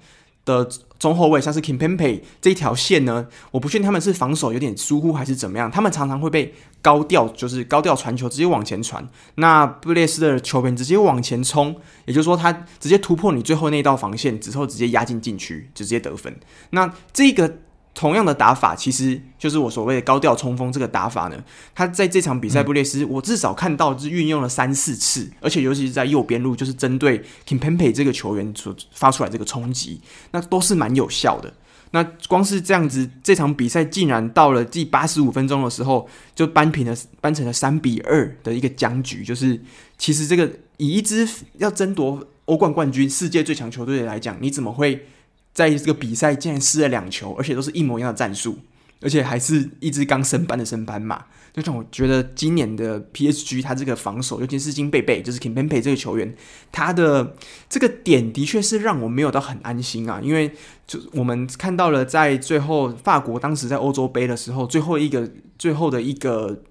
的中后卫像是 Kimpembe 这一条线呢，我不确定他们是防守有点疏忽还是怎么样，他们常常会被高调就是高调传球直接往前传，那布列斯的球员直接往前冲，也就是说他直接突破你最后那道防线之后直接压进禁区，直接得分。那这个。同样的打法，其实就是我所谓的高调冲锋这个打法呢。他在这场比赛，布列斯我至少看到是运用了三四次，而且尤其是在右边路，就是针对 Kimpembe 这个球员所发出来这个冲击，那都是蛮有效的。那光是这样子，这场比赛竟然到了第八十五分钟的时候，就扳平了，扳成了三比二的一个僵局。就是其实这个以一支要争夺欧冠冠军、世界最强球队来讲，你怎么会？在这个比赛竟然失了两球，而且都是一模一样的战术，而且还是一支刚升班的升班马，就让我觉得今年的 PSG 他这个防守，尤其是金贝贝，就是 Kimpembe 这个球员，他的这个点的确是让我没有到很安心啊，因为就我们看到了在最后法国当时在欧洲杯的时候，最后一个最后的一个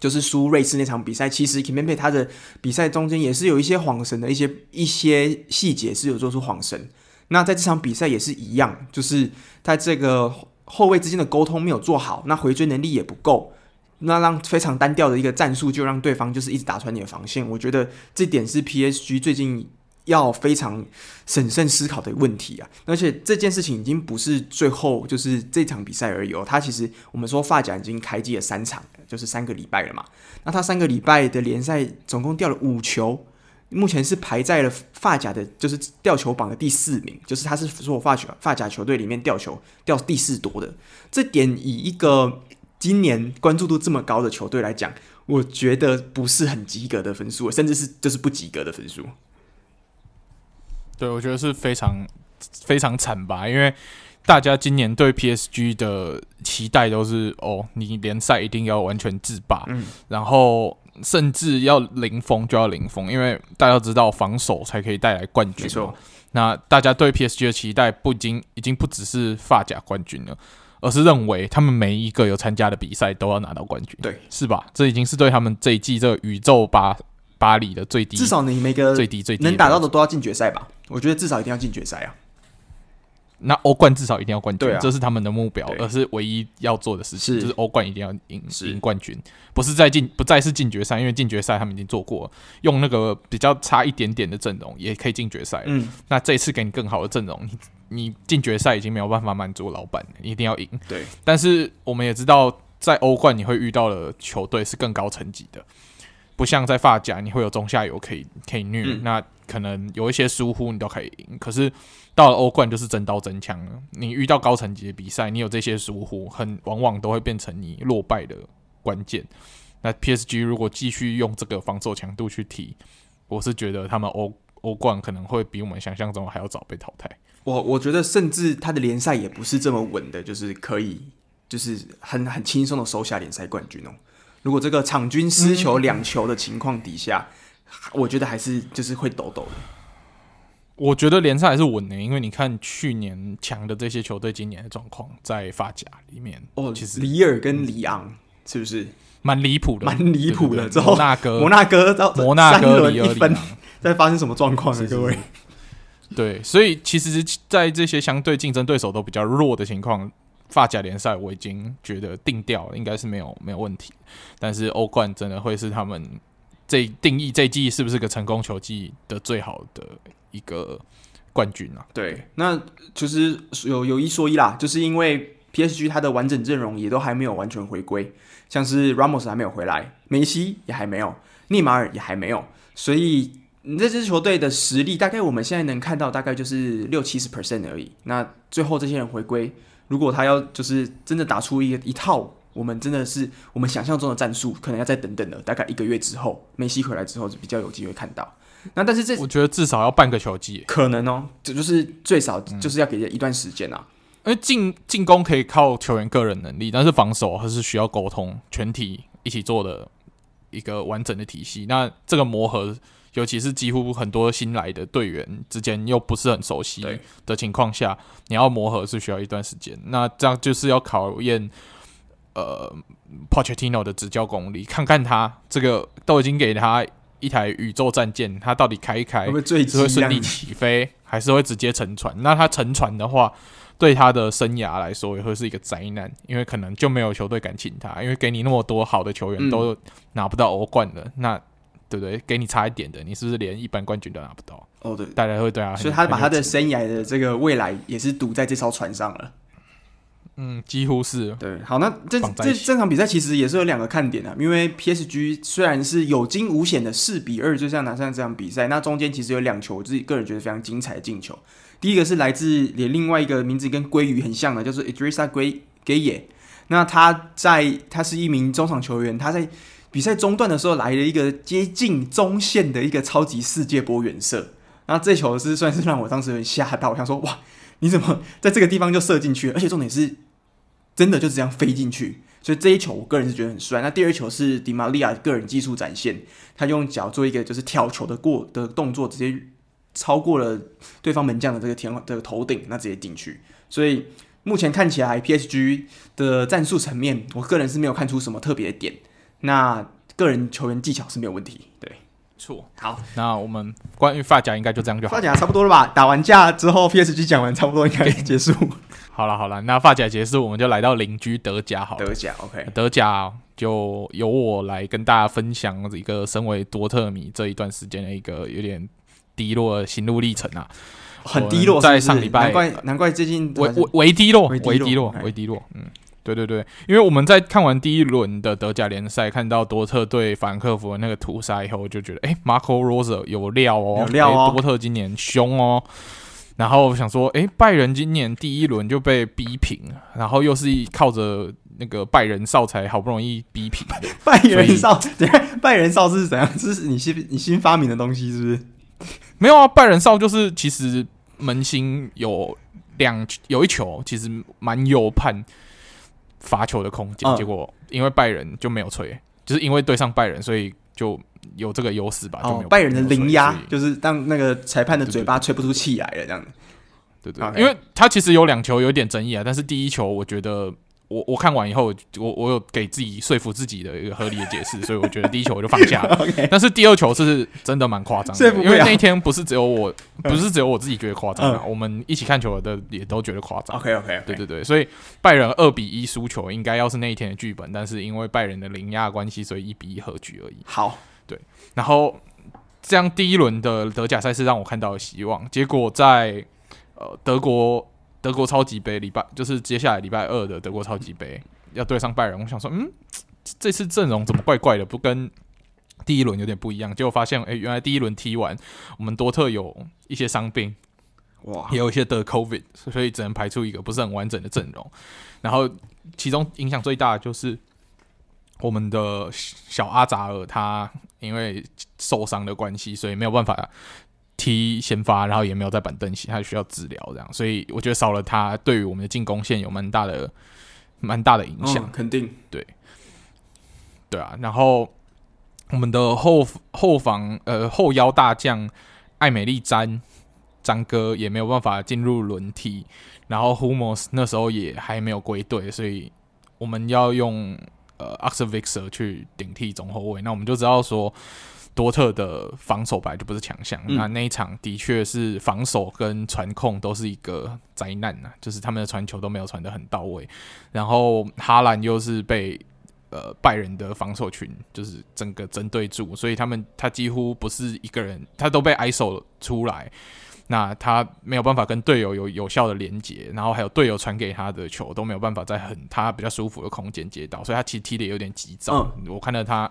就是输瑞士那场比赛，其实 Kimpembe 他的比赛中间也是有一些晃神的一些一些细节是有做出晃神。那在这场比赛也是一样，就是在这个后卫之间的沟通没有做好，那回追能力也不够，那让非常单调的一个战术就让对方就是一直打穿你的防线。我觉得这点是 PSG 最近要非常审慎思考的问题啊！而且这件事情已经不是最后就是这场比赛而已哦，他其实我们说发甲已经开机了三场，就是三个礼拜了嘛。那他三个礼拜的联赛总共掉了五球。目前是排在了发甲的，就是吊球榜的第四名，就是他是所有法甲法甲球队里面吊球吊第四多的。这点以一个今年关注度这么高的球队来讲，我觉得不是很及格的分数，甚至是就是不及格的分数。对，我觉得是非常非常惨吧，因为大家今年对 PSG 的期待都是哦，你联赛一定要完全制霸，嗯，然后甚至要零封就要零封，因为大家知道防守才可以带来冠军。没错，那大家对 PSG 的期待不已经已经不只是发甲冠军了，而是认为他们每一个有参加的比赛都要拿到冠军，对，是吧？这已经是对他们这一季这个宇宙巴巴黎的最低，至少你每个最低最低能打到的都要进决赛吧？我觉得至少一定要进决赛啊。那欧冠至少一定要冠军，啊、这是他们的目标，而是唯一要做的事情，是。就是欧冠一定要赢赢冠军，不是在进不再是进决赛，因为进决赛他们已经做过了，用那个比较差一点点的阵容也可以进决赛。嗯，那这一次给你更好的阵容，你你进决赛已经没有办法满足老板，你一定要赢。对，但是我们也知道，在欧冠你会遇到的球队是更高层级的，不像在发甲你会有中下游可以可以虐，嗯、那可能有一些疏忽你都可以赢，可是。到了欧冠就是真刀真枪了。你遇到高层级的比赛，你有这些疏忽，很往往都会变成你落败的关键。那 PSG 如果继续用这个防守强度去踢，我是觉得他们欧欧冠可能会比我们想象中还要早被淘汰。我我觉得甚至他的联赛也不是这么稳的，就是可以就是很很轻松的收下联赛冠军哦。如果这个场均失球两球的情况底下，我觉得还是就是会抖抖的。我觉得联赛还是稳的，因为你看去年强的这些球队，今年的状况在发甲里面哦，其实里尔跟里昂是不是蛮离谱的？蛮离谱的。之后摩纳哥、摩纳哥到摩纳哥里尔里昂在发生什么状况呢？各位，对，所以其实，在这些相对竞争对手都比较弱的情况，发甲联赛我已经觉得定调了，应该是没有没有问题。但是欧冠真的会是他们这定义这季是不是个成功球季的最好的。一个冠军啊，对，那其实有有一说一啦，就是因为 PSG 它的完整阵容也都还没有完全回归，像是 Ramos 还没有回来，梅西也还没有，内马尔也还没有，所以你这支球队的实力大概我们现在能看到大概就是六七十 percent 而已。那最后这些人回归，如果他要就是真的打出一一套，我们真的是我们想象中的战术，可能要再等等了，大概一个月之后，梅西回来之后就比较有机会看到。那但是这我觉得至少要半个球季，可能哦，这就是最少就是要给一段时间啊。因为进进攻可以靠球员个人能力，但是防守还是需要沟通，全体一起做的一个完整的体系。那这个磨合，尤其是几乎很多新来的队员之间又不是很熟悉的情况下，你要磨合是需要一段时间。那这样就是要考验呃 Pochettino 的执教功力，看看他这个都已经给他。一台宇宙战舰，他到底开一开会不会顺利起飞，还是会直接沉船？那他沉船的话，对他的生涯来说也会是一个灾难，因为可能就没有球队敢请他，因为给你那么多好的球员都拿不到欧冠了，嗯、那对不对？给你差一点的，你是不是连一般冠军都拿不到？哦，对，大家会对啊，所以他把他的生涯的这个未来也是赌在这艘船上了。嗯，几乎是对。好，那这这这场比赛其实也是有两个看点的，因为 PSG 虽然是有惊无险的四比二就这样拿下这场比赛，那中间其实有两球，我自己个人觉得非常精彩的进球。第一个是来自连另外一个名字跟鲑鱼很像的，就是 Idrissa Gueye。那他在他是一名中场球员，他在比赛中段的时候来了一个接近中线的一个超级世界波远射，那这球是算是让我当时有点吓到，我想说哇，你怎么在这个地方就射进去了？而且重点是。真的就这样飞进去，所以这一球我个人是觉得很帅。那第二球是迪玛利亚个人技术展现，他用脚做一个就是挑球的过的动作，直接超过了对方门将的这个天的头顶，那直接进去。所以目前看起来 PSG 的战术层面，我个人是没有看出什么特别的点。那个人球员技巧是没有问题，对，错。好，那我们关于发夹应该就这样就好。发夹差不多了吧？打完架之后，PSG 讲完差不多应该结束。好了好了，那发甲结束，我们就来到邻居德甲好了。德甲 OK，德甲就由我来跟大家分享一个身为多特迷这一段时间的一个有点低落的心路历程啊，很低落。在上礼拜，难怪难怪最近微微微低落，微低落，微低落。嗯，对对对，因为我们在看完第一轮的德甲联赛，看到多特对法兰克福的那个屠杀以后，我就觉得哎，Marco Rose 有料哦，有料哦，多特今年凶哦。然后想说，诶，拜仁今年第一轮就被逼平，然后又是靠着那个拜仁少才好不容易逼平。拜仁少，对，拜仁少是怎样？这是你新你新发明的东西是不是？没有啊，拜仁少就是其实门兴有两有一球其实蛮有判罚球的空间，嗯、结果因为拜仁就没有吹，就是因为对上拜仁，所以就有这个优势吧。哦，拜仁的零压就是当那个裁判的嘴巴吹不出气来了，这样子。对对，对，因为他其实有两球有点争议啊，但是第一球我觉得。我我看完以后，我我有给自己说服自己的一个合理的解释，所以我觉得第一球我就放下了。但是第二球是真的蛮夸张的，因为那一天不是只有我，不是只有我自己觉得夸张啊，嗯、我们一起看球的也都觉得夸张。OK OK，对对对，所以拜仁二比一输球应该要是那一天的剧本，但是因为拜仁的零压关系，所以一比一和局而已。好，对，然后这样第一轮的德甲赛事让我看到了希望，结果在呃德国。德国超级杯礼拜就是接下来礼拜二的德国超级杯要对上拜仁，我想说，嗯，这次阵容怎么怪怪的，不跟第一轮有点不一样？结果发现，哎、欸，原来第一轮踢完，我们多特有一些伤病，哇，也有一些得 COVID，所以只能排出一个不是很完整的阵容。然后其中影响最大的就是我们的小阿扎尔，他因为受伤的关系，所以没有办法。踢先发，然后也没有在板凳席，他需要治疗，这样，所以我觉得少了他，对于我们的进攻线有蛮大的、蛮大的影响。肯定，对，对啊。然后我们的后后防呃后腰大将艾美丽詹詹哥也没有办法进入轮替，然后 Hummels 那时候也还没有归队，所以我们要用呃 Witsel 去顶替中后卫，那我们就知道说。多特的防守本来就不是强项，嗯、那那一场的确是防守跟传控都是一个灾难呐、啊，就是他们的传球都没有传得很到位，然后哈兰又是被呃拜仁的防守群就是整个针对住，所以他们他几乎不是一个人，他都被 ISO 出来，那他没有办法跟队友有有效的连接，然后还有队友传给他的球都没有办法在很他比较舒服的空间接到，所以他其实踢得有点急躁，嗯、我看到他。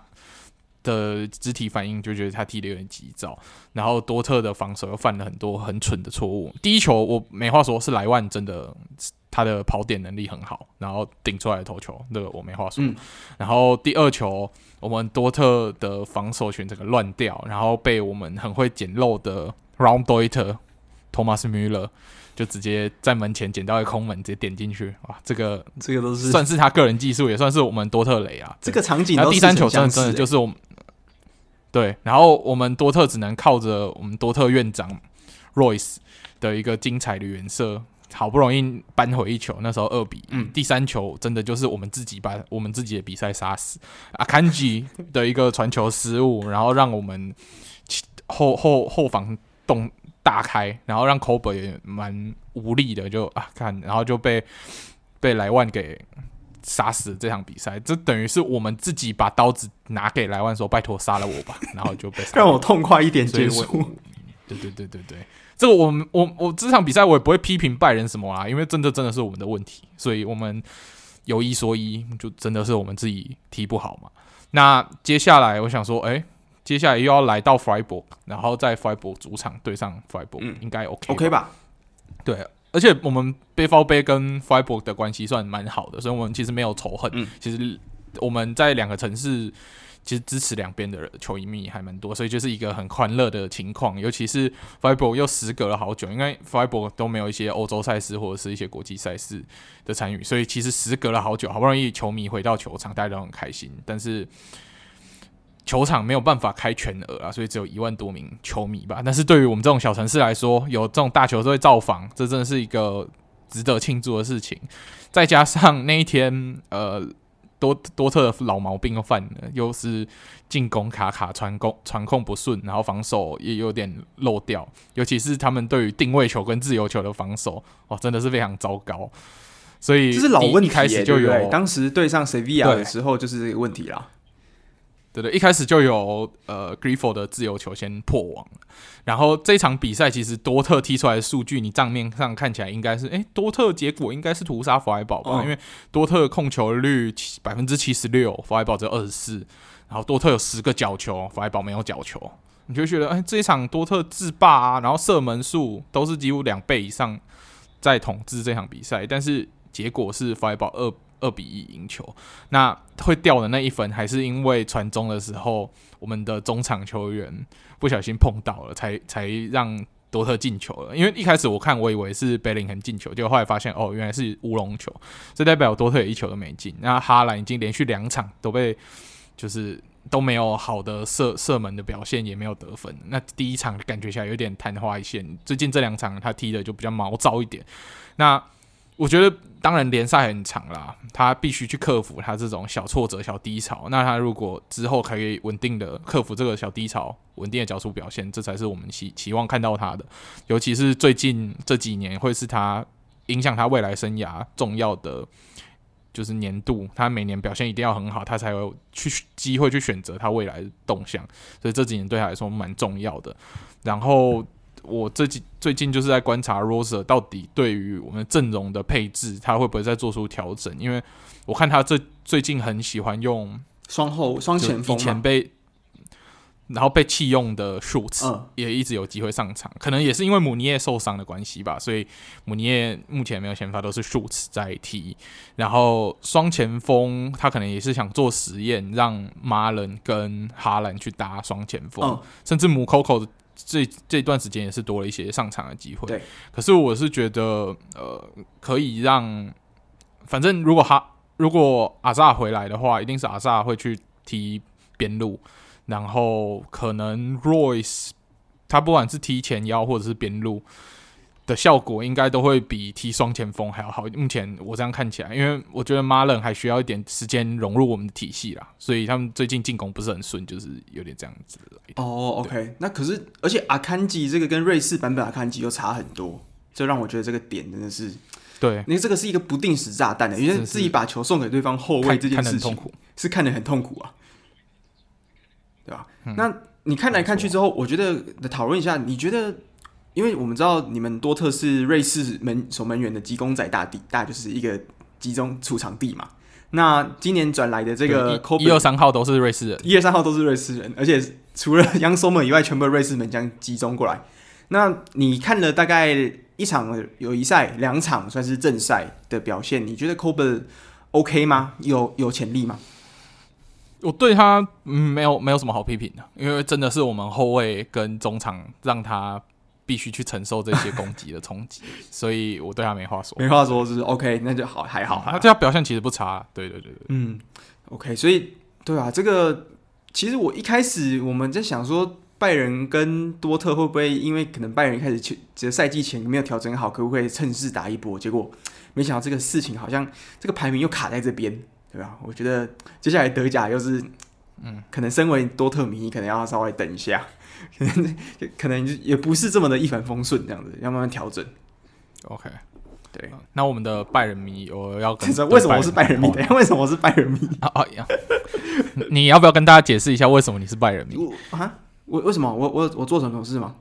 的肢体反应就觉得他踢得有点急躁，然后多特的防守又犯了很多很蠢的错误。第一球我没话说，是莱万真的他的跑点能力很好，然后顶出来的头球，那个我没话说。嗯、然后第二球我们多特的防守权整个乱掉，然后被我们很会捡漏的 Raumdeuter Thomas Müller 就直接在门前捡到一个空门，直接点进去。哇，这个这个都是算是他个人技术，也算是我们多特雷啊。这个场景，然后第三球真的真的就是我们。对，然后我们多特只能靠着我们多特院长 Royce 的一个精彩的远射，好不容易扳回一球。那时候二比一，嗯、第三球真的就是我们自己把我们自己的比赛杀死。阿坎吉的一个传球失误，然后让我们 后后后防洞大开，然后让 Kobel 也蛮无力的，就啊看，然后就被被莱万给。杀死这场比赛，这等于是我们自己把刀子拿给莱万说：“拜托杀了我吧。”然后就被杀了让我痛快一点结束。对对对对对，这个我们我我这场比赛我也不会批评拜仁什么啦，因为真的真的是我们的问题，所以我们有一说一，就真的是我们自己踢不好嘛。那接下来我想说，哎，接下来又要来到 Freiburg，然后在 Freiburg 主场对上 Freiburg，嗯，应该 OK OK 吧？对。而且我们 BVB 跟 Freiburg 的关系算蛮好的，所以我们其实没有仇恨。嗯、其实我们在两个城市，其实支持两边的球迷还蛮多，所以就是一个很欢乐的情况。尤其是 Freiburg 又时隔了好久，因为 Freiburg 都没有一些欧洲赛事或者是一些国际赛事的参与，所以其实时隔了好久，好不容易球迷回到球场，大家都很开心。但是球场没有办法开全额啊，所以只有一万多名球迷吧。但是对于我们这种小城市来说，有这种大球队造访，这真的是一个值得庆祝的事情。再加上那一天，呃，多 多特的老毛病又犯了，又是进攻卡卡传控传控不顺，然后防守也有点漏掉，尤其是他们对于定位球跟自由球的防守，哦，真的是非常糟糕。所以这是老问题，一开始就有，当时对上塞维亚的时候就是这个问题啦。对对，一开始就有呃 Grifo 的自由球先破网，然后这场比赛其实多特踢出来的数据，你账面上看起来应该是，哎，多特结果应该是屠杀弗莱堡吧？嗯、因为多特控球率百分之七十六，弗莱堡只有二十四，然后多特有十个角球，弗莱堡没有角球，你就觉得，哎，这一场多特制霸啊，然后射门数都是几乎两倍以上在统治这场比赛，但是结果是弗莱堡二。二比一赢球，那会掉的那一分，还是因为传中的时候，我们的中场球员不小心碰到了，才才让多特进球了。因为一开始我看我以为是贝林肯进球，结果后来发现哦，原来是乌龙球，这代表多特一球都没进。那哈兰已经连续两场都被就是都没有好的射射门的表现，也没有得分。那第一场感觉起来有点昙花一现，最近这两场他踢的就比较毛躁一点。那我觉得，当然联赛很长啦，他必须去克服他这种小挫折、小低潮。那他如果之后可以稳定的克服这个小低潮，稳定的交出表现，这才是我们期期望看到他的。尤其是最近这几年，会是他影响他未来生涯重要的就是年度。他每年表现一定要很好，他才有去机会去选择他未来的动向。所以这几年对他来说蛮重要的。然后。我最近最近就是在观察 Rose 到底对于我们阵容的配置，他会不会再做出调整？因为我看他最最近很喜欢用双后双前锋，以前被然后被弃用的 Schultz 也一直有机会上场，可能也是因为姆尼耶受伤的关系吧。所以姆尼耶目前没有先发，都是 Schultz 在踢。然后双前锋他可能也是想做实验，让马伦跟哈兰去搭双前锋，甚至姆科科。这这段时间也是多了一些上场的机会，对。可是我是觉得，呃，可以让，反正如果哈，如果阿萨回来的话，一定是阿萨会去踢边路，然后可能 Royce 他不管是踢前腰或者是边路。的效果应该都会比踢双前锋还要好。目前我这样看起来，因为我觉得马伦还需要一点时间融入我们的体系啦，所以他们最近进攻不是很顺，就是有点这样子来。哦，OK，那可是而且阿坎吉这个跟瑞士版本阿坎吉又差很多，这让我觉得这个点真的是对，因为这个是一个不定时炸弹的，因为自己把球送给对方后卫这件事情是看得很痛苦啊，对吧？嗯、那你看来看去之后，我觉得讨论一下，你觉得？因为我们知道你们多特是瑞士门守门员的集公仔大地，大就是一个集中储藏地嘛。那今年转来的这个一二三号都是瑞士人，一二三号都是瑞士人，而且除了 Yann Sommer 以外，全部瑞士门将集中过来。那你看了大概一场友谊赛，两场算是正赛的表现，你觉得 Kobel OK 吗？有有潜力吗？我对他嗯没有没有什么好批评的，因为真的是我们后卫跟中场让他。必须去承受这些攻击的冲击，所以我对他没话说。没话说，就是 OK，那就好，还好。他这样表现其实不差，对对对对，嗯，OK，所以对啊，这个其实我一开始我们在想说，拜仁跟多特会不会因为可能拜仁开始去这个赛季前没有调整好，可不可以趁势打一波？结果没想到这个事情好像这个排名又卡在这边，对吧？我觉得接下来德甲又是，嗯，可能身为多特迷，可能要稍微等一下。可能可能也不是这么的一帆风顺，这样子要慢慢调整。OK，对，那我们的拜仁迷，我要跟 为什么我是拜仁迷？等下为什么我是拜仁迷？你要不要跟大家解释一下为什么你是拜仁迷啊？为为什么我我我做什么事吗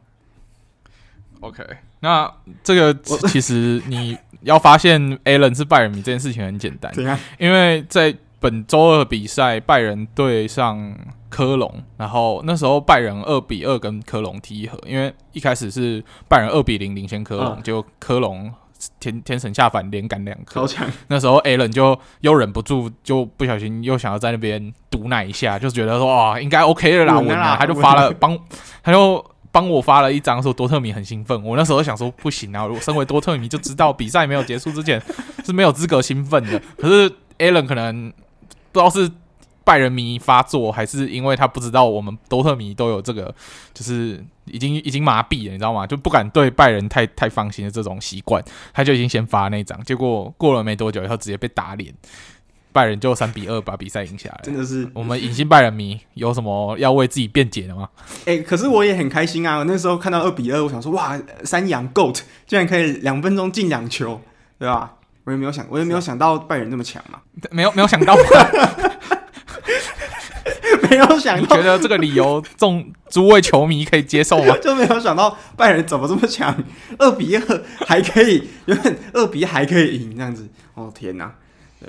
？OK，那这个其实你要发现 Allen 是拜仁迷这件事情很简单，因为在本周二比赛，拜仁对上。科隆，然后那时候拜仁二比二跟科隆踢一和，因为一开始是拜仁二比零领先科隆，结果科隆天天神下凡连赶两颗，那时候 Allen 就又忍不住，就不小心又想要在那边毒奶一下，就觉得说哇应该 OK 了啦，稳了，他就发了帮，他就帮我发了一张说多特米很兴奋，我那时候想说不行啊，我身为多特米就知道比赛没有结束之前是没有资格兴奋的，可是 Allen 可能不知道是。拜仁迷发作，还是因为他不知道我们多特迷都有这个，就是已经已经麻痹了，你知道吗？就不敢对拜仁太太放心的这种习惯，他就已经先发那张，结果过了没多久以后，直接被打脸，拜仁就三比二把比赛赢下来。真的是我们隐形拜仁迷有什么要为自己辩解的吗？哎、欸，可是我也很开心啊！我那时候看到二比二，我想说哇，三羊 GOAT 竟然可以两分钟进两球，对吧？我也没有想，我也没有想到拜仁这么强嘛，没有没有想到。没有想到，你觉得这个理由众诸位球迷可以接受吗？就没有想到拜仁怎么这么强，二比二还可以，原本二比还可以赢这样子。哦天哪！对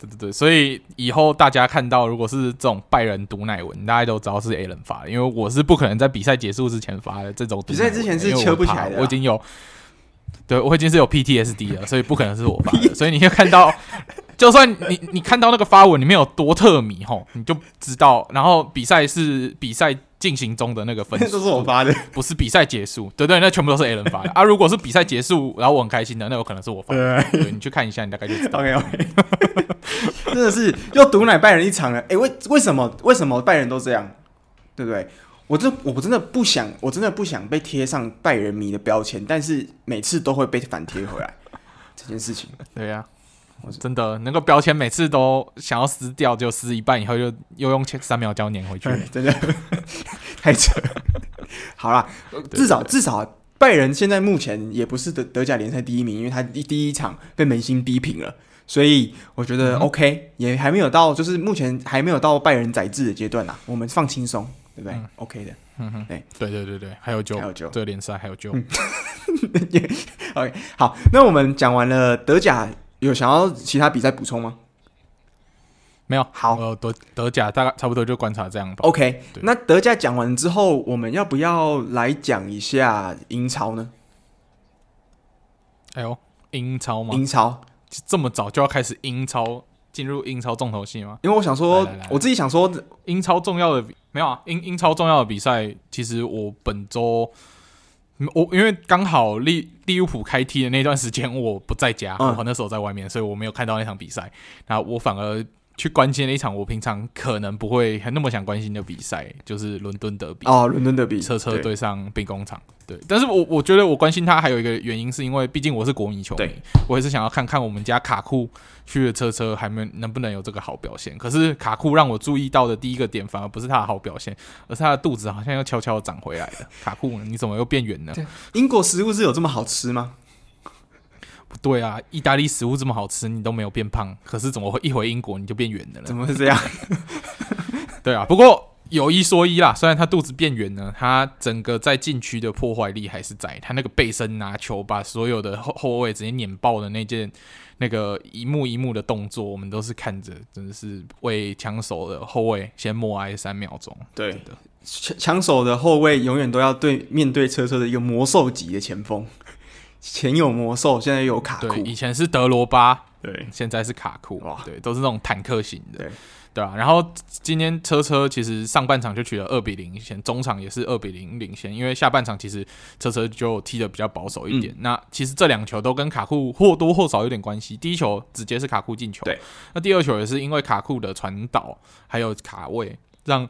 对对对，所以以后大家看到如果是这种拜仁毒奶文，大家都知道是 Allen 发的，因为我是不可能在比赛结束之前发的这种。比赛之前是扯不起来的，我已经有，对我已经是有 PTSD 了，所以不可能是我发的。所以你会看到。就算你你看到那个发文里面有多特迷吼，你就知道。然后比赛是比赛进行中的那个分 数，都是我发的，不是比赛结束。对对，那全部都是 Alan 发的啊。如果是比赛结束，然后我很开心的，那有可能是我发的。对，你去看一下，你大概就知道。OK OK，真的是又毒奶拜仁一场了。哎，为为什么为什么拜仁都这样？对不对？我这我真的不想，我真的不想被贴上拜仁迷的标签，但是每次都会被反贴回来。这件事情。对呀、啊，我真的那个标签每次都想要撕掉，就撕一半以后就又用三秒胶粘回去，真的。太扯。好啦，至少至少拜仁现在目前也不是德德甲联赛第一名，因为他第第一场被门兴逼平了，所以我觉得 OK，、嗯、也还没有到，就是目前还没有到拜仁宰制的阶段呐，我们放轻松。对不对、嗯、？OK 的，嗯哼，对，对对对对，还有救，还有救，这个联赛还有救。嗯、OK，好，那我们讲完了德甲，有想要其他比赛补充吗？没有，好，呃，德德甲大概差不多就观察这样吧。OK，那德甲讲完之后，我们要不要来讲一下英超呢？哎呦，英超吗？英超这么早就要开始英超？进入英超重头戏吗？因为我想说，来来来我自己想说，英超重要的没有啊？英英超重要的比赛，其实我本周我因为刚好利利物浦开踢的那段时间我不在家，嗯、我那时候在外面，所以我没有看到那场比赛。那我反而。去关心了一场我平常可能不会很那么想关心的比赛，就是伦敦德比哦，伦敦德比，车车对上兵工厂，对，对。但是我我觉得我关心他还有一个原因，是因为毕竟我是国米球迷，对我也是想要看看我们家卡库去的车车还没能不能有这个好表现。可是卡库让我注意到的第一个点，反而不是他的好表现，而是他的肚子好像又悄悄长回来了。卡库，你怎么又变圆了？英国食物是有这么好吃吗？不对啊，意大利食物这么好吃，你都没有变胖，可是怎么会一回英国你就变圆的了？怎么会这样？对啊，不过有一说一啦，虽然他肚子变圆了，他整个在禁区的破坏力还是在。他那个背身拿球，把所有的后后卫直接碾爆的那件那个一幕一幕的动作，我们都是看着，真的是为抢手的后卫先默哀三秒钟。对的，抢抢手的后卫永远都要对面对车车的一个魔兽级的前锋。前有魔兽，现在有卡库。以前是德罗巴，对，现在是卡库。哇，对，都是那种坦克型的，对，对啊。然后今天车车其实上半场就取得二比零领先，中场也是二比零领先，因为下半场其实车车就踢的比较保守一点。嗯、那其实这两球都跟卡库或多或少有点关系。第一球直接是卡库进球，对。那第二球也是因为卡库的传导还有卡位，让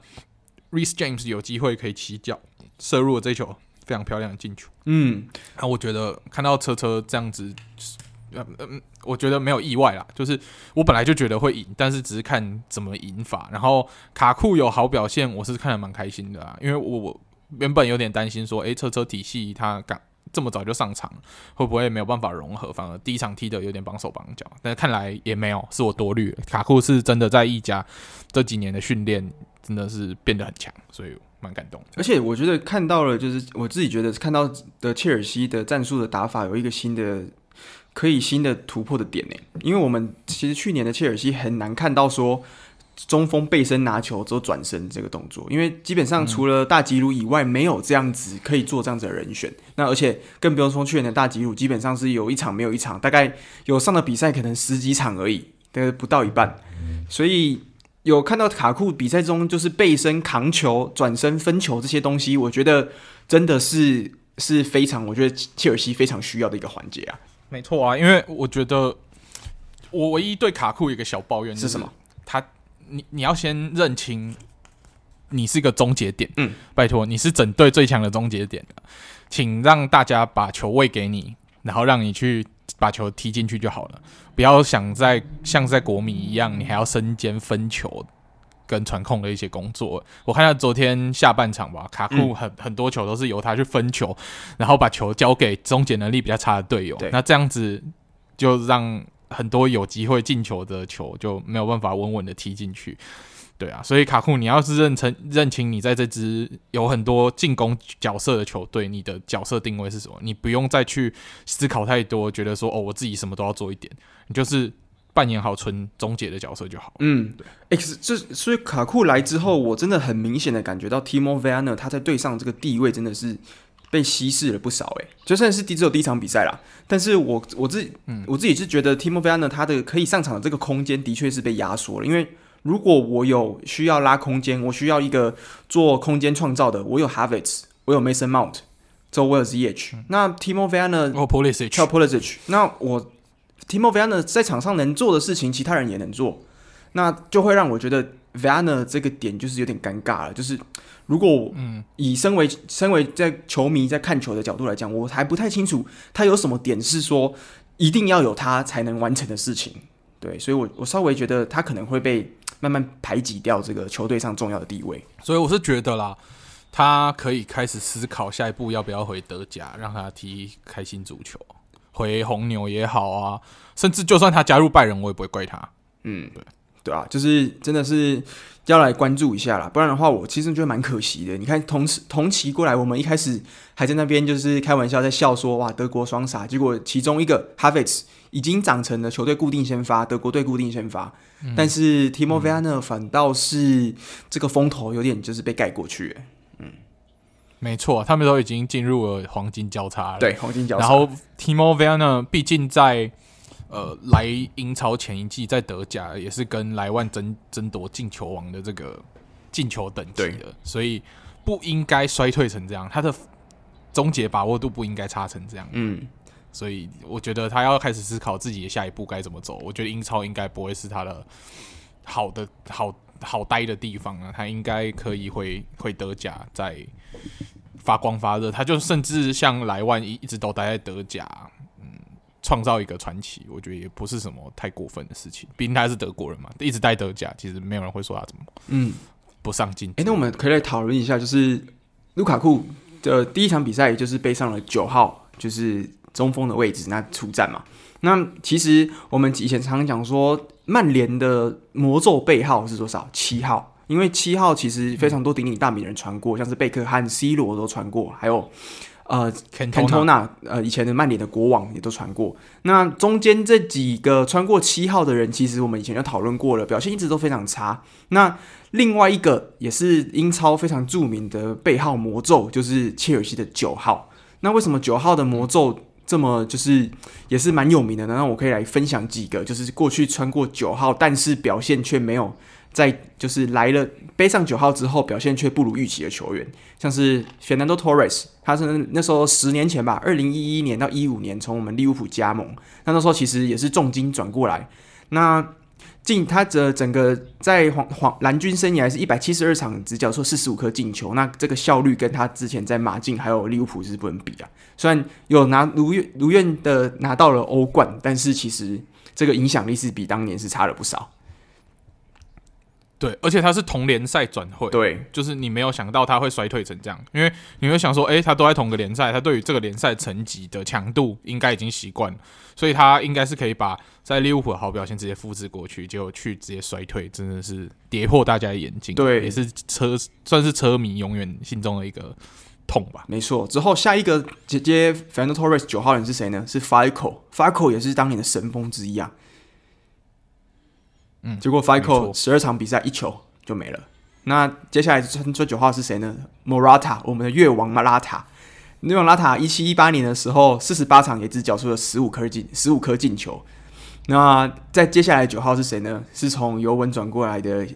Reece James 有机会可以起脚射入了这球。非常漂亮的进球，嗯，那、啊、我觉得看到车车这样子，嗯嗯，我觉得没有意外啦。就是我本来就觉得会赢，但是只是看怎么赢法。然后卡库有好表现，我是看得蛮开心的啊。因为我我原本有点担心说，诶、欸，车车体系他敢这么早就上场，会不会没有办法融合？反而第一场踢的有点绑手绑脚，但是看来也没有，是我多虑了。卡库是真的在意甲这几年的训练，真的是变得很强，所以。蛮感动，而且我觉得看到了，就是我自己觉得看到的切尔西的战术的打法有一个新的可以新的突破的点呢。因为我们其实去年的切尔西很难看到说中锋背身拿球之后转身这个动作，因为基本上除了大吉鲁以外，没有这样子可以做这样子的人选。那而且更不用说去年的大吉鲁，基本上是有一场没有一场，大概有上的比赛可能十几场而已，大概不到一半，所以。有看到卡库比赛中就是背身扛球、转身分球这些东西，我觉得真的是是非常，我觉得切尔西非常需要的一个环节啊。没错啊，因为我觉得我唯一对卡库有一个小抱怨是什么？他，你你要先认清你是个终结点，嗯，拜托你是整队最强的终结点，请让大家把球喂给你，然后让你去。把球踢进去就好了，不要想在像在国米一样，你还要身兼分球跟传控的一些工作。我看到昨天下半场吧，卡库很很多球都是由他去分球，然后把球交给终结能力比较差的队友。那这样子就让很多有机会进球的球就没有办法稳稳的踢进去。对啊，所以卡库，你要是认成认清你在这支有很多进攻角色的球队，你的角色定位是什么？你不用再去思考太多，觉得说哦，我自己什么都要做一点，你就是扮演好纯终结的角色就好。嗯，对。X 这所以卡库来之后，我真的很明显的感觉到 Timo Werner 他在队上这个地位真的是被稀释了不少诶，就算是第只有第一场比赛啦，但是我我自己，嗯，我自己是觉得 Timo Werner 他的可以上场的这个空间的确是被压缩了，因为如果我有需要拉空间，我需要一个做空间创造的，我有 Havertz，我有 Mason Mount，周威尔 ZH，那 Timo Werner 哦 Polisic，叫 Polisic，那我 Timo Werner 在场上能做的事情，其他人也能做，那就会让我觉得 Werner 这个点就是有点尴尬了，就是。如果嗯，以身为身为在球迷在看球的角度来讲，我还不太清楚他有什么点是说一定要有他才能完成的事情。对，所以我我稍微觉得他可能会被慢慢排挤掉这个球队上重要的地位。所以我是觉得啦，他可以开始思考下一步要不要回德甲，让他踢开心足球，回红牛也好啊，甚至就算他加入拜仁，我也不会怪他。嗯，对。对啊，就是真的是要来关注一下啦，不然的话，我其实觉得蛮可惜的。你看同时同期过来，我们一开始还在那边就是开玩笑在笑说，哇，德国双杀，结果其中一个 Havertz 已经长成了球队固定先发，德国队固定先发，嗯、但是 Timo Werner 反倒是这个风头有点就是被盖过去。嗯，没错，他们都已经进入了黄金交叉了。对，黄金交叉。然后 Timo Werner 毕竟在。呃，来英超前一季在德甲也是跟莱万争争夺进球王的这个进球等级的，所以不应该衰退成这样，他的终结把握度不应该差成这样。嗯，所以我觉得他要开始思考自己的下一步该怎么走。我觉得英超应该不会是他的好的好好待的地方啊，他应该可以回回德甲再发光发热。他就甚至像莱万一一直都待在德甲。嗯创造一个传奇，我觉得也不是什么太过分的事情。毕竟他是德国人嘛，一直待德甲，其实没有人会说他怎么嗯不上进。哎、欸，那我们可以来讨论一下，就是卢卡库的第一场比赛，就是背上了九号，就是中锋的位置，那出战嘛。那其实我们以前常常讲说，曼联的魔咒背号是多少？七号，因为七号其实非常多鼎鼎大名人传过，嗯、像是贝克汉、C 罗都传过，还有。呃，Cantona，呃，以前的曼联的国王也都传过。那中间这几个穿过七号的人，其实我们以前就讨论过了，表现一直都非常差。那另外一个也是英超非常著名的背号魔咒，就是切尔西的九号。那为什么九号的魔咒这么就是也是蛮有名的？那我可以来分享几个，就是过去穿过九号，但是表现却没有。在就是来了背上九号之后，表现却不如预期的球员，像是 Fernando Torres，他是那时候十年前吧，二零一一年到一五年从我们利物浦加盟，那那时候其实也是重金转过来。那进他的整个在黄黄蓝军生涯是一百七十二场，只缴出四十五颗进球，那这个效率跟他之前在马竞还有利物浦是不能比啊。虽然有拿如愿如愿的拿到了欧冠，但是其实这个影响力是比当年是差了不少。对，而且他是同联赛转会，对，就是你没有想到他会衰退成这样，因为你会想说，诶，他都在同个联赛，他对于这个联赛层级的强度应该已经习惯了，所以他应该是可以把在利物浦的好表现直接复制过去，结果去直接衰退，真的是跌破大家的眼镜，对，也是车算是车迷永远心中的一个痛吧。没错，之后下一个姐姐 Fernando Torres 九号人是谁呢？是 Fico，Fico 也是当年的神锋之一啊。嗯，结果 Fico 十二场比赛一球就没了。那接下来穿穿九号是谁呢？Morata，我们的越王马拉塔。越王拉塔一七一八年的时候，四十八场也只缴出了十五颗进十五颗进球。那在接下来九号是谁呢？是从尤文转过来的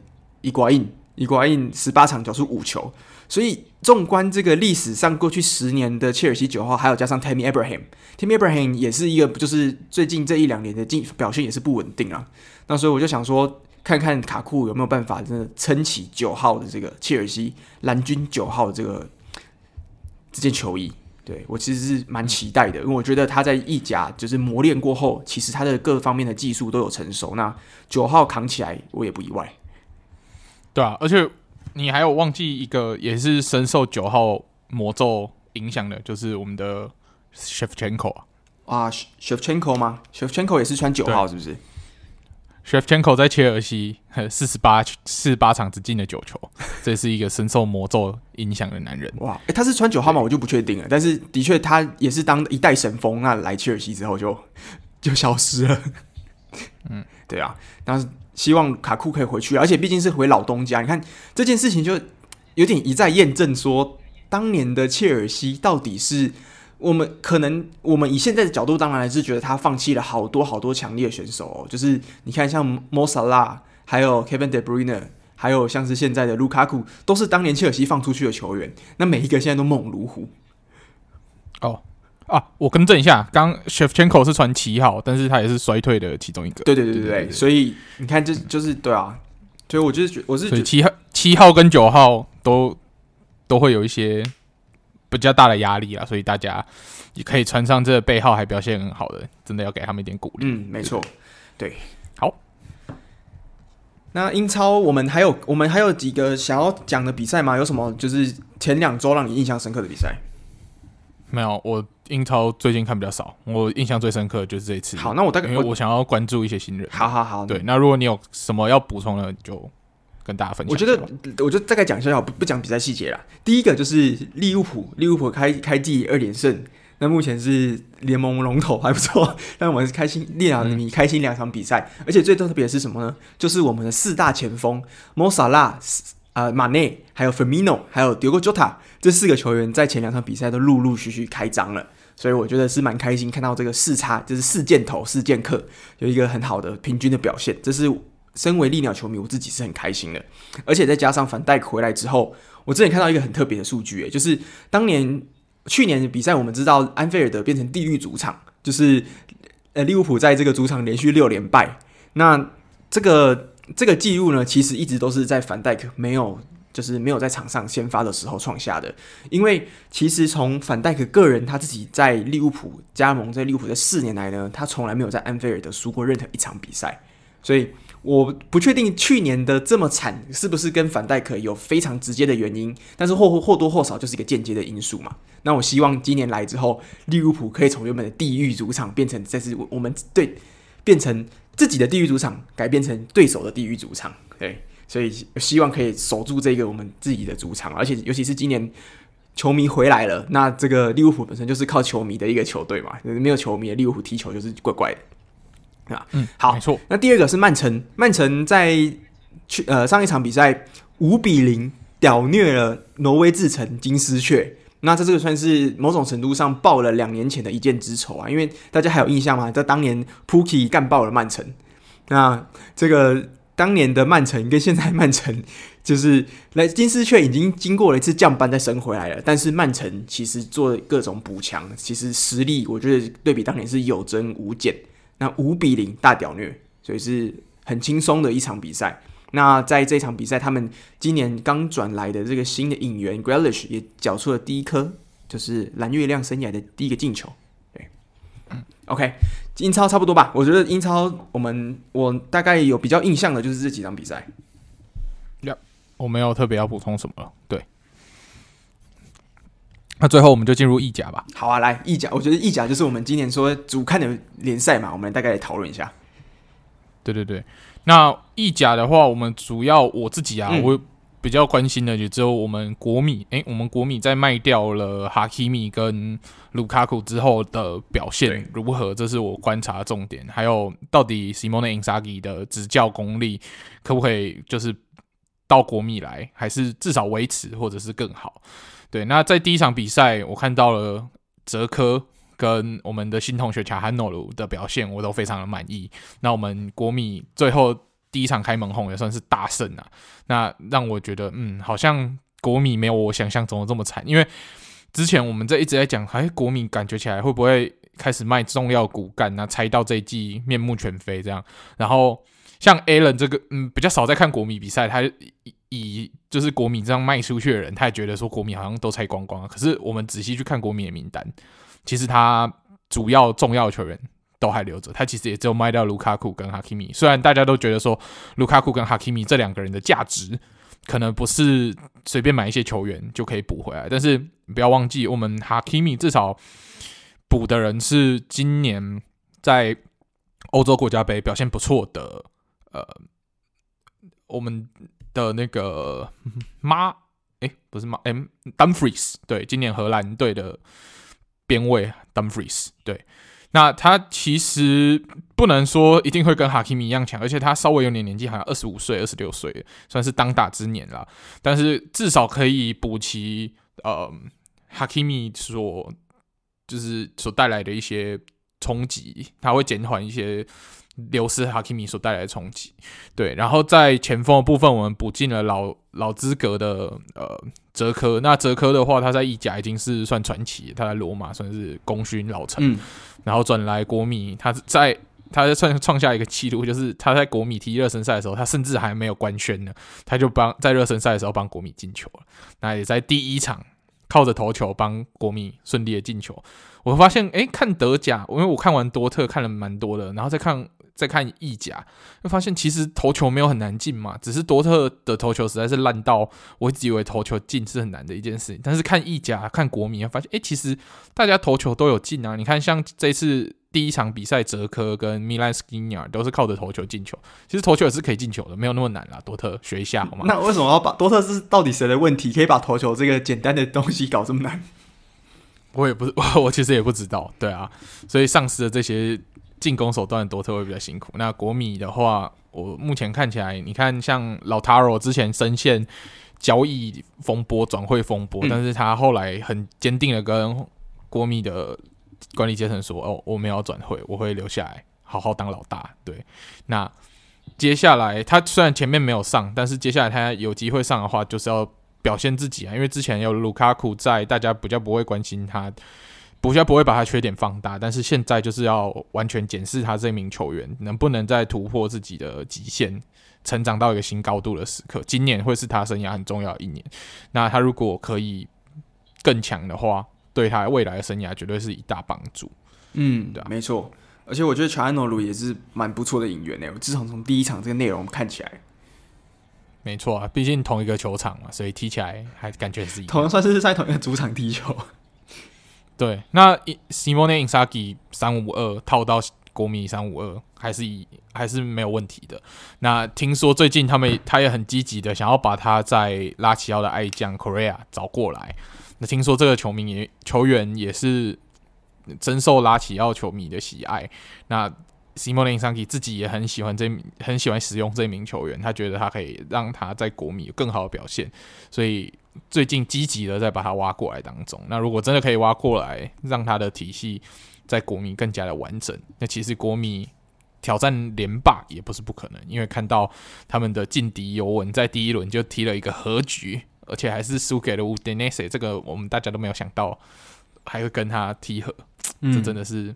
伊瓜因，伊瓜因十八场缴出五球。所以纵观这个历史上过去十年的切尔西九号，还有加上 Tammy Abraham，Tammy Abraham 也是一个，就是最近这一两年的进表现也是不稳定啊。那所以我就想说，看看卡库有没有办法真的撑起九号的这个切尔西蓝军九号这个这件球衣。对，我其实是蛮期待的，因为我觉得他在意甲就是磨练过后，其实他的各方面的技术都有成熟。那九号扛起来，我也不意外。对啊，而且。你还有忘记一个也是深受九号魔咒影响的，就是我们的 Shevchenko 啊，啊，Shevchenko 吗？Shevchenko 也是穿九号是不是？Shevchenko 在切尔西 四十八四十八场只进了九球，这是一个深受魔咒影响的男人。哇，诶，他是穿九号吗？我就不确定了。但是的确，他也是当一代神锋，那来切尔西之后就就消失了。嗯，对啊，但是。希望卡库可以回去，而且毕竟是回老东家。你看这件事情就有点一再验证说，当年的切尔西到底是我们可能我们以现在的角度，当然还是觉得他放弃了好多好多强烈的选手哦。就是你看，像莫萨拉，还有 Kevin De Bruyne，还有像是现在的卢卡库，都是当年切尔西放出去的球员。那每一个现在都猛如虎。哦啊，我更正一下，刚 Shevchenko 是传七号，但是他也是衰退的其中一个。对对对对对，所以你看，这就是对啊。所以我就是觉，我是觉得七号、七号跟九号都都会有一些比较大的压力啊，所以大家也可以穿上这个背号还表现很好的，真的要给他们一点鼓励。嗯，没错，对，好。那英超我们还有我们还有几个想要讲的比赛吗？有什么就是前两周让你印象深刻的比赛？没有，我英超最近看比较少，我印象最深刻的就是这一次。好，那我大概因为我想要关注一些新人。好好好，对，那如果你有什么要补充的，就跟大家分享。我觉得，我就大概讲一下，不不讲比赛细节啦。第一个就是利物浦，利物浦开开季二连胜，那目前是联盟龙头，还不错。但我们是开心，列两米开心两场比赛，嗯、而且最特别的是什么呢？就是我们的四大前锋莫萨拉。呃，马内还有 Firmino 还有 Diogo Jota 这四个球员在前两场比赛都陆陆续续开张了，所以我觉得是蛮开心看到这个四差就是四箭头四剑客有一个很好的平均的表现，这是身为利鸟球迷我自己是很开心的，而且再加上反戴克回来之后，我之前看到一个很特别的数据，就是当年去年的比赛，我们知道安菲尔德变成地狱主场，就是呃利物浦在这个主场连续六连败，那这个。这个记录呢，其实一直都是在反戴克没有，就是没有在场上先发的时候创下的。因为其实从范戴克个人他自己在利物浦加盟，在利物浦这四年来呢，他从来没有在安菲尔德输过任何一场比赛。所以我不确定去年的这么惨是不是跟范戴克有非常直接的原因，但是或或多或少就是一个间接的因素嘛。那我希望今年来之后，利物浦可以从原本的地狱主场变成这是我们对变成。自己的地狱主场改变成对手的地狱主场，对，所以希望可以守住这个我们自己的主场，而且尤其是今年球迷回来了，那这个利物浦本身就是靠球迷的一个球队嘛，没有球迷利物浦踢球就是怪怪的啊。嗯，好，没错。那第二个是曼城，曼城在去呃上一场比赛五比零屌虐了挪威智诚金丝雀。那在这个算是某种程度上报了两年前的一箭之仇啊，因为大家还有印象吗？在当年 Pukki 干爆了曼城，那这个当年的曼城跟现在曼城 就是来金丝雀已经经过了一次降班再升回来了，但是曼城其实做各种补强，其实实力我觉得对比当年是有增无减。那五比零大屌虐，所以是很轻松的一场比赛。那在这场比赛，他们今年刚转来的这个新的引援 Grealish 也缴出了第一颗，就是蓝月亮生涯的第一个进球。对，，OK，英超差不多吧？我觉得英超我们我大概有比较印象的就是这几场比赛。呀，我没有特别要补充什么了。对，那最后我们就进入意甲吧。好啊，来意甲，我觉得意甲就是我们今年说主看的联赛嘛，我们大概来讨论一下。对对对。那意甲的话，我们主要我自己啊，嗯、我比较关心的也只有我们国米。诶，我们国米在卖掉了哈基米跟卢卡库之后的表现如何？这是我观察的重点。还有，到底西蒙内因扎吉的执教功力可不可以就是到国米来，还是至少维持，或者是更好？对，那在第一场比赛，我看到了泽科。跟我们的新同学卡汉诺鲁的表现，我都非常的满意。那我们国米最后第一场开门红也算是大胜啊。那让我觉得，嗯，好像国米没有我想象中的这么惨。因为之前我们在一直在讲，哎，国米感觉起来会不会开始卖重要骨干？那猜到这一季面目全非这样。然后像 Allen 这个，嗯，比较少在看国米比赛，他以就是国米这样卖出去的人，他也觉得说国米好像都拆光光了。可是我们仔细去看国米的名单。其实他主要重要球员都还留着，他其实也只有卖掉卢卡库跟哈基米。虽然大家都觉得说卢卡库跟哈基米这两个人的价值可能不是随便买一些球员就可以补回来，但是不要忘记，我们哈基米至少补的人是今年在欧洲国家杯表现不错的，呃，我们的那个妈，诶，不是妈，诶，Dumfries，对，今年荷兰队的。边卫 Dumfries 对，那他其实不能说一定会跟哈基米一样强，而且他稍微有点年纪，好像二十五岁、二十六岁，算是当打之年了。但是至少可以补齐呃哈基米所就是所带来的一些冲击，他会减缓一些。流失哈基米所带来的冲击，对，然后在前锋的部分，我们补进了老老资格的呃泽科。那哲科的话，他在意甲已经是算传奇，他在罗马算是功勋老臣。嗯，然后转来国米，他在他在创创下一个记录，就是他在国米踢热身赛的时候，他甚至还没有官宣呢，他就帮在热身赛的时候帮国米进球了。那也在第一场靠着头球帮国米顺利的进球。我发现，诶，看德甲，因为我看完多特看了蛮多的，然后再看。再看意甲，会发现其实头球没有很难进嘛，只是多特的头球实在是烂到，我一直以为头球进是很难的一件事情。但是看意甲、看国米，发现诶、欸，其实大家投球都有进啊。你看，像这次第一场比赛，泽科跟米兰斯基尼尔都是靠着头球进球。其实头球也是可以进球的，没有那么难啦。多特学一下好吗？那为什么要把多特是到底谁的问题，可以把头球这个简单的东西搞这么难？我也不，我 我其实也不知道。对啊，所以丧失了这些。进攻手段的多特会比较辛苦。那国米的话，我目前看起来，你看像老塔罗之前深陷交易风波、转会风波，嗯、但是他后来很坚定的跟国米的管理阶层说：“哦，我没有转会，我会留下来好好当老大。”对。那接下来他虽然前面没有上，但是接下来他有机会上的话，就是要表现自己啊，因为之前有卢卡库在，大家比较不会关心他。不需不会把他缺点放大，但是现在就是要完全检视他这名球员能不能再突破自己的极限，成长到一个新高度的时刻。今年会是他生涯很重要的一年。那他如果可以更强的话，对他未来的生涯绝对是一大帮助。嗯，对啊，没错。而且我觉得乔安诺鲁也是蛮不错的引援呢。我自从从第一场这个内容看起来，没错啊，毕竟同一个球场嘛，所以踢起来还感觉是一同样算是在同一个主场踢球。对，那 Simone Inzaghi 三五二套到国米三五二，还是以还是没有问题的。那听说最近他们他也很积极的想要把他在拉齐奥的爱将 Correa 找过来。那听说这个球迷也球员也是深受拉齐奥球迷的喜爱。那 Simone Inzaghi 自己也很喜欢这很喜欢使用这名球员，他觉得他可以让他在国米有更好的表现，所以。最近积极的在把它挖过来当中，那如果真的可以挖过来，让他的体系在国米更加的完整，那其实国米挑战连霸也不是不可能。因为看到他们的劲敌尤文在第一轮就踢了一个和局，而且还是输给了乌迪内斯，这个我们大家都没有想到还会跟他踢和，这真的是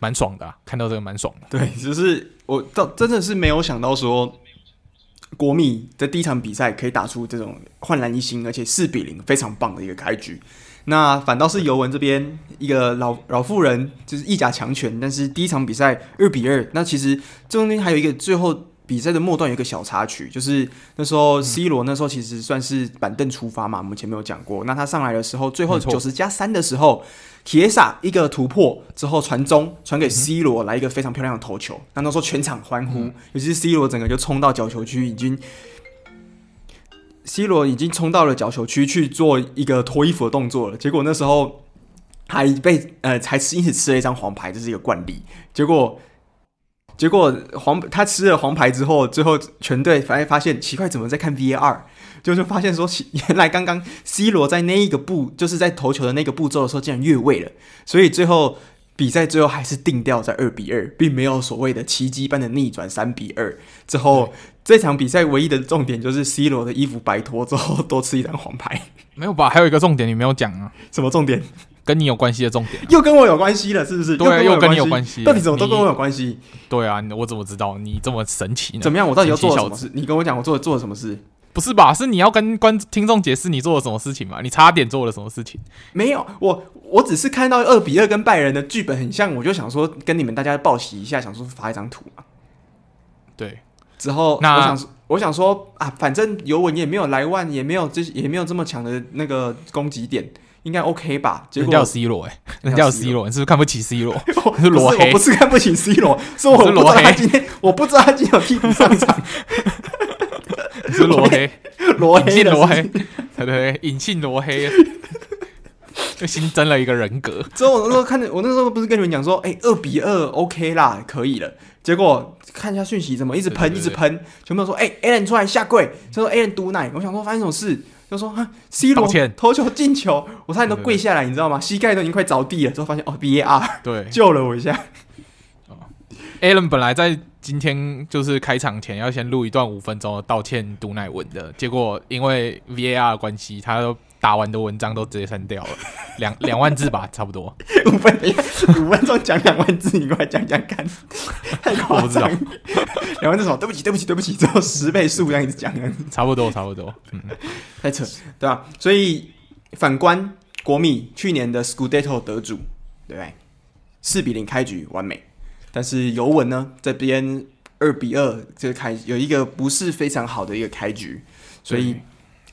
蛮爽的啊！看到这个蛮爽的。对，就是我到真的是没有想到说。国米的第一场比赛可以打出这种焕然一新，而且四比零非常棒的一个开局。那反倒是尤文这边一个老老妇人，就是意甲强权，但是第一场比赛二比二。那其实中间还有一个最后比赛的末段有一个小插曲，就是那时候 C 罗那时候其实算是板凳出发嘛，我们前面有讲过。那他上来的时候，最后九十加三的时候。Chiesa 一个突破之后传中，传给 C 罗来一个非常漂亮的头球。那、嗯、那时候全场欢呼，嗯、尤其是 C 罗整个就冲到角球区，已经 C 罗已经冲到了角球区去做一个脱衣服的动作了。结果那时候还被呃才吃因此吃了一张黄牌，这是一个惯例。结果结果黄他吃了黄牌之后，最后全队反而发现奇怪，怎么在看 VAR？就是发现说，原来刚刚 C 罗在那一个步，就是在投球的那个步骤的时候，竟然越位了。所以最后比赛最后还是定调在二比二，并没有所谓的奇迹般的逆转三比二。之后这场比赛唯一的重点就是 C 罗的衣服白脱之后多吃一张黄牌。没有吧？还有一个重点你没有讲啊？什么重点？跟你有关系的重点、啊？又跟我有关系了，是不是？对，又跟你有关系。到底怎么都跟我有关系？对啊，我怎么知道你这么神奇呢？怎么样？我到底要做什么事？你跟我讲，我做做了什么事？不是吧？是你要跟观听众解释你做了什么事情吗？你差点做了什么事情？没有，我我只是看到二比二跟拜仁的剧本很像，我就想说跟你们大家报喜一下，想说发一张图嘛。对，之后那我想我想说啊，反正尤文也没有莱万，也没有这也没有这么强的那个攻击点，应该 OK 吧？结果叫 C 罗哎，人家叫 C 罗，你是不是看不起 C 罗？我是罗黑，我不是看不起 C 罗，是我不知道他今天，我不知道他今天有替补上场。是罗黑，罗黑，罗黑，对对对，隐性罗黑，就新增了一个人格。之后我那时候看着，我那时候不是跟你们讲说，哎、欸，二比二，OK 啦，可以了。结果看一下讯息，怎么一直喷，一直喷，全部都说，哎、欸、，Allen 出来下跪，他说 Allen 毒奶。我想说发生什么事，就说啊，C 罗头球进球，我差点都跪下来，你知道吗？膝盖都已经快着地了，之后发现哦，VAR 对 救了我一下。Alan 本来在今天就是开场前要先录一段五分钟的道歉读奶文的，结果因为 VAR 的关系，他都打完的文章都直接删掉了，两两万字吧，差不多。五分 五分钟讲两万字，你过来讲讲看，太夸张。两万字什么？对不起，对不起，对不起，只有十倍数这样子讲，差不多，差不多。嗯，太扯，对吧？所以反观国米去年的 Scudetto 得主，对不对？四比零开局完美。但是尤文呢，这边二比二这个开有一个不是非常好的一个开局，所以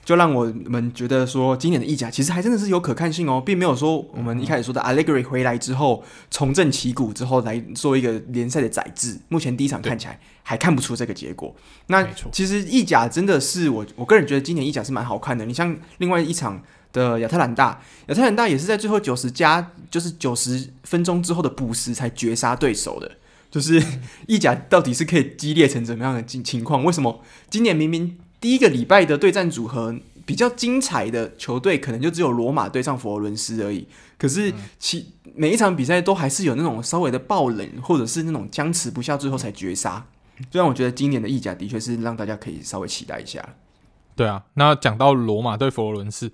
就让我们觉得说，今年的意甲其实还真的是有可看性哦，并没有说我们一开始说的 Allegri 回来之后重振旗鼓之后来做一个联赛的载制。目前第一场看起来还看不出这个结果。那其实意甲真的是我我个人觉得今年意甲是蛮好看的。你像另外一场。的亚特兰大，亚特兰大也是在最后九十加，就是九十分钟之后的补时才绝杀对手的。就是 意甲到底是可以激烈成怎么样的情情况？为什么今年明明第一个礼拜的对战组合比较精彩的球队，可能就只有罗马对上佛罗伦斯而已？可是其每一场比赛都还是有那种稍微的爆冷，或者是那种僵持不下，最后才绝杀。就让我觉得今年的意甲的确是让大家可以稍微期待一下。对啊，那讲到罗马对佛罗伦斯。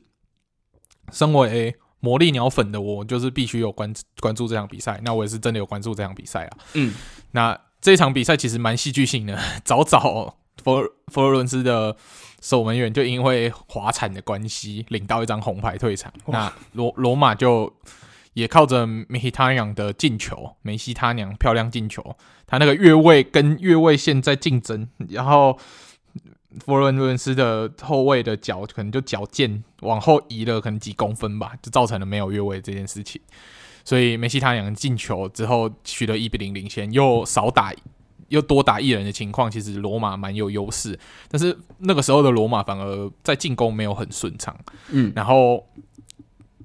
身为魔力鸟粉的我，就是必须有关关注这场比赛。那我也是真的有关注这场比赛啊。嗯，那这场比赛其实蛮戏剧性的。早早佛佛罗伦斯的守门员就因为滑铲的关系，领到一张红牌退场。那罗罗马就也靠着梅西他娘的进球，梅西他娘漂亮进球，他那个越位跟越位线在竞争，然后。佛罗伦斯的后卫的脚可能就脚尖往后移了，可能几公分吧，就造成了没有越位这件事情。所以梅西他两个进球之后取得一比零领先，又少打又多打一人的情况，其实罗马蛮有优势。但是那个时候的罗马反而在进攻没有很顺畅，嗯，然后。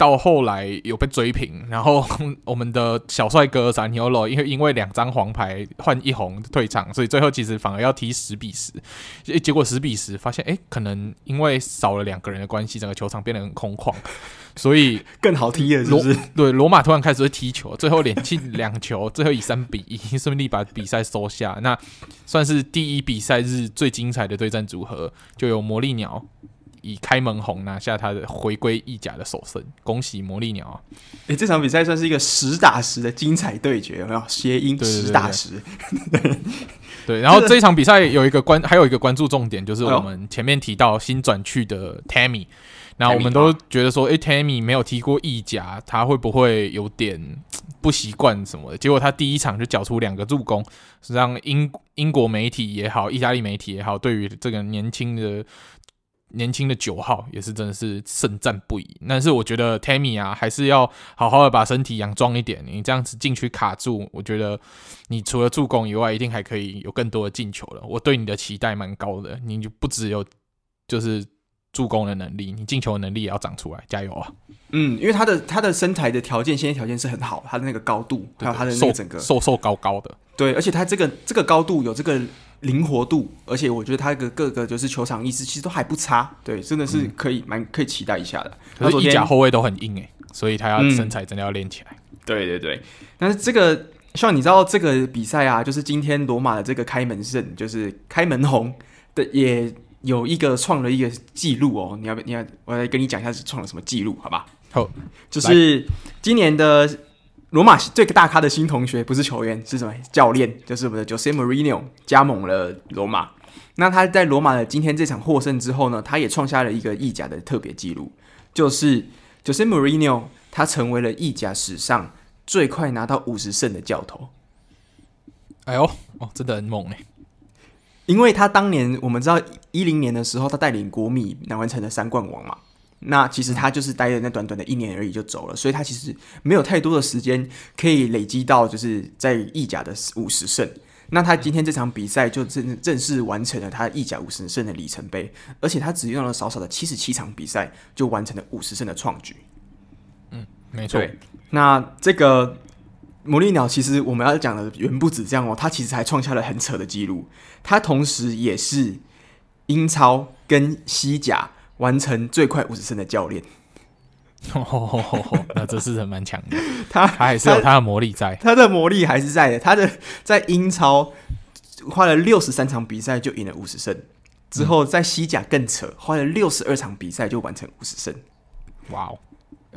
到后来有被追平，然后 我们的小帅哥萨尼奥罗因为因为两张黄牌换一红退场，所以最后其实反而要踢十比十。结果十比十，发现哎，可能因为少了两个人的关系，整个球场变得很空旷，所以更好踢了是不是？罗 对罗马突然开始会踢球，最后连进两球，最后以三比一顺利把比赛收下。那算是第一比赛日最精彩的对战组合，就有魔力鸟。以开门红拿下他的回归意甲的首胜，恭喜魔力鸟啊！诶、欸，这场比赛算是一个实打实的精彩对决，有没有？谐音实打实。对，然后这一场比赛有一个关，还有一个关注重点，就是我们前面提到新转去的 Tammy，那我们都觉得说，诶、欸、Tammy 没有踢过意甲，他会不会有点不习惯什么的？结果他第一场就缴出两个助攻，让英英国媒体也好，意大利媒体也好，对于这个年轻的。年轻的九号也是真的是胜战不已，但是我觉得 Tammy 啊，还是要好好的把身体养壮一点。你这样子进去卡住，我觉得你除了助攻以外，一定还可以有更多的进球了。我对你的期待蛮高的，你就不只有就是助攻的能力，你进球的能力也要长出来，加油啊！嗯，因为他的他的身材的条件，先天条件是很好，他的那个高度，还有他的那个整个瘦瘦高高的，对，而且他这个这个高度有这个。灵活度，而且我觉得他的各个就是球场意识其实都还不差，对，真的是可以蛮、嗯、可以期待一下的。可是意甲后卫都很硬诶，所以他要身材真的要练起来、嗯。对对对，但是这个像你知道这个比赛啊，就是今天罗马的这个开门胜，就是开门红的，也有一个创了一个记录哦。你要不你要我来跟你讲一下是创了什么记录，好吧？好，就是今年的。罗马最大咖的新同学不是球员，是什么教练？就是我们的 Jose Mourinho 加盟了罗马。那他在罗马的今天这场获胜之后呢，他也创下了一个意甲的特别纪录，就是 Jose Mourinho 他成为了意甲史上最快拿到五十胜的教头。哎呦，哦，真的很猛哎！因为他当年我们知道一零年的时候，他带领国米拿完成了三冠王嘛。那其实他就是待了那短短的一年而已就走了，所以他其实没有太多的时间可以累积到就是在意甲的五十胜。那他今天这场比赛就正正式完成了他意甲五十胜的里程碑，而且他只用了少少的七十七场比赛就完成了五十胜的创举。嗯，没错。那这个魔力鸟其实我们要讲的远不止这样哦，他其实还创下了很扯的记录，他同时也是英超跟西甲。完成最快五十胜的教练。哦，那这是很蛮强的，他他还是有他的魔力在，他的魔力还是在的。他的在英超花了六十三场比赛就赢了五十胜，之后在西甲更扯，花了六十二场比赛就完成五十胜。哇哦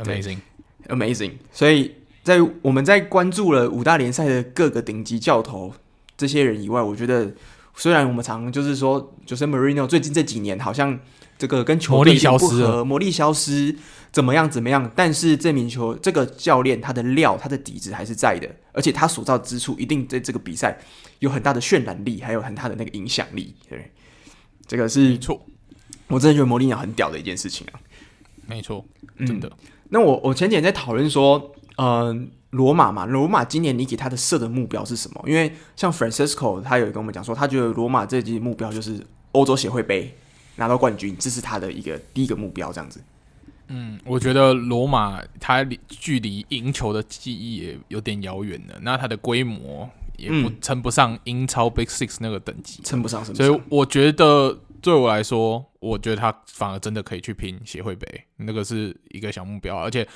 ，amazing amazing！所以在我们在关注了五大联赛的各个顶级教头这些人以外，我觉得虽然我们常就是说，Jose Mourinho 最近这几年好像这个跟球队不合，魔力消失。怎么样？怎么样？但是这名球这个教练他的料他的底子还是在的，而且他所造之处一定在这个比赛有很大的渲染力，还有很大的那个影响力。对，这个是没错。我真的觉得魔力鸟很屌的一件事情啊。没错，真的。嗯、那我我前几天在讨论说，嗯、呃，罗马嘛，罗马今年你给他的设的目标是什么？因为像 Francisco 他有跟我们讲说，他觉得罗马这季目标就是欧洲协会杯拿到冠军，这是他的一个第一个目标，这样子。嗯，我觉得罗马它离距离赢球的记忆也有点遥远了。那它的规模也不称不上英超 Big Six 那个等级，称不上什么。所以我觉得对我来说，我觉得他反而真的可以去拼协会杯，那个是一个小目标。而且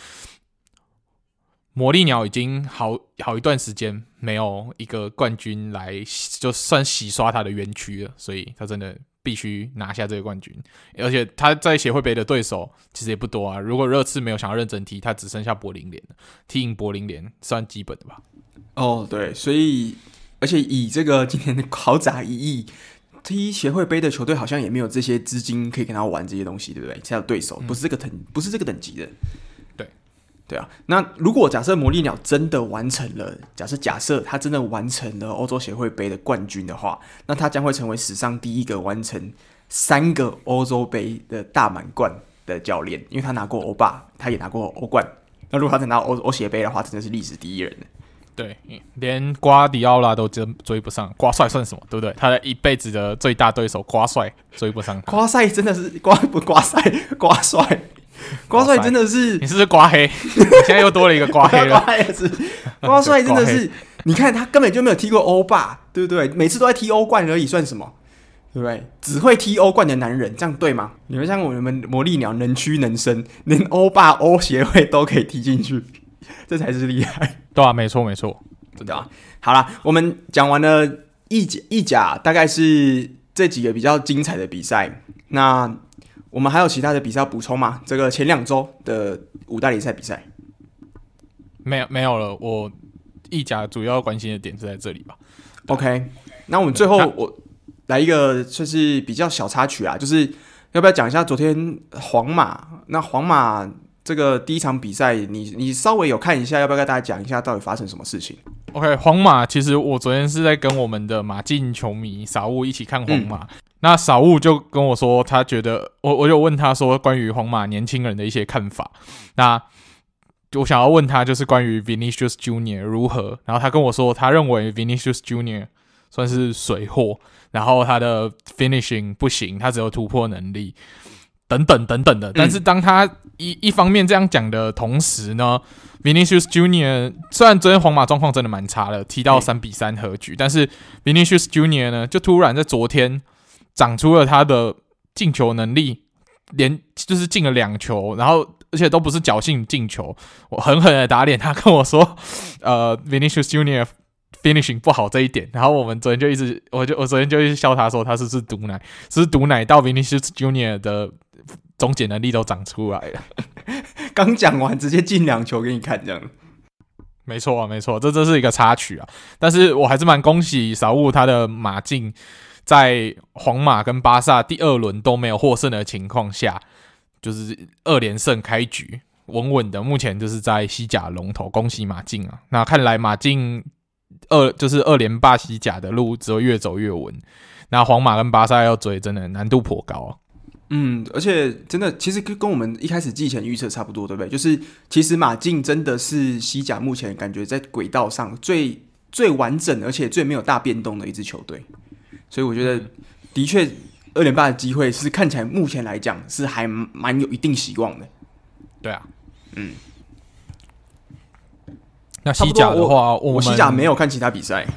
魔力鸟已经好好一段时间没有一个冠军来，就算洗刷他的冤屈了，所以他真的。必须拿下这个冠军，而且他在协会杯的对手其实也不多啊。如果热刺没有想要认真踢，他只剩下柏林联了，踢赢柏林联算基本的吧。哦，对，所以而且以这个今年的豪宅一亿踢协会杯的球队，好像也没有这些资金可以跟他玩这些东西，对不对？现在对手不是这个等，不是这个等级的。对啊，那如果假设魔力鸟真的完成了，假设假设他真的完成了欧洲协会杯的冠军的话，那他将会成为史上第一个完成三个欧洲杯的大满贯的教练，因为他拿过欧霸，他也拿过欧冠。那如果他再拿欧欧协杯的话，真的是历史第一人。对，连瓜迪奥拉都追追不上，瓜帅算什么？对不对？他的一辈子的最大对手瓜帅追不上，瓜帅真的是瓜不瓜帅瓜帅。瓜帅真的是，你是不是瓜黑？你 现在又多了一个瓜黑了。瓜帅真的是，你看他根本就没有踢过欧霸，对不对？每次都在踢欧冠而已，算什么？对不对？只会踢欧冠的男人，这样对吗？你们像我们魔力鸟能屈能伸，连欧霸、欧协会都可以踢进去，这才是厉害。对啊，没错没错，真的啊。好了，我们讲完了意甲，意甲大概是这几个比较精彩的比赛。那我们还有其他的比赛要补充吗？这个前两周的五大联赛比赛没有没有了。我意甲主要关心的点是在这里吧。OK，那我们最后我来一个就是比较小插曲啊，就是要不要讲一下昨天皇马？那皇马这个第一场比赛，你你稍微有看一下，要不要跟大家讲一下到底发生什么事情？OK，皇马其实我昨天是在跟我们的马竞球迷傻物一起看皇马。嗯那少物就跟我说，他觉得我我就问他说，关于皇马年轻人的一些看法。那我想要问他就是关于 Vinicius Junior 如何，然后他跟我说，他认为 Vinicius Junior 算是水货，然后他的 finishing 不行，他只有突破能力等等等等的。但是当他一一方面这样讲的同时呢，Vinicius Junior 虽然昨天皇马状况真的蛮差的，踢到三比三和局，但是 Vinicius Junior 呢，就突然在昨天。长出了他的进球能力，连就是进了两球，然后而且都不是侥幸进球，我狠狠的打脸他，跟我说，呃，Vinicius Junior finishing 不好这一点，然后我们昨天就一直，我就我昨天就一直笑他说他是不是毒奶，是毒奶到 Vinicius Junior 的终结能力都长出来了，刚讲完直接进两球给你看，这样，没错啊，没错，这这是一个插曲啊，但是我还是蛮恭喜小物他的马竞。在皇马跟巴萨第二轮都没有获胜的情况下，就是二连胜开局，稳稳的。目前就是在西甲龙头，恭喜马竞啊！那看来马竞二就是二连霸西甲的路只会越走越稳。那皇马跟巴萨要追，真的难度颇高啊。嗯，而且真的，其实跟跟我们一开始季前预测差不多，对不对？就是其实马竞真的是西甲目前感觉在轨道上最最完整，而且最没有大变动的一支球队。所以我觉得，的确，二连霸的机会是看起来目前来讲是还蛮有一定希望的。对啊，嗯。那西甲的话，我，我西甲没有看其他比赛。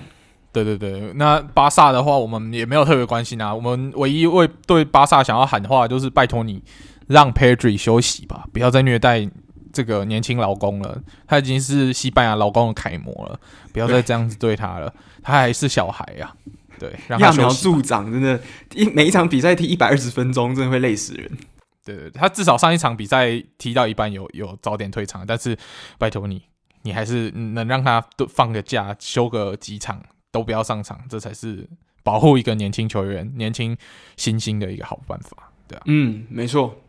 对对对，那巴萨的话，我们也没有特别关心啊。我们唯一为对巴萨想要喊话，就是拜托你让 Pedri 休息吧，不要再虐待这个年轻劳工了。他已经是西班牙劳工的楷模了，不要再这样子对他了。他还是小孩呀、啊，对，揠苗助长，真的，一每一场比赛踢一百二十分钟，真的会累死人。对对，他至少上一场比赛踢到一半有有早点退场，但是拜托你，你还是能让他都放个假休个几场都不要上场，这才是保护一个年轻球员、年轻新星的一个好办法，对啊，嗯，没错，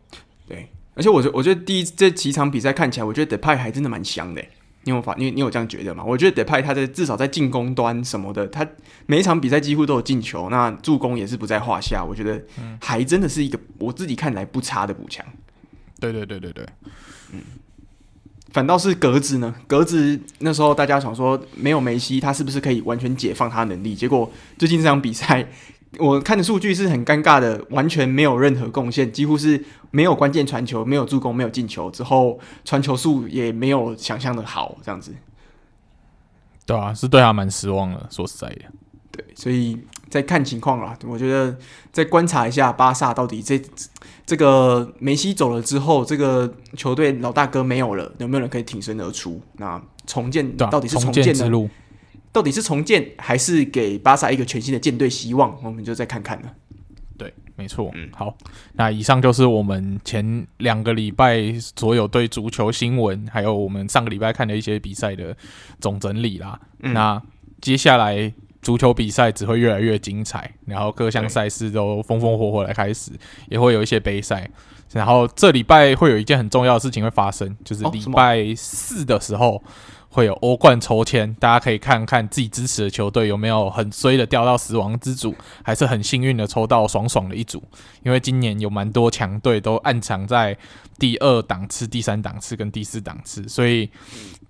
对，而且我觉我觉得第一这几场比赛看起来，我觉得 Depay 还真的蛮香的。你有法，你你有这样觉得吗？我觉得 Depay 他在至少在进攻端什么的，他每一场比赛几乎都有进球，那助攻也是不在话下。我觉得还真的是一个我自己看来不差的补强。对对对对对，嗯。反倒是格子呢？格子那时候大家想说没有梅西，他是不是可以完全解放他的能力？结果最近这场比赛。我看的数据是很尴尬的，完全没有任何贡献，几乎是没有关键传球，没有助攻，没有进球，之后传球数也没有想象的好，这样子。对啊，是对他蛮失望的，说实在的。对，所以再看情况啦。我觉得再观察一下巴萨到底这这个梅西走了之后，这个球队老大哥没有了，有没有人可以挺身而出？那重建到底是重建之路？到底是重建还是给巴萨一个全新的舰队希望？我们就再看看了。对，没错。嗯，好，那以上就是我们前两个礼拜所有对足球新闻，还有我们上个礼拜看的一些比赛的总整理啦。嗯，那接下来足球比赛只会越来越精彩，然后各项赛事都风风火火的开始，也会有一些杯赛。然后这礼拜会有一件很重要的事情会发生，就是礼拜四的时候。会有欧冠抽签，大家可以看看自己支持的球队有没有很衰的掉到死亡之组，还是很幸运的抽到爽爽的一组。因为今年有蛮多强队都暗藏在第二档次、第三档次跟第四档次，所以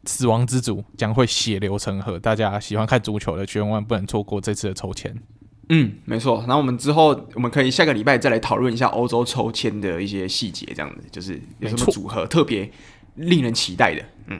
死亡之组将会血流成河。大家喜欢看足球的，千万不能错过这次的抽签。嗯，没错。然后我们之后我们可以下个礼拜再来讨论一下欧洲抽签的一些细节，这样子就是有什么组合特别令人期待的。嗯。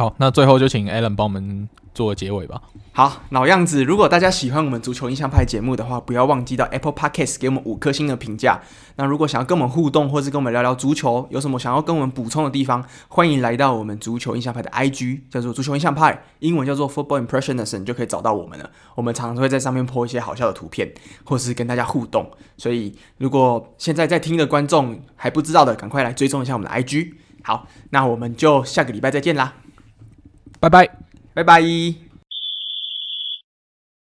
好，那最后就请 Alan 帮我们做结尾吧。好，老样子，如果大家喜欢我们足球印象派节目的话，不要忘记到 Apple Podcast 给我们五颗星的评价。那如果想要跟我们互动，或是跟我们聊聊足球，有什么想要跟我们补充的地方，欢迎来到我们足球印象派的 IG，叫做足球印象派，英文叫做 Football Impressionism，你就可以找到我们了。我们常常会在上面 po 一些好笑的图片，或是跟大家互动。所以，如果现在在听的观众还不知道的，赶快来追踪一下我们的 IG。好，那我们就下个礼拜再见啦。拜拜，拜拜。